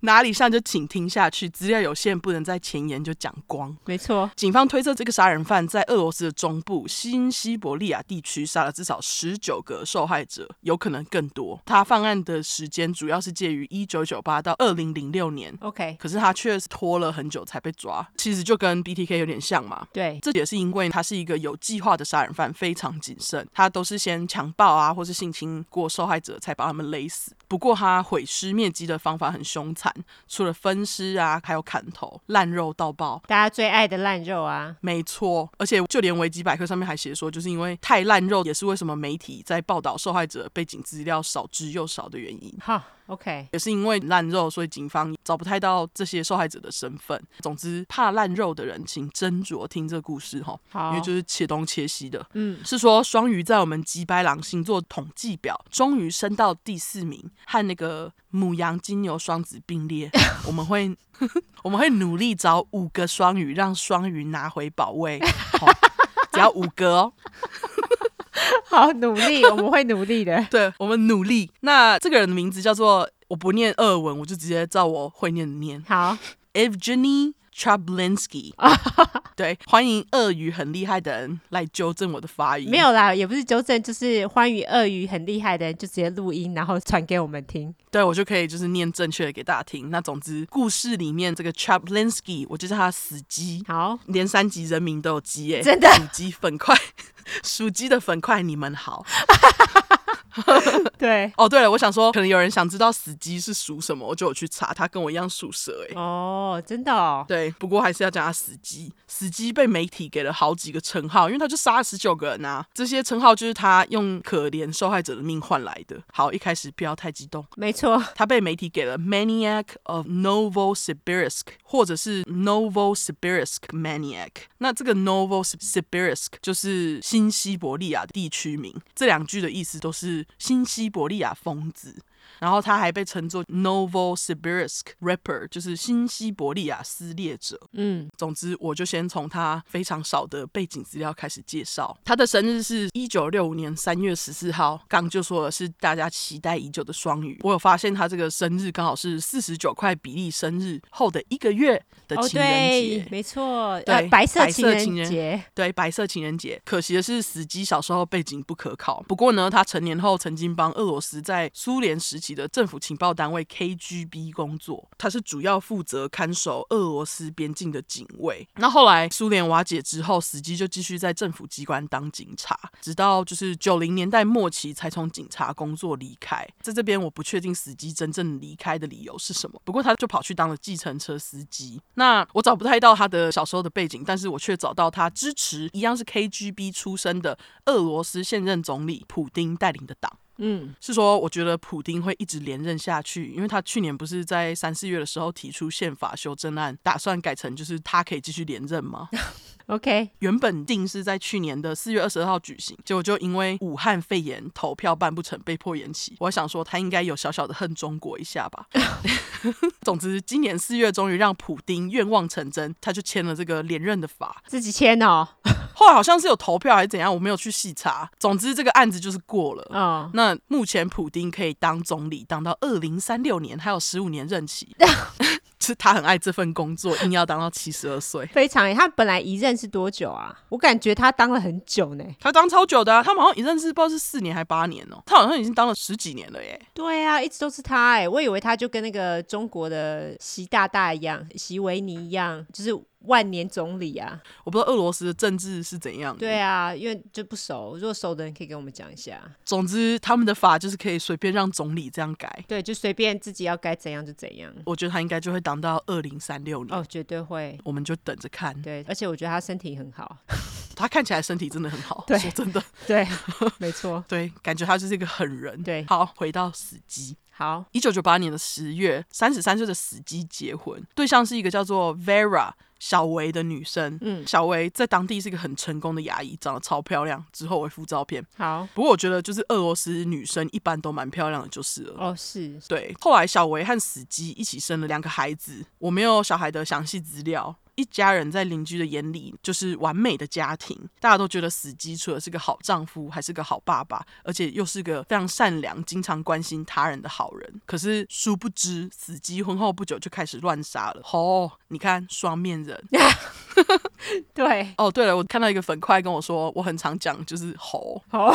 哪里像就请听下去，资料有限，不能在前言就讲光。没错，警方推测这个杀人犯在俄罗斯的中部新西伯利亚地区杀了至少十九个受害者，有可能更多。他犯案的时间主要是介于一九九八到二零零六年。OK，可是他却是拖了很久才被抓，其实就跟 BTK 有点像嘛。对，这也是因为他是一个有计划的杀人犯，非常谨慎，他都是先强暴啊，或是性侵过受害者才把他们勒死。不过他毁尸灭迹的方法很凶残。除了分尸啊，还有砍头，烂肉到爆，大家最爱的烂肉啊，没错。而且就连维基百科上面还写说，就是因为太烂肉，也是为什么媒体在报道受害者背景资料少之又少的原因。哈。OK，也是因为烂肉，所以警方找不太到这些受害者的身份。总之，怕烂肉的人请斟酌听这个故事哈，因为就是切东切西的。嗯，是说双鱼在我们击败狼星座统计表终于升到第四名，和那个母羊、金牛、双子并列。我们会 我们会努力找五个双鱼，让双鱼拿回宝位。只要五个哦。好努力，我们会努力的。对，我们努力。那这个人的名字叫做，我不念俄文，我就直接照我会念的念。好，Evgeny Chablinsky。对，欢迎俄语很厉害的人来纠正我的发音。没有啦，也不是纠正，就是欢迎俄语很厉害的人就直接录音，然后传给我们听。对，我就可以就是念正确的给大家听。那总之，故事里面这个 Chaplinsky，我就叫他死鸡。好，连三级人民都有鸡耶，真的。属鸡粉块，属鸡的粉块，你们好。对哦，对了，我想说，可能有人想知道死鸡是属什么，我就有去查，他跟我一样属蛇哎。哦，真的哦。对，不过还是要讲他死鸡。死鸡被媒体给了好几个称号，因为他就杀了十九个人啊。这些称号就是他用可怜受害者的命换来的。好，一开始不要太激动。没错，他被媒体给了 Maniac of Novosibirsk，或者是 Novosibirsk Maniac。那这个 Novosibirsk 就是新西伯利亚地区名。这两句的意思都是。新西伯利亚疯子，然后他还被称作 Novosibirsk Rapper，就是新西伯利亚撕裂者。嗯，总之我就先从他非常少的背景资料开始介绍。他的生日是一九六五年三月十四号，刚就说了是大家期待已久的双鱼。我有发现他这个生日刚好是四十九块比利生日后的一个月的情人节，哦、没错，对、呃，白色情人节，对，白色情人节。可惜的是，死鸡小时候背景不可靠。不过呢，他成年后曾经帮俄罗斯在苏联时期的政府情报单位 KGB 工作，他是主要负责看守俄罗斯边境的警卫。那后来苏联瓦解之后，死机就继续在政府机关当警察，直到就是九零年代末期才从警察工作离开。在这边我不确定死机真正离开的理由是什么，不过他就跑去当了计程车司机。那我找不太到他的小时候的背景，但是我却找到他支持一样是 KGB 出身的俄罗斯现任总理普丁带领的党。嗯，是说我觉得普丁会一直连任下去，因为他去年不是在三四月的时候提出宪法修正案，打算改成就是他可以继续连任吗？OK，原本定是在去年的四月二十二号举行，结果就因为武汉肺炎投票办不成，被迫延期。我想说他应该有小小的恨中国一下吧。总之，今年四月终于让普丁愿望成真，他就签了这个连任的法，自己签哦。后来好像是有投票还是怎样，我没有去细查。总之这个案子就是过了。哦，那目前普丁可以当总理，当到二零三六年，还有十五年任期。是他很爱这份工作，硬要当到七十二岁，非常。他本来一任是多久啊？我感觉他当了很久呢。他当超久的啊，他好像一任是不知道是四年还八年哦。他好像已经当了十几年了耶。对啊，一直都是他哎。我以为他就跟那个中国的习大大一样，习维尼一样，就是。万年总理啊！我不知道俄罗斯的政治是怎样。对啊，因为就不熟，如果熟的人可以跟我们讲一下。总之，他们的法就是可以随便让总理这样改。对，就随便自己要该怎样就怎样。我觉得他应该就会当到二零三六年。哦，绝对会。我们就等着看。对，而且我觉得他身体很好。他看起来身体真的很好。对，说真的。对，没错。对，感觉他就是一个狠人。对，好，回到死机。好，一九九八年的十月，三十三岁的死机结婚，对象是一个叫做 Vera 小维的女生。嗯，小维在当地是一个很成功的牙医，长得超漂亮。之后我会附照片。好，不过我觉得就是俄罗斯女生一般都蛮漂亮的，就是了。哦，是。对，后来小维和死鸡一起生了两个孩子，我没有小孩的详细资料。一家人在邻居的眼里就是完美的家庭，大家都觉得死鸡除了是个好丈夫，还是个好爸爸，而且又是个非常善良、经常关心他人的好人。可是殊不知，死鸡婚后不久就开始乱杀了。哦，你看双面人。对，哦，对了，我看到一个粉块跟我说，我很常讲就是猴。哦。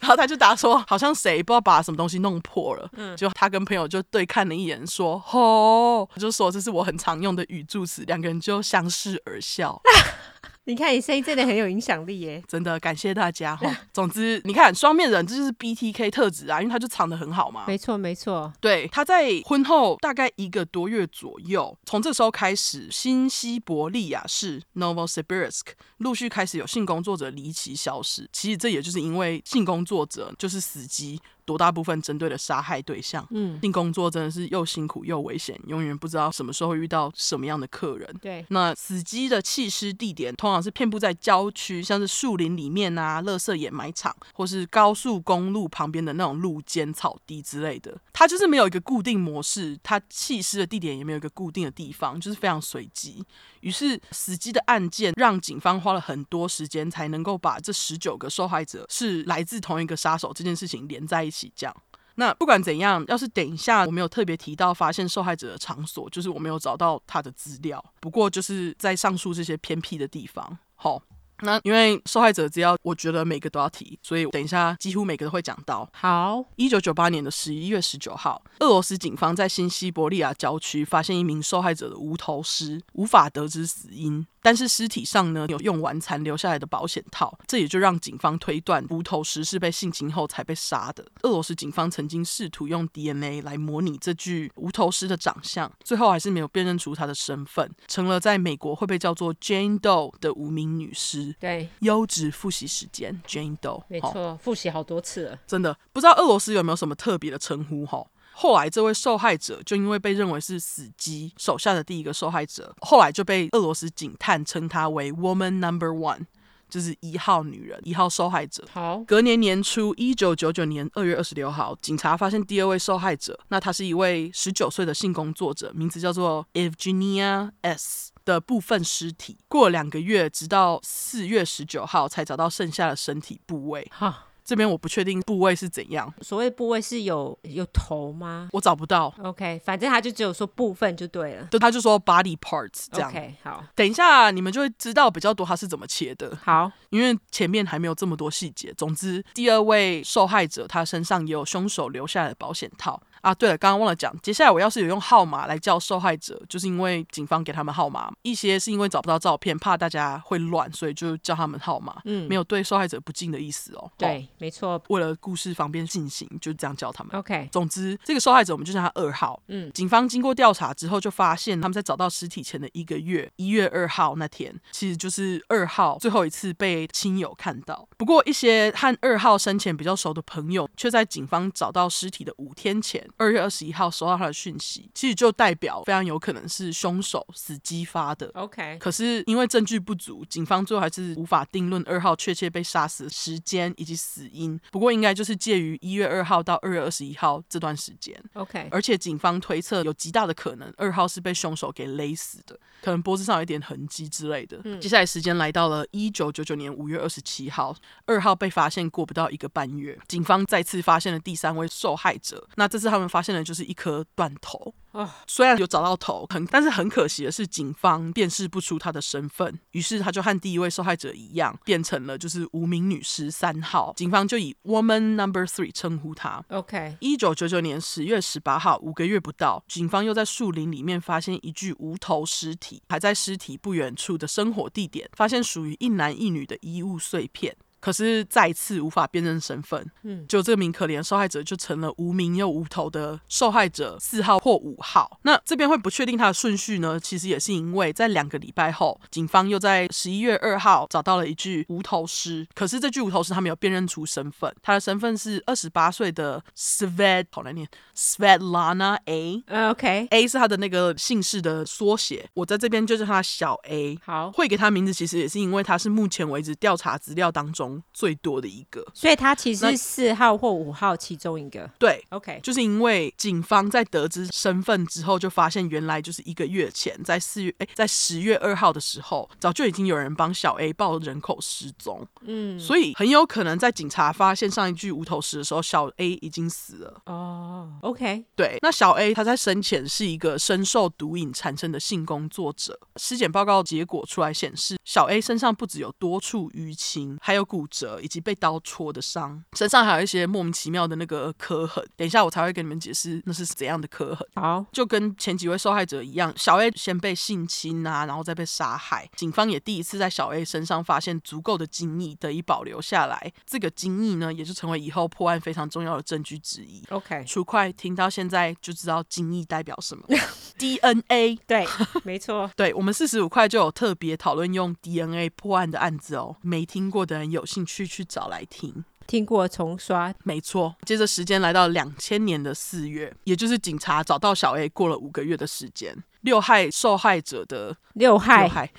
然后他就答说，好像谁不知道把什么东西弄破了，嗯，就他跟朋友就对看了一眼，说：“吼！”就说这是我很常用的语助词，两个人就相视而笑。你看，你声音真的很有影响力耶！真的感谢大家哈。总之，你看双面人，这就是 BTK 特质啊，因为他就藏得很好嘛。没错，没错。对，他在婚后大概一个多月左右，从这时候开始，新西伯利亚市 Novosibirsk 陆续开始有性工作者离奇消失。其实这也就是因为性工作者就是死鸡。多大部分针对的杀害对象。嗯，性工作真的是又辛苦又危险，永远不知道什么时候会遇到什么样的客人。对，那死机的弃尸地点通常是遍布在郊区，像是树林里面啊、垃圾掩埋场，或是高速公路旁边的那种路肩草地之类的。它就是没有一个固定模式，它弃尸的地点也没有一个固定的地方，就是非常随机。于是死机的案件让警方花了很多时间才能够把这十九个受害者是来自同一个杀手这件事情连在一起。这样，那不管怎样，要是等一下我没有特别提到发现受害者的场所，就是我没有找到他的资料。不过就是在上述这些偏僻的地方，好。那因为受害者资料，我觉得每个都要提，所以等一下几乎每个都会讲到。好，一九九八年的十一月十九号，俄罗斯警方在新西伯利亚郊区发现一名受害者的无头尸，无法得知死因。但是尸体上呢，有用完残留下来的保险套，这也就让警方推断无头尸是被性侵后才被杀的。俄罗斯警方曾经试图用 DNA 来模拟这具无头尸的长相，最后还是没有辨认出他的身份，成了在美国会被叫做 Jane Doe 的无名女尸。对，优质复习时间，Jane Doe，没错，复习好多次了，真的不知道俄罗斯有没有什么特别的称呼哈。后来，这位受害者就因为被认为是死鸡手下的第一个受害者，后来就被俄罗斯警探称他为 Woman Number One，就是一号女人，一号受害者。好，隔年年初，一九九九年二月二十六号，警察发现第二位受害者，那她是一位十九岁的性工作者，名字叫做 Evgenia S 的部分尸体。过了两个月，直到四月十九号才找到剩下的身体部位。哈。这边我不确定部位是怎样，所谓部位是有有头吗？我找不到。OK，反正他就只有说部分就对了。对他就说 body parts 这样。OK，好。等一下你们就会知道比较多他是怎么切的。好，因为前面还没有这么多细节。总之，第二位受害者他身上也有凶手留下来的保险套。啊，对了，刚刚忘了讲，接下来我要是有用号码来叫受害者，就是因为警方给他们号码，一些是因为找不到照片，怕大家会乱，所以就叫他们号码，嗯，没有对受害者不敬的意思哦。对，哦、没错，为了故事方便进行，就这样叫他们。OK，总之这个受害者我们就叫他二号。嗯，警方经过调查之后，就发现他们在找到尸体前的一个月，一月二号那天，其实就是二号最后一次被亲友看到。不过一些和二号生前比较熟的朋友，却在警方找到尸体的五天前，二月二十一号。收到他的讯息，其实就代表非常有可能是凶手死机发的。OK，可是因为证据不足，警方最后还是无法定论二号确切被杀死的时间以及死因。不过应该就是介于一月二号到二月二十一号这段时间。OK，而且警方推测有极大的可能二号是被凶手给勒死的，可能脖子上有一点痕迹之类的。嗯，接下来时间来到了一九九九年五月二十七号，二号被发现过不到一个半月，警方再次发现了第三位受害者。那这次他们发现的就是一颗。颗断头啊，虽然有找到头，很但是很可惜的是，警方辨识不出他的身份。于是他就和第一位受害者一样，变成了就是无名女尸三号。警方就以 Woman Number Three 称呼他。OK，一九九九年十月十八号，五个月不到，警方又在树林里面发现一具无头尸体，还在尸体不远处的生活地点发现属于一男一女的衣物碎片。可是再次无法辨认身份，嗯，就这名可怜受害者就成了无名又无头的受害者四号或五号。那这边会不确定他的顺序呢？其实也是因为在两个礼拜后，警方又在十一月二号找到了一具无头尸。可是这具无头尸他没有辨认出身份，他的身份是二十八岁的 Svet，好难念，Svetlana A，OK，A、uh. 是他的那个姓氏的缩写。我在这边就叫他小 A。好，会给他名字其实也是因为他是目前为止调查资料当中。最多的一个，所以他其实是四号或五号其中一个。对，OK，就是因为警方在得知身份之后，就发现原来就是一个月前，在四月哎，在十月二号的时候，早就已经有人帮小 A 报人口失踪。嗯，所以很有可能在警察发现上一具无头尸的时候，小 A 已经死了。哦，OK，对，那小 A 他在生前是一个深受毒瘾产生的性工作者。尸检报告结果出来显示，小 A 身上不只有多处淤青，还有骨。骨折以及被刀戳的伤，身上还有一些莫名其妙的那个磕痕。等一下我才会跟你们解释那是怎样的磕痕。好，就跟前几位受害者一样，小 A 先被性侵啊，然后再被杀害。警方也第一次在小 A 身上发现足够的精液，得以保留下来。这个精液呢，也就成为以后破案非常重要的证据之一。OK，楚快听到现在就知道精液代表什么。DNA，对，没错。对，我们四十五块就有特别讨论用 DNA 破案的案子哦，没听过的人有兴趣去找来听。听过重刷，没错。接着时间来到两千年的四月，也就是警察找到小 A 过了五个月的时间。六害受害者的六害六害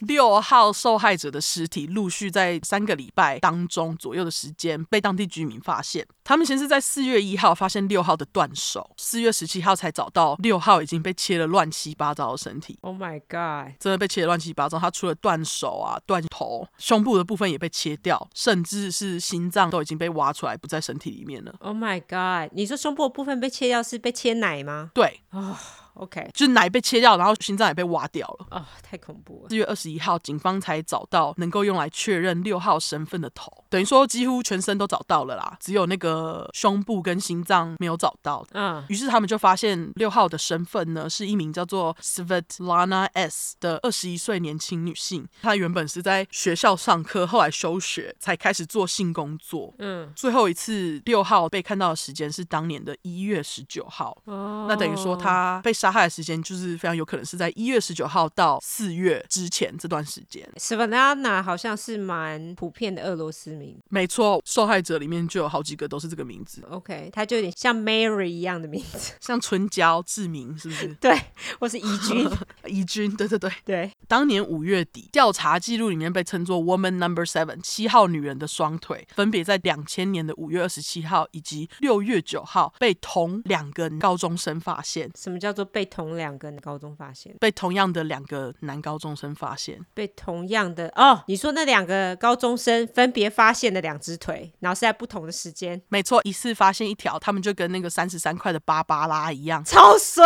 六号受害者的尸体陆续在三个礼拜当中左右的时间被当地居民发现。他们先是在四月一号发现六号的断手，四月十七号才找到六号已经被切了乱七八糟的身体。Oh my god！真的被切了乱七八糟。他除了断手啊、断头，胸部的部分也被切掉，甚至是心脏都已经被挖出来，不在身体里面了。Oh my god！你说胸部的部分被切掉是被切奶吗？对。哦。Oh. OK，就是奶被切掉，然后心脏也被挖掉了。哦，太恐怖了！四月二十一号，警方才找到能够用来确认六号身份的头，等于说几乎全身都找到了啦，只有那个胸部跟心脏没有找到。嗯，于是他们就发现六号的身份呢，是一名叫做 Svetlana S 的二十一岁年轻女性。她原本是在学校上课，后来休学，才开始做性工作。嗯，最后一次六号被看到的时间是当年的一月十九号。哦，那等于说她被杀。害的时间就是非常有可能是在一月十九号到四月之前这段时间。Svetlana 好像是蛮普遍的俄罗斯名，没错，受害者里面就有好几个都是这个名字。OK，他就有点像 Mary 一样的名字，像春娇、志明，是不是？对，我是怡君，怡君，对对对对。当年五月底，调查记录里面被称作 Woman Number Seven 七号女人的双腿，分别在两千年的五月二十七号以及六月九号被同两个高中生发现。什么叫做被？被同两个高中发现，被同样的两个男高中生发现，被同样的哦，你说那两个高中生分别发现的两只腿，然后是在不同的时间，没错，一次发现一条，他们就跟那个三十三块的芭芭拉一样，超衰。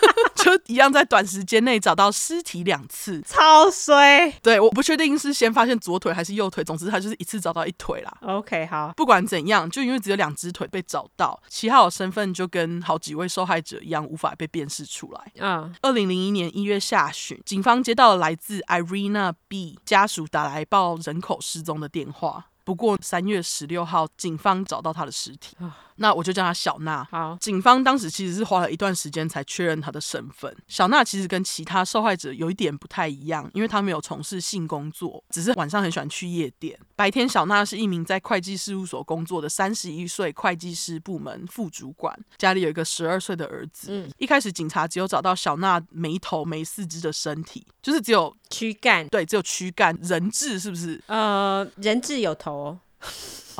就一样，在短时间内找到尸体两次，超衰。对，我不确定是先发现左腿还是右腿，总之他就是一次找到一腿啦。OK，好，不管怎样，就因为只有两只腿被找到，七号的身份就跟好几位受害者一样，无法被辨识出来。嗯，二零零一年一月下旬，警方接到了来自 Irina B 家属打来报人口失踪的电话。不过三月十六号，警方找到他的尸体。那我就叫她小娜。好，警方当时其实是花了一段时间才确认她的身份。小娜其实跟其他受害者有一点不太一样，因为她没有从事性工作，只是晚上很喜欢去夜店。白天，小娜是一名在会计事务所工作的三十一岁会计师部门副主管，家里有一个十二岁的儿子。嗯，一开始警察只有找到小娜没头没四肢的身体，就是只有躯干，对，只有躯干，人质是不是？呃，人质有头。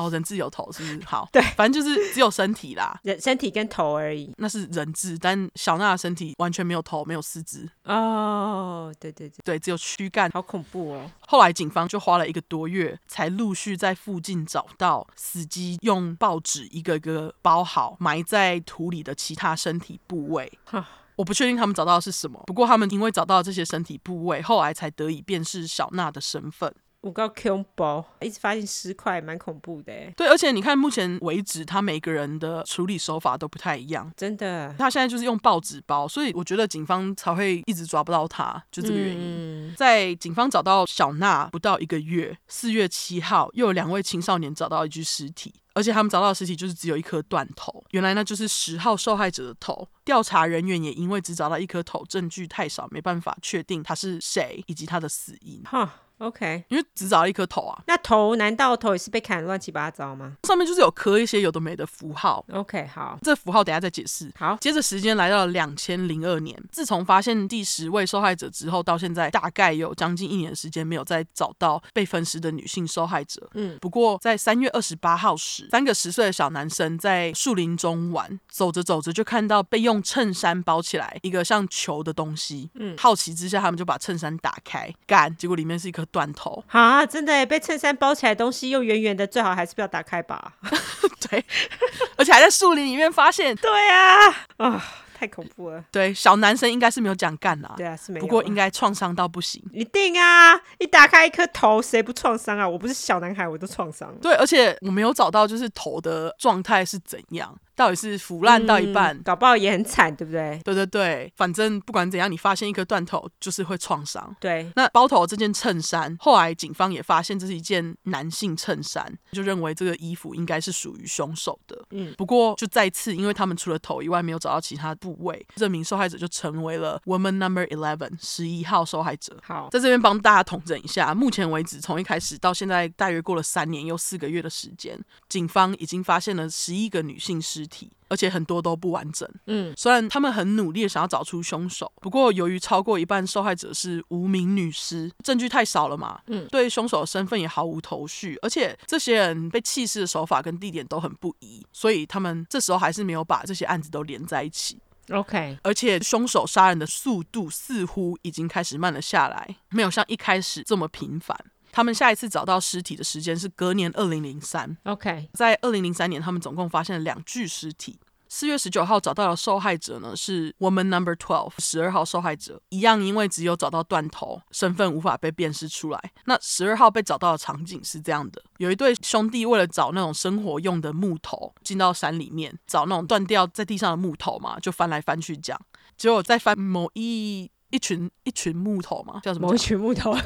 哦，人质有头是不是？好，对，反正就是只有身体啦，人身体跟头而已。那是人质，但小娜的身体完全没有头，没有四肢。哦，对对对，对，只有躯干，好恐怖哦。后来警方就花了一个多月，才陆续在附近找到死机用报纸一个个包好，埋在土里的其他身体部位。我不确定他们找到的是什么，不过他们因为找到了这些身体部位，后来才得以辨识小娜的身份。我告 Q 包，一直发现尸块，蛮恐怖的。对，而且你看，目前为止，他每个人的处理手法都不太一样。真的，他现在就是用报纸包，所以我觉得警方才会一直抓不到他，就这个原因。嗯、在警方找到小娜不到一个月，四月七号，又有两位青少年找到一具尸体，而且他们找到的尸体就是只有一颗断头，原来那就是十号受害者的头。调查人员也因为只找到一颗头，证据太少，没办法确定他是谁以及他的死因。哈。OK，因为只找到一颗头啊，那头难道头也是被砍乱七八糟吗？上面就是有刻一些有的没的符号。OK，好，这符号等下再解释。好，接着时间来到了两千零二年，自从发现第十位受害者之后，到现在大概有将近一年的时间没有再找到被分尸的女性受害者。嗯，不过在三月二十八号时，三个十岁的小男生在树林中玩，走着走着就看到被用衬衫包起来一个像球的东西。嗯，好奇之下，他们就把衬衫打开，干，结果里面是一颗。断头啊！真的被衬衫包起来的东西又圆圆的，最好还是不要打开吧。对，而且还在树林里面发现。对啊，啊，太恐怖了。对，小男生应该是没有这样干啦。对啊，是没有。不过应该创伤到不行。一定啊！一打开一颗头，谁不创伤啊？我不是小男孩，我都创伤。对，而且我没有找到就是头的状态是怎样。到底是腐烂到一半，嗯、搞不好也很惨，对不对？对对对，反正不管怎样，你发现一颗断头就是会创伤。对，那包头这件衬衫，后来警方也发现这是一件男性衬衫，就认为这个衣服应该是属于凶手的。嗯，不过就再次，因为他们除了头以外没有找到其他部位，这名受害者就成为了 Woman Number Eleven 十一号受害者。好，在这边帮大家统整一下，目前为止从一开始到现在，大约过了三年又四个月的时间，警方已经发现了十一个女性尸体。而且很多都不完整。嗯，虽然他们很努力的想要找出凶手，不过由于超过一半受害者是无名女尸，证据太少了嘛。嗯，对凶手的身份也毫无头绪，而且这些人被弃尸的手法跟地点都很不一，所以他们这时候还是没有把这些案子都连在一起。OK，而且凶手杀人的速度似乎已经开始慢了下来，没有像一开始这么频繁。他们下一次找到尸体的时间是隔年二零零三。OK，在二零零三年，他们总共发现了两具尸体。四月十九号找到的受害者呢是 Woman Number Twelve，十二号受害者一样，因为只有找到断头，身份无法被辨识出来。那十二号被找到的场景是这样的：有一对兄弟为了找那种生活用的木头，进到山里面找那种断掉在地上的木头嘛，就翻来翻去讲，结果在翻某一一群一群木头嘛，叫什么？某一群木头。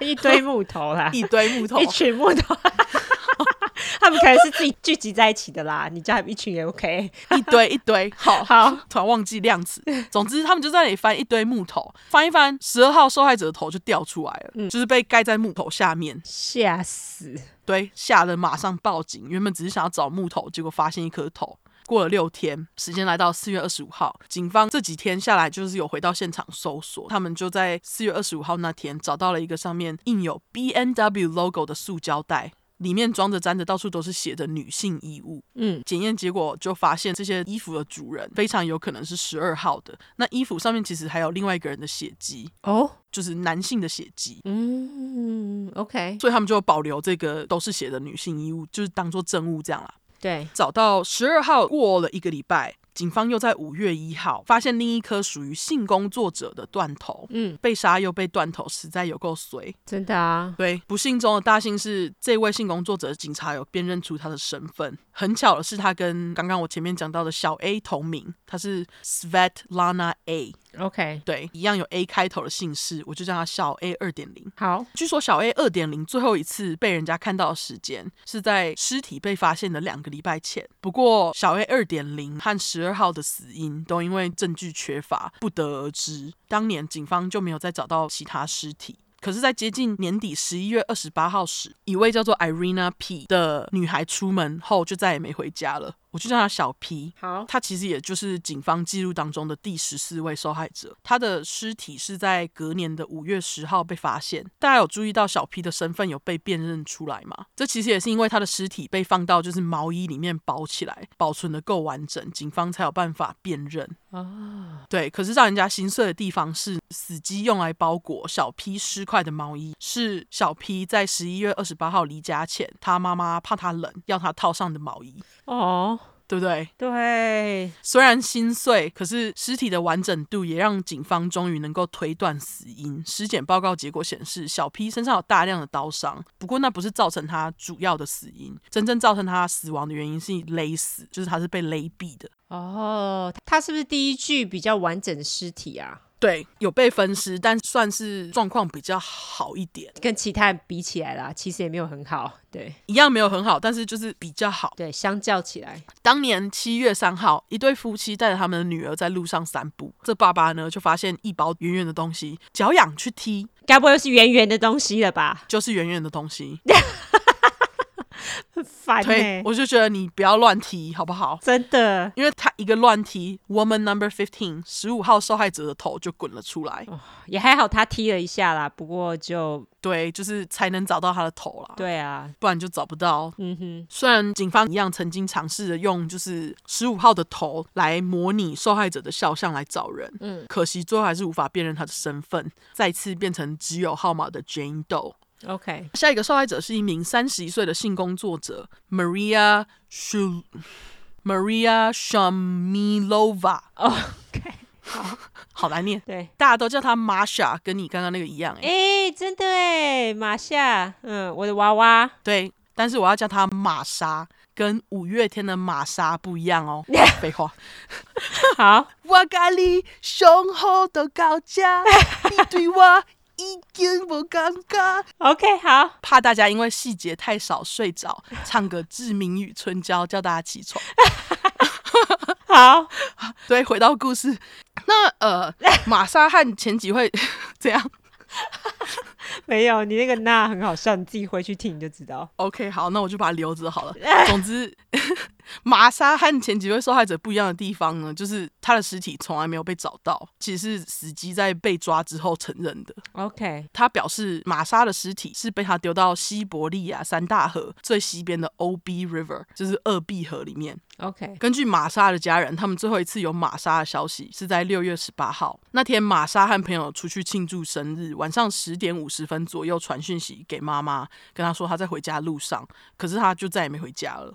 一堆木头啦，一堆木头，一群木头，他们可能是自己聚集在一起的啦。你叫他们一群也 OK，一堆一堆，好好，突然忘记量词。总之，他们就在那里翻一堆木头，翻一翻，十二号受害者的头就掉出来了，嗯、就是被盖在木头下面，吓死。对，吓得马上报警。原本只是想要找木头，结果发现一颗头。过了六天，时间来到四月二十五号，警方这几天下来就是有回到现场搜索，他们就在四月二十五号那天找到了一个上面印有 B N W logo 的塑胶袋，里面装着沾着到处都是血的女性衣物。嗯，检验结果就发现这些衣服的主人非常有可能是十二号的。那衣服上面其实还有另外一个人的血迹哦，就是男性的血迹。嗯，OK，所以他们就保留这个都是血的女性衣物，就是当做证物这样啦。对，找到十二号过了一个礼拜，警方又在五月一号发现另一颗属于性工作者的断头。嗯，被杀又被断头，实在有够衰。真的啊。对，不幸中的大幸是，这位性工作者警察有辨认出他的身份。很巧的是，他跟刚刚我前面讲到的小 A 同名，他是 Svetlana A。OK，对，一样有 A 开头的姓氏，我就叫他小 A 二点零。好，据说小 A 二点零最后一次被人家看到的时间是在尸体被发现的两个礼拜前。不过小 A 二点零和十二号的死因都因为证据缺乏不得而知。当年警方就没有再找到其他尸体。可是，在接近年底十一月二十八号时，一位叫做 Irina P 的女孩出门后就再也没回家了。我就叫他小 P。好，他其实也就是警方记录当中的第十四位受害者。他的尸体是在隔年的五月十号被发现。大家有注意到小 P 的身份有被辨认出来吗？这其实也是因为他的尸体被放到就是毛衣里面包起来，保存的够完整，警方才有办法辨认。啊，对。可是让人家心碎的地方是，死机用来包裹小 P 尸块的毛衣，是小 P 在十一月二十八号离家前，他妈妈怕他冷，要他套上的毛衣。哦。对不对？对，虽然心碎，可是尸体的完整度也让警方终于能够推断死因。尸检报告结果显示，小 P 身上有大量的刀伤，不过那不是造成他主要的死因，真正造成他死亡的原因是勒死，就是他是被勒毙的。哦，他是不是第一具比较完整的尸体啊？对，有被分尸，但算是状况比较好一点，跟其他人比起来啦，其实也没有很好。对，一样没有很好，但是就是比较好。对，相较起来，当年七月三号，一对夫妻带着他们的女儿在路上散步，这爸爸呢就发现一包圆圆的东西，脚痒去踢，该不会是圆圆的东西了吧？就是圆圆的东西。很烦欸，我就觉得你不要乱提，好不好？真的，因为他一个乱提，Woman Number Fifteen，十五号受害者的头就滚了出来。哦，也还好，他踢了一下啦，不过就对，就是才能找到他的头啦。对啊，不然就找不到。嗯哼，虽然警方一样曾经尝试着用就是十五号的头来模拟受害者的肖像来找人，嗯，可惜最后还是无法辨认他的身份，再次变成只有号码的 Jane Doe。OK，下一个受害者是一名三十一岁的性工作者 Maria Shul Maria Shamilova。OK，好，好难念。对，大家都叫她 Masha，跟你刚刚那个一样。哎、欸，真的哎，玛夏，嗯，我的娃娃。对，但是我要叫她玛莎。跟五月天的玛莎不一样哦。废话。好，我甲你上好的高架，你对我已经不尴尬。OK，好，怕大家因为细节太少睡着，唱个《志明与春娇》叫大家起床。好，对，回到故事，那呃，玛莎和前几位这样。没有，你那个那很好笑，你自己回去听你就知道。OK，好，那我就把它留着好了。总之，玛莎和前几位受害者不一样的地方呢，就是他的尸体从来没有被找到，其实是死鸡在被抓之后承认的。OK，他表示玛莎的尸体是被他丢到西伯利亚三大河最西边的 OB River，就是鄂毕河里面。OK，根据玛莎的家人，他们最后一次有玛莎的消息是在六月十八号那天，玛莎和朋友出去庆祝生日，晚上十点五十分左右传讯息给妈妈，跟她说她在回家路上，可是她就再也没回家了。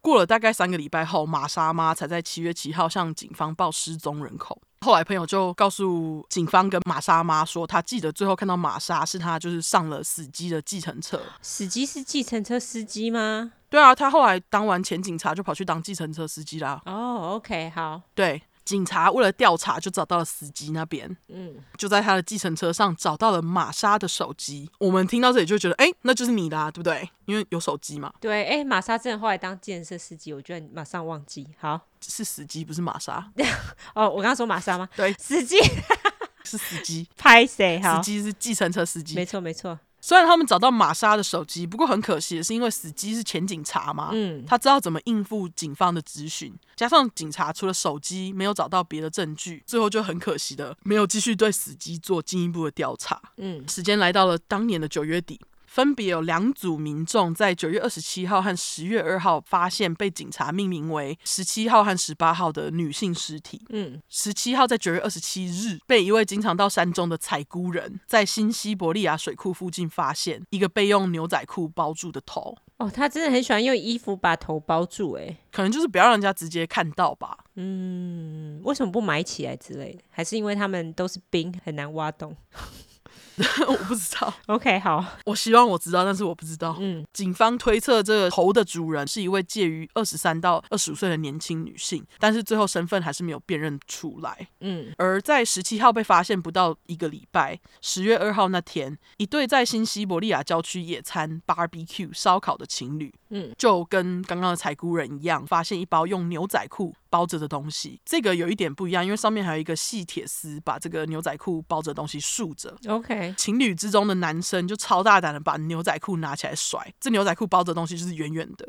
过了大概三个礼拜后，玛莎妈才在七月七号向警方报失踪人口。后来朋友就告诉警方跟玛莎妈说，他记得最后看到玛莎是他就是上了死机的计程车。死机是计程车司机吗？对啊，他后来当完前警察就跑去当计程车司机啦。哦，OK，好，对。警察为了调查，就找到了司机那边，嗯，就在他的计程车上找到了玛莎的手机。我们听到这里就觉得，哎，那就是你的啊，对不对？因为有手机嘛。对，哎，玛莎真的后来当计程车司机，我居然马上忘记。好，是司机，不是玛莎。哦，我刚刚说玛莎吗？对，司机 是司机。拍谁？司机是计程车司机。没错，没错。虽然他们找到玛莎的手机，不过很可惜的是，因为死机是前警察嘛，嗯，他知道怎么应付警方的质询，加上警察除了手机没有找到别的证据，最后就很可惜的没有继续对死机做进一步的调查。嗯，时间来到了当年的九月底。分别有两组民众在九月二十七号和十月二号发现被警察命名为十七号和十八号的女性尸体。嗯，十七号在九月二十七日被一位经常到山中的采菇人，在新西伯利亚水库附近发现一个被用牛仔裤包住的头。哦，他真的很喜欢用衣服把头包住，哎，可能就是不要让人家直接看到吧。嗯，为什么不埋起来之类的？还是因为他们都是冰，很难挖洞？我不知道。OK，好，我希望我知道，但是我不知道。嗯，警方推测这个头的主人是一位介于二十三到二十五岁的年轻女性，但是最后身份还是没有辨认出来。嗯，而在十七号被发现不到一个礼拜，十月二号那天，一对在新西伯利亚郊区野餐 barbecue 烧烤的情侣，嗯，就跟刚刚的采菇人一样，发现一包用牛仔裤包着的东西。这个有一点不一样，因为上面还有一个细铁丝把这个牛仔裤包着的东西竖着。OK。情侣之中的男生就超大胆的把牛仔裤拿起来甩，这牛仔裤包着的东西就是圆圆的。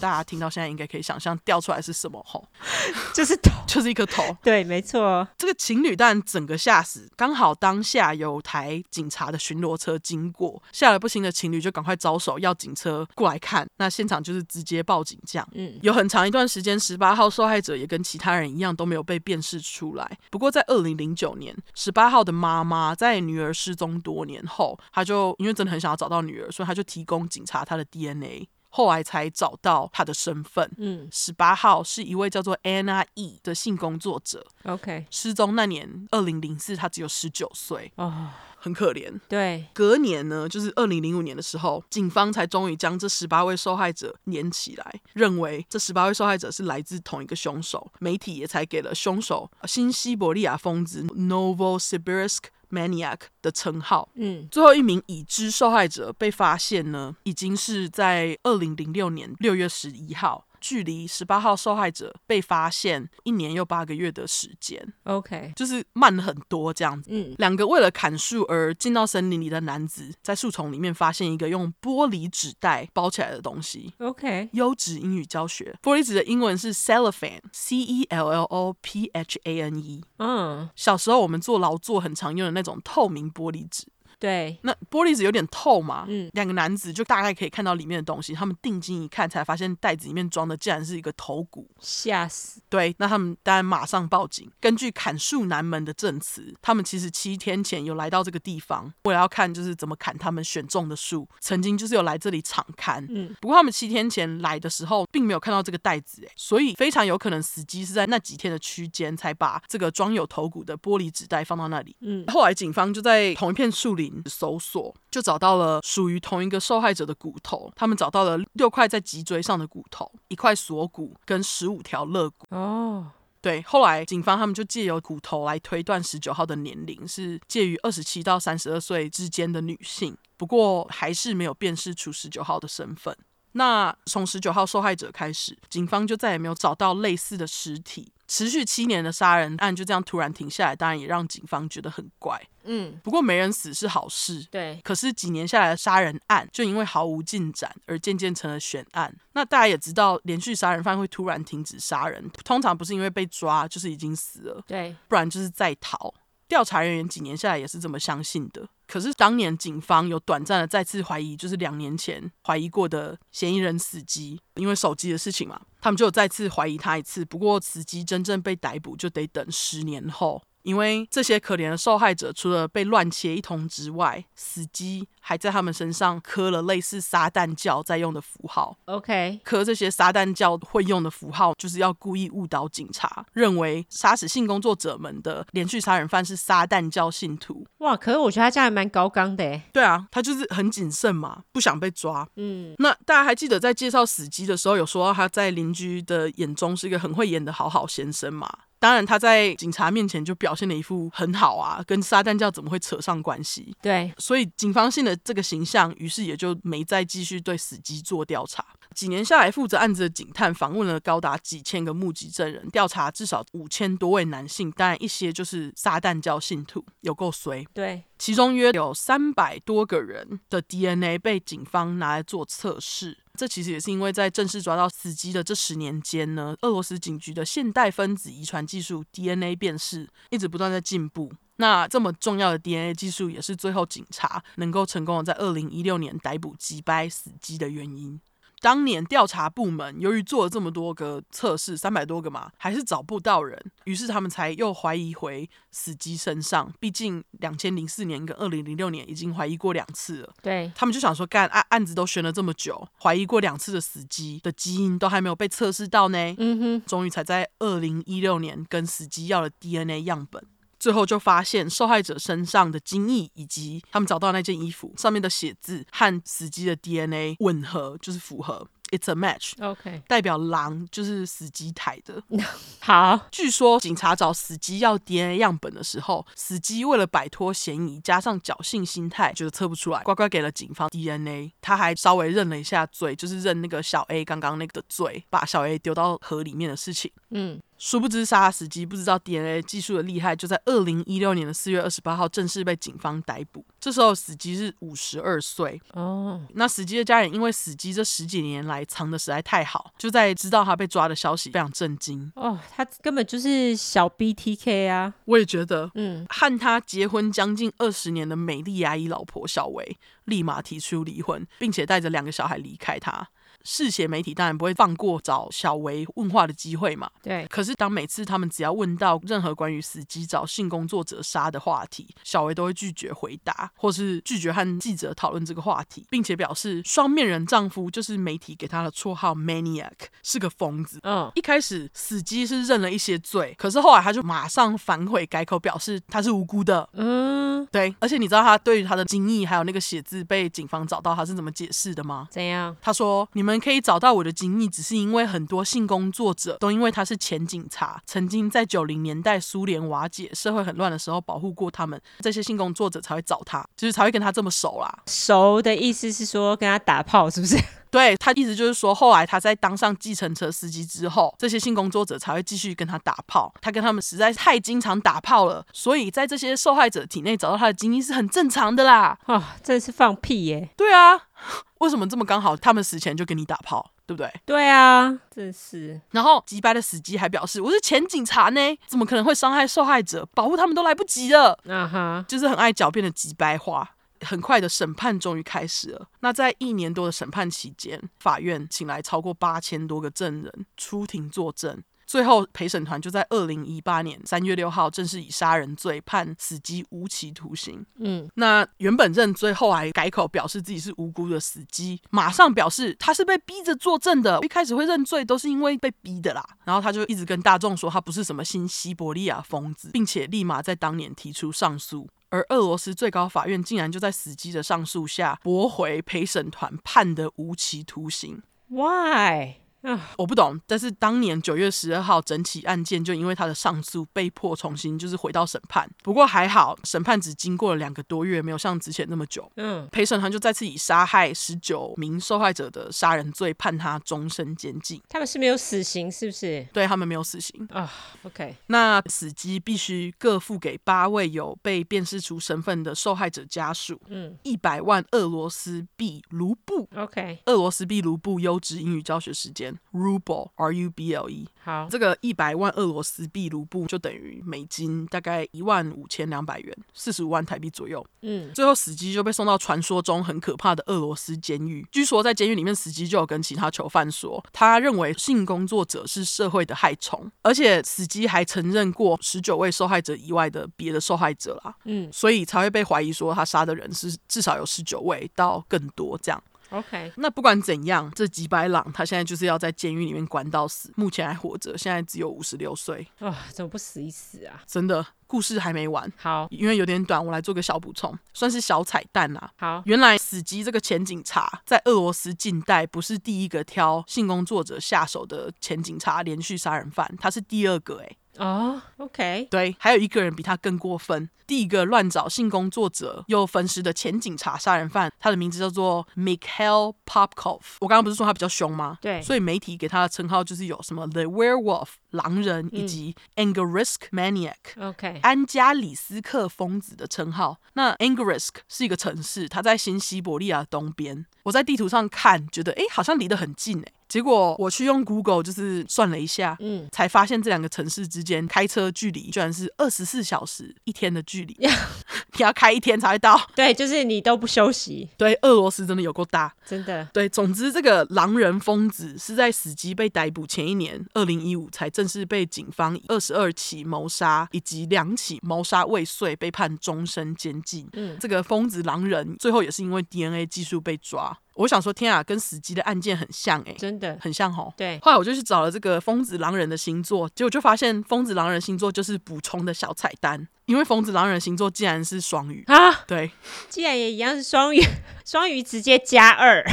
大家听到现在应该可以想象掉出来是什么吼，就是头，就是一颗头。对，没错。这个情侣但整个吓死，刚好当下有台警察的巡逻车经过，吓得不行的情侣就赶快招手要警车过来看。那现场就是直接报警这样。嗯，有很长一段时间，十八号受害者也跟其他人一样都没有被辨识出来。不过在二零零九年，十八号的妈妈在女儿失踪多年后，她就因为真的很想要找到女儿，所以她就提供警察她的 DNA。后来才找到他的身份。嗯，十八号是一位叫做 Anna E 的性工作者。OK，失踪那年，二零零四，他只有十九岁。哦，很可怜。对，隔年呢，就是二零零五年的时候，警方才终于将这十八位受害者连起来，认为这十八位受害者是来自同一个凶手。媒体也才给了凶手新西伯利亚疯子 Novosibirsk Maniac 的称号。嗯，最后一名已知受害者被发现呢，已经是在二零零六年六月十一号。距离十八号受害者被发现一年又八个月的时间，OK，就是慢了很多这样子。嗯，两个为了砍树而进到森林里的男子，在树丛里面发现一个用玻璃纸袋包起来的东西，OK。优质英语教学，玻璃纸的英文是 cellophane，C E L L O P H A N E。嗯，小时候我们做劳作很常用的那种透明玻璃纸。对，那玻璃纸有点透嘛，嗯，两个男子就大概可以看到里面的东西。他们定睛一看，才发现袋子里面装的竟然是一个头骨，吓死。对，那他们当然马上报警。根据砍树男们的证词，他们其实七天前有来到这个地方，为了要看就是怎么砍他们选中的树，曾经就是有来这里场勘。嗯，不过他们七天前来的时候，并没有看到这个袋子，哎，所以非常有可能死机是在那几天的区间才把这个装有头骨的玻璃纸袋放到那里。嗯，后来警方就在同一片树林林搜索，就找到了属于同一个受害者的骨头。他们找到了六块在脊椎上的骨头，一块锁骨跟十五条肋骨。哦，对，后来警方他们就借由骨头来推断十九号的年龄是介于二十七到三十二岁之间的女性，不过还是没有辨识出十九号的身份。那从十九号受害者开始，警方就再也没有找到类似的尸体。持续七年的杀人案就这样突然停下来，当然也让警方觉得很怪。嗯，不过没人死是好事。对。可是几年下来的杀人案就因为毫无进展而渐渐成了悬案。那大家也知道，连续杀人犯会突然停止杀人，通常不是因为被抓，就是已经死了。对。不然就是在逃。调查人员几年下来也是这么相信的。可是当年警方有短暂的再次怀疑，就是两年前怀疑过的嫌疑人死机，因为手机的事情嘛，他们就有再次怀疑他一次。不过死机真正被逮捕就得等十年后。因为这些可怜的受害者，除了被乱切一通之外，死机还在他们身上刻了类似撒旦教在用的符号。OK，刻这些撒旦教会用的符号，就是要故意误导警察，认为杀死性工作者们的连续杀人犯是撒旦教信徒。哇，可是我觉得他这样还蛮高刚的。对啊，他就是很谨慎嘛，不想被抓。嗯，那大家还记得在介绍死机的时候，有说到他在邻居的眼中是一个很会演的好好先生嘛？当然，他在警察面前就表现了一副很好啊，跟撒旦教怎么会扯上关系？对，所以警方信的这个形象，于是也就没再继续对死机做调查。几年下来，负责案子的警探访问了高达几千个目击证人，调查至少五千多位男性，当然一些就是撒旦教信徒，有够衰。对，其中约有三百多个人的 DNA 被警方拿来做测试。这其实也是因为在正式抓到死机的这十年间呢，俄罗斯警局的现代分子遗传技术 DNA 辨识一直不断在进步。那这么重要的 DNA 技术，也是最后警察能够成功的在二零一六年逮捕击败死机的原因。当年调查部门由于做了这么多个测试，三百多个嘛，还是找不到人，于是他们才又怀疑回死机身上。毕竟两千零四年跟二零零六年已经怀疑过两次了，对，他们就想说，干案案子都悬了这么久，怀疑过两次的死机的基因都还没有被测试到呢。嗯哼，终于才在二零一六年跟死机要了 DNA 样本。最后就发现受害者身上的精液以及他们找到那件衣服上面的血字和死机的 DNA 吻合，就是符合。It's a match. OK，代表狼就是死机抬的。好，据说警察找死机要 DNA 样本的时候，死机为了摆脱嫌疑，加上侥幸心态，觉得测不出来，乖乖给了警方 DNA。他还稍微认了一下罪，就是认那个小 A 刚刚那个的罪，把小 A 丢到河里面的事情。嗯。殊不知，杀死机不知道 DNA 技术的厉害，就在二零一六年的四月二十八号正式被警方逮捕。这时候，死机是五十二岁哦。那死机的家人因为死机这十几年来藏的实在太好，就在知道他被抓的消息非常震惊哦。他根本就是小 BTK 啊！我也觉得，嗯，和他结婚将近二十年的美丽阿姨老婆小薇立马提出离婚，并且带着两个小孩离开他。嗜血媒体当然不会放过找小维问话的机会嘛。对。可是当每次他们只要问到任何关于死机找性工作者杀的话题，小维都会拒绝回答，或是拒绝和记者讨论这个话题，并且表示双面人丈夫就是媒体给他的绰号 Maniac，是个疯子。嗯。一开始死机是认了一些罪，可是后来他就马上反悔改口，表示他是无辜的。嗯。对。而且你知道他对于他的精液还有那个写字被警方找到，他是怎么解释的吗？怎样？他说：“你们。”可以找到我的精液，只是因为很多性工作者都因为他是前警察，曾经在九零年代苏联瓦解、社会很乱的时候保护过他们，这些性工作者才会找他，就是才会跟他这么熟啦。熟的意思是说跟他打炮，是不是？对，他意思就是说，后来他在当上计程车司机之后，这些性工作者才会继续跟他打炮。他跟他们实在是太经常打炮了，所以在这些受害者体内找到他的精液是很正常的啦。啊、哦，真是放屁耶！对啊。为什么这么刚好？他们死前就给你打炮，对不对？对啊，真是。然后，击败的死机还表示：“我是前警察呢，怎么可能会伤害受害者？保护他们都来不及了。”啊哈，就是很爱狡辩的击败话。很快的审判终于开始了。那在一年多的审判期间，法院请来超过八千多个证人出庭作证。最后，陪审团就在二零一八年三月六号正式以杀人罪判死机无期徒刑。嗯，那原本认罪，后来改口表示自己是无辜的死机，马上表示他是被逼着作证的。一开始会认罪都是因为被逼的啦。然后他就一直跟大众说他不是什么新西伯利亚疯子，并且立马在当年提出上诉。而俄罗斯最高法院竟然就在死机的上诉下驳回陪审团判的无期徒刑。Why？我不懂，但是当年九月十二号，整起案件就因为他的上诉被迫重新就是回到审判。不过还好，审判只经过了两个多月，没有像之前那么久。嗯，陪审团就再次以杀害十九名受害者的杀人罪判他终身监禁。他们是没有死刑，是不是？对，他们没有死刑啊。Oh, OK，那死机必须各付给八位有被辨识出身份的受害者家属，嗯，一百万俄罗斯币卢布。OK，俄罗斯币卢布优质英语教学时间。Ruble, R-U-B-L-E。好，这个一百万俄罗斯币卢布就等于美金大概一万五千两百元，四十五万台币左右。嗯，最后死机就被送到传说中很可怕的俄罗斯监狱。据说在监狱里面，死机就有跟其他囚犯说，他认为性工作者是社会的害虫，而且死机还承认过十九位受害者以外的别的受害者啦。嗯，所以才会被怀疑说他杀的人是至少有十九位到更多这样。OK，那不管怎样，这吉白朗他现在就是要在监狱里面关到死，目前还活着，现在只有五十六岁。啊、哦，怎么不死一死啊？真的，故事还没完。好，因为有点短，我来做个小补充，算是小彩蛋啊。好，原来死机这个前警察在俄罗斯近代不是第一个挑性工作者下手的前警察连续杀人犯，他是第二个哎、欸。哦、oh，OK，对，还有一个人比他更过分。第一个乱找性工作者又焚尸的前警察杀人犯，他的名字叫做 Mikhail Popkov。我刚刚不是说他比较凶吗？对，所以媒体给他的称号就是有什么 The Werewolf 狼人，以及 Angerisk Maniac，OK，、嗯、安加里斯克疯子的称号。那 Angerisk 是一个城市，它在新西伯利亚东边。我在地图上看，觉得哎，好像离得很近哎。结果我去用 Google 就是算了一下，嗯，才发现这两个城市之间开车距离居然是二十四小时一天的距离，你要开一天才会到。对，就是你都不休息。对，俄罗斯真的有够大，真的。对，总之这个狼人疯子是在死机被逮捕前一年，二零一五才正式被警方以二十二起谋杀以及两起谋杀未遂被判终身监禁。嗯，这个疯子狼人最后也是因为 DNA 技术被抓。我想说，天啊，跟死机的案件很像哎、欸，真的很像吼。对，后来我就去找了这个疯子狼人的星座，结果就发现疯子狼人星座就是补充的小彩蛋，因为疯子狼人星座竟然是双鱼啊。对，既然也一样是双鱼，双鱼直接加二，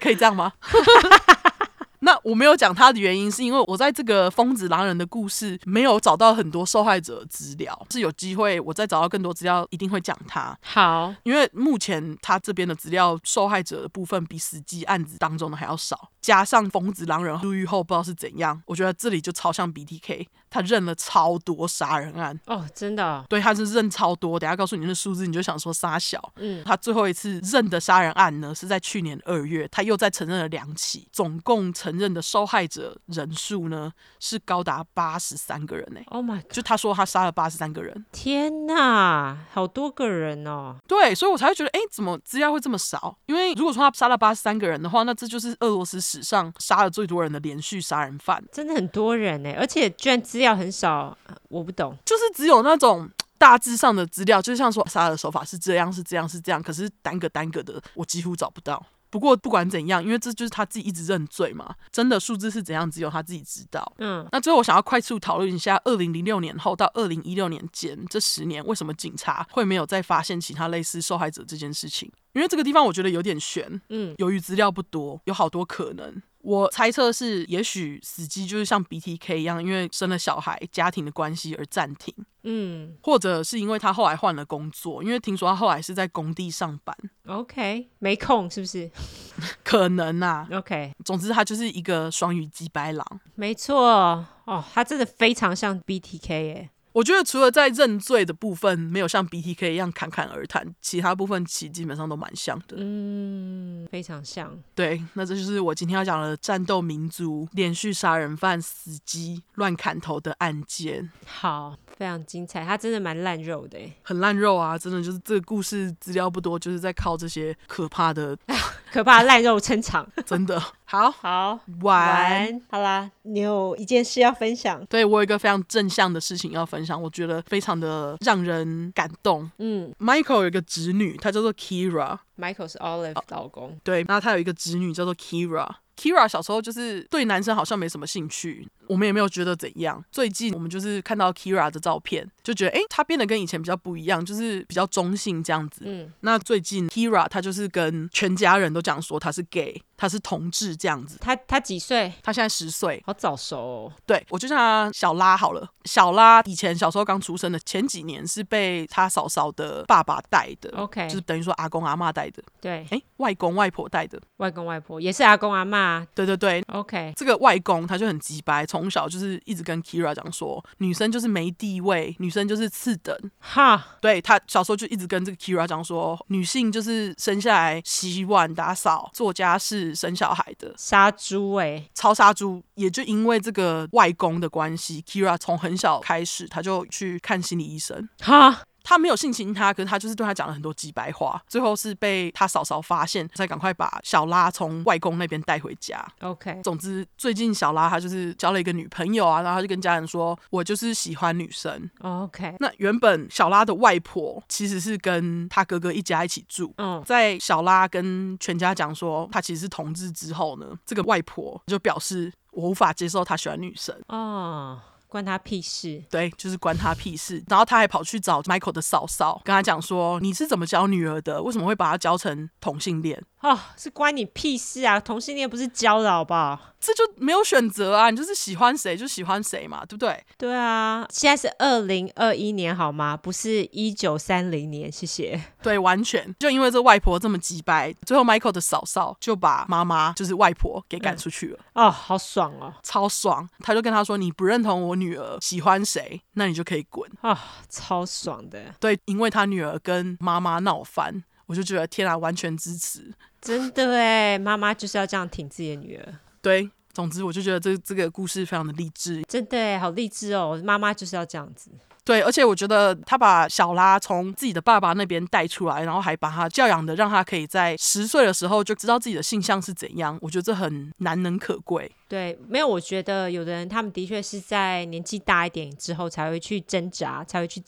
可以这样吗？那我没有讲他的原因，是因为我在这个疯子狼人的故事没有找到很多受害者的资料，是有机会我再找到更多资料，一定会讲他。好，因为目前他这边的资料，受害者的部分比实际案子当中的还要少，加上疯子狼人入狱后不知道是怎样，我觉得这里就超像 BTK，他认了超多杀人案哦，真的、哦，对，他是认超多。等下告诉你那数字，你就想说杀小。嗯，他最后一次认的杀人案呢，是在去年二月，他又再承认了两起，总共承认的受害者人数呢是高达八十三个人呢、欸。Oh my God，就他说他杀了八十三个人，天哪，好多个人哦。对，所以我才会觉得，哎，怎么资料会这么少？因为如果说他杀了八十三个人的话，那这就是俄罗斯史上杀了最多人的连续杀人犯，真的很多人呢，而且居然资料很少，我不懂，就是只有那种。大致上的资料，就像说杀的手法是这样，是这样，是这样。可是单个单个的，我几乎找不到。不过不管怎样，因为这就是他自己一直认罪嘛，真的数字是怎样，只有他自己知道。嗯，那最后我想要快速讨论一下，二零零六年后到二零一六年间这十年，为什么警察会没有再发现其他类似受害者这件事情？因为这个地方我觉得有点悬。嗯，由于资料不多，有好多可能。我猜测是，也许死机就是像 BTK 一样，因为生了小孩、家庭的关系而暂停。嗯，或者是因为他后来换了工作，因为听说他后来是在工地上班。OK，没空是不是？可能啊。OK，总之他就是一个双鱼鸡白狼。没错哦，他真的非常像 BTK 耶。我觉得除了在认罪的部分没有像 BTK 一样侃侃而谈，其他部分其实基本上都蛮像的。嗯，非常像。对，那这就是我今天要讲的战斗民族连续杀人犯死机乱砍头的案件。好，非常精彩，他真的蛮烂肉的，很烂肉啊！真的就是这个故事资料不多，就是在靠这些可怕的、可怕的烂肉撑场。真的好好晚安，好啦，你有一件事要分享？对，我有一个非常正向的事情要分享。我觉得非常的让人感动。嗯，Michael 有一个侄女，她叫做 Kira。Michael 是 Olive 老公。对，那他有一个侄女叫做 Kira。Kira 小时候就是对男生好像没什么兴趣，我们也没有觉得怎样。最近我们就是看到 Kira 的照片，就觉得哎，他变得跟以前比较不一样，就是比较中性这样子。嗯，那最近 Kira 他就是跟全家人都讲说他是 gay，他是同志这样子。他他几岁？他现在十岁，好早熟哦。对，我就像小拉好了，小拉以前小时候刚出生的前几年是被他嫂嫂的爸爸带的，OK，就是等于说阿公阿妈带的。对，哎，外公外婆带的，外公外婆也是阿公阿妈。对对对，OK，这个外公他就很鸡掰，从小就是一直跟 Kira 讲说，女生就是没地位，女生就是次等。哈，对，他小时候就一直跟这个 Kira 讲说，女性就是生下来洗碗、打扫、做家事、生小孩的杀猪哎，超杀猪。也就因为这个外公的关系，Kira 从很小开始他就去看心理医生。哈。他没有性侵他，可是他就是对他讲了很多鸡白话，最后是被他嫂嫂发现，才赶快把小拉从外公那边带回家。OK，总之最近小拉他就是交了一个女朋友啊，然后他就跟家人说：“我就是喜欢女生。” OK，那原本小拉的外婆其实是跟他哥哥一家一起住。嗯，在小拉跟全家讲说他其实是同志之后呢，这个外婆就表示我无法接受他喜欢女生。哦。关他屁事！对，就是关他屁事。然后他还跑去找 Michael 的嫂嫂，跟他讲说：“你是怎么教女儿的？为什么会把她教成同性恋？”哦，是关你屁事啊！同性恋不是教的好不好？这就没有选择啊！你就是喜欢谁就喜欢谁嘛，对不对？对啊，现在是二零二一年好吗？不是一九三零年，谢谢。对，完全就因为这外婆这么机掰，最后 Michael 的嫂嫂就把妈妈，就是外婆给赶出去了。嗯、哦，好爽哦，超爽！他就跟他说：“你不认同我女儿喜欢谁，那你就可以滚。”啊，超爽的。对，因为他女儿跟妈妈闹翻。我就觉得天啊，完全支持，真的哎，妈妈就是要这样挺自己的女儿。对，总之我就觉得这这个故事非常的励志，真的哎，好励志哦，妈妈就是要这样子。对，而且我觉得他把小拉从自己的爸爸那边带出来，然后还把他教养的，让他可以在十岁的时候就知道自己的性向是怎样，我觉得这很难能可贵。对，没有，我觉得有的人他们的确是在年纪大一点之后才会去挣扎，才会去。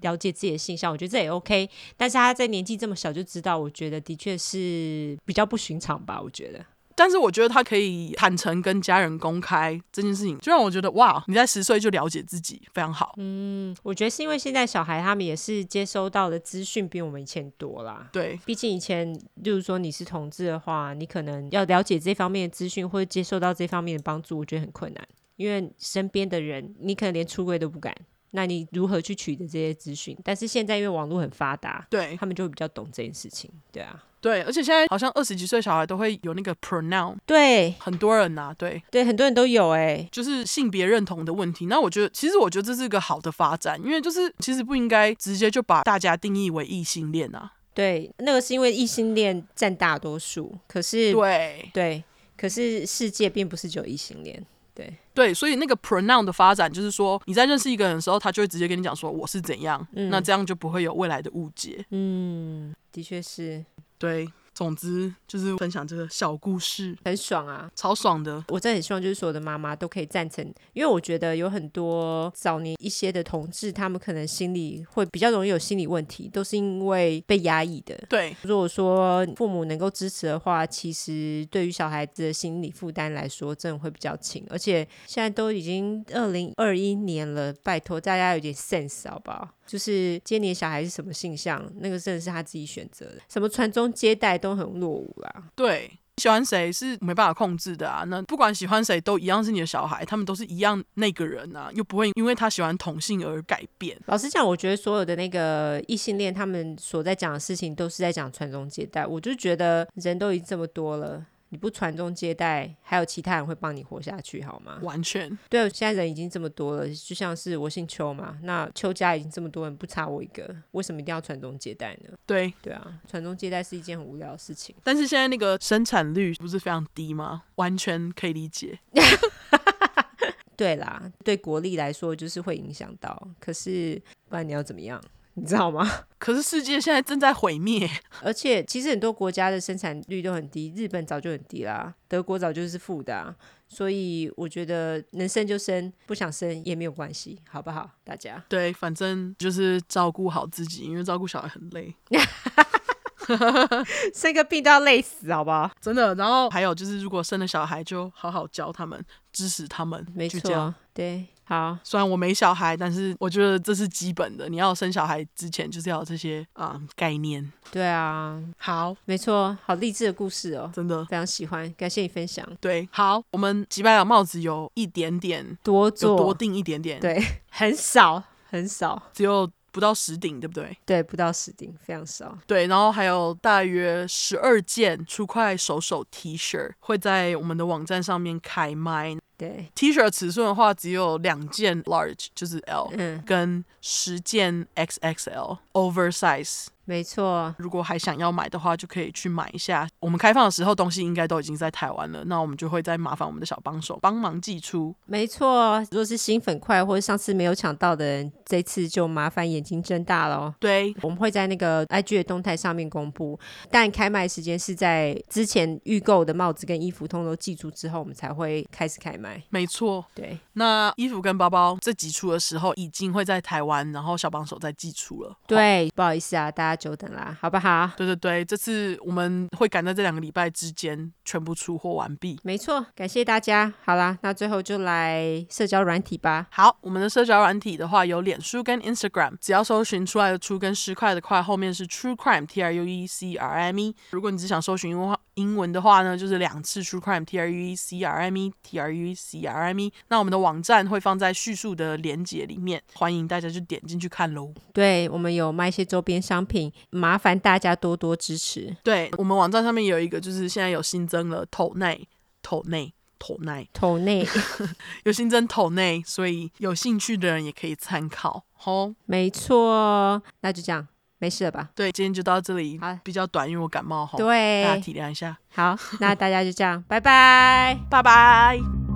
了解自己的性向，我觉得这也 OK。但是他在年纪这么小就知道，我觉得的确是比较不寻常吧。我觉得，但是我觉得他可以坦诚跟家人公开这件事情，就让我觉得哇，你在十岁就了解自己，非常好。嗯，我觉得是因为现在小孩他们也是接收到的资讯比我们以前多啦。对，毕竟以前，就是说你是同志的话，你可能要了解这方面的资讯或者接受到这方面的帮助，我觉得很困难，因为身边的人，你可能连出柜都不敢。那你如何去取得这些资讯？但是现在因为网络很发达，对，他们就会比较懂这件事情，对啊，对，而且现在好像二十几岁小孩都会有那个 pronoun，对，很多人呐、啊，对，对，很多人都有哎、欸，就是性别认同的问题。那我觉得，其实我觉得这是一个好的发展，因为就是其实不应该直接就把大家定义为异性恋啊。对，那个是因为异性恋占大多数，可是对对，可是世界并不是只有异性恋。对对，所以那个 pronoun 的发展，就是说你在认识一个人的时候，他就会直接跟你讲说我是怎样，嗯，那这样就不会有未来的误解。嗯，的确是，对。总之就是分享这个小故事，很爽啊，超爽的。我真的很希望就是所有的妈妈都可以赞成，因为我觉得有很多早年一些的同志，他们可能心里会比较容易有心理问题，都是因为被压抑的。对，如果说父母能够支持的话，其实对于小孩子的心理负担来说，真的会比较轻。而且现在都已经二零二一年了，拜托大家有点 sense 好不好？就是接你的小孩是什么性向，那个真的是他自己选择的。什么传宗接代都很落伍啦。对，喜欢谁是没办法控制的啊。那不管喜欢谁，都一样是你的小孩，他们都是一样那个人啊，又不会因为他喜欢同性而改变。老实讲，我觉得所有的那个异性恋，他们所在讲的事情都是在讲传宗接代。我就觉得人都已经这么多了。你不传宗接代，还有其他人会帮你活下去，好吗？完全对，现在人已经这么多了，就像是我姓邱嘛，那邱家已经这么多人，不差我一个，为什么一定要传宗接代呢？对对啊，传宗接代是一件很无聊的事情。但是现在那个生产率不是非常低吗？完全可以理解。对啦，对国力来说就是会影响到，可是不然你要怎么样？你知道吗？可是世界现在正在毁灭，而且其实很多国家的生产率都很低，日本早就很低啦，德国早就是负的啊，所以我觉得能生就生，不想生也没有关系，好不好？大家。对，反正就是照顾好自己，因为照顾小孩很累。生个病都要累死，好不好？真的。然后还有就是，如果生了小孩，就好好教他们，支持他们。没错，对。好，虽然我没小孩，但是我觉得这是基本的。你要生小孩之前，就是要有这些啊、嗯、概念。对啊，好，没错，好励志的故事哦，真的非常喜欢，感谢你分享。对，好，我们几百两帽子有一点点多做，多订一点点，对，很少很少，只有不到十顶，对不对？对，不到十顶，非常少。对，然后还有大约十二件出快手手 T 恤会在我们的网站上面开卖。对，T 恤尺寸的话，只有两件 large，就是 L，嗯，跟十件 XXL oversize。没错，如果还想要买的话，就可以去买一下。我们开放的时候，东西应该都已经在台湾了。那我们就会再麻烦我们的小帮手帮忙寄出。没错，如果是新粉块或者上次没有抢到的人，这次就麻烦眼睛睁大了。对，我们会在那个 IG 的动态上面公布，但开卖时间是在之前预购的帽子跟衣服通都寄出之后，我们才会开始开卖。没错，对。那衣服跟包包这几出的时候，已经会在台湾，然后小帮手再寄出了。对，不好意思啊，大家。久等啦，好不好？对对对，这次我们会赶在这两个礼拜之间全部出货完毕。没错，感谢大家。好啦，那最后就来社交软体吧。好，我们的社交软体的话有脸书跟 Instagram，只要搜寻出来的“出”跟“十块”的“块”后面是 True Crime T R U E C R M E。如果你只想搜寻英文英文的话呢，就是两次 True Crime T R U E C R M E T R U E C R M E。那我们的网站会放在叙述的连接里面，欢迎大家就点进去看喽。对，我们有卖一些周边商品。麻烦大家多多支持。对，我们网站上面有一个，就是现在有新增了头内、头内、头内、头内，有新增头内，所以有兴趣的人也可以参考。吼，没错，那就这样，没事了吧？对，今天就到这里。比较短，因为我感冒。哈，对，大家体谅一下。好，那大家就这样，拜拜，拜拜。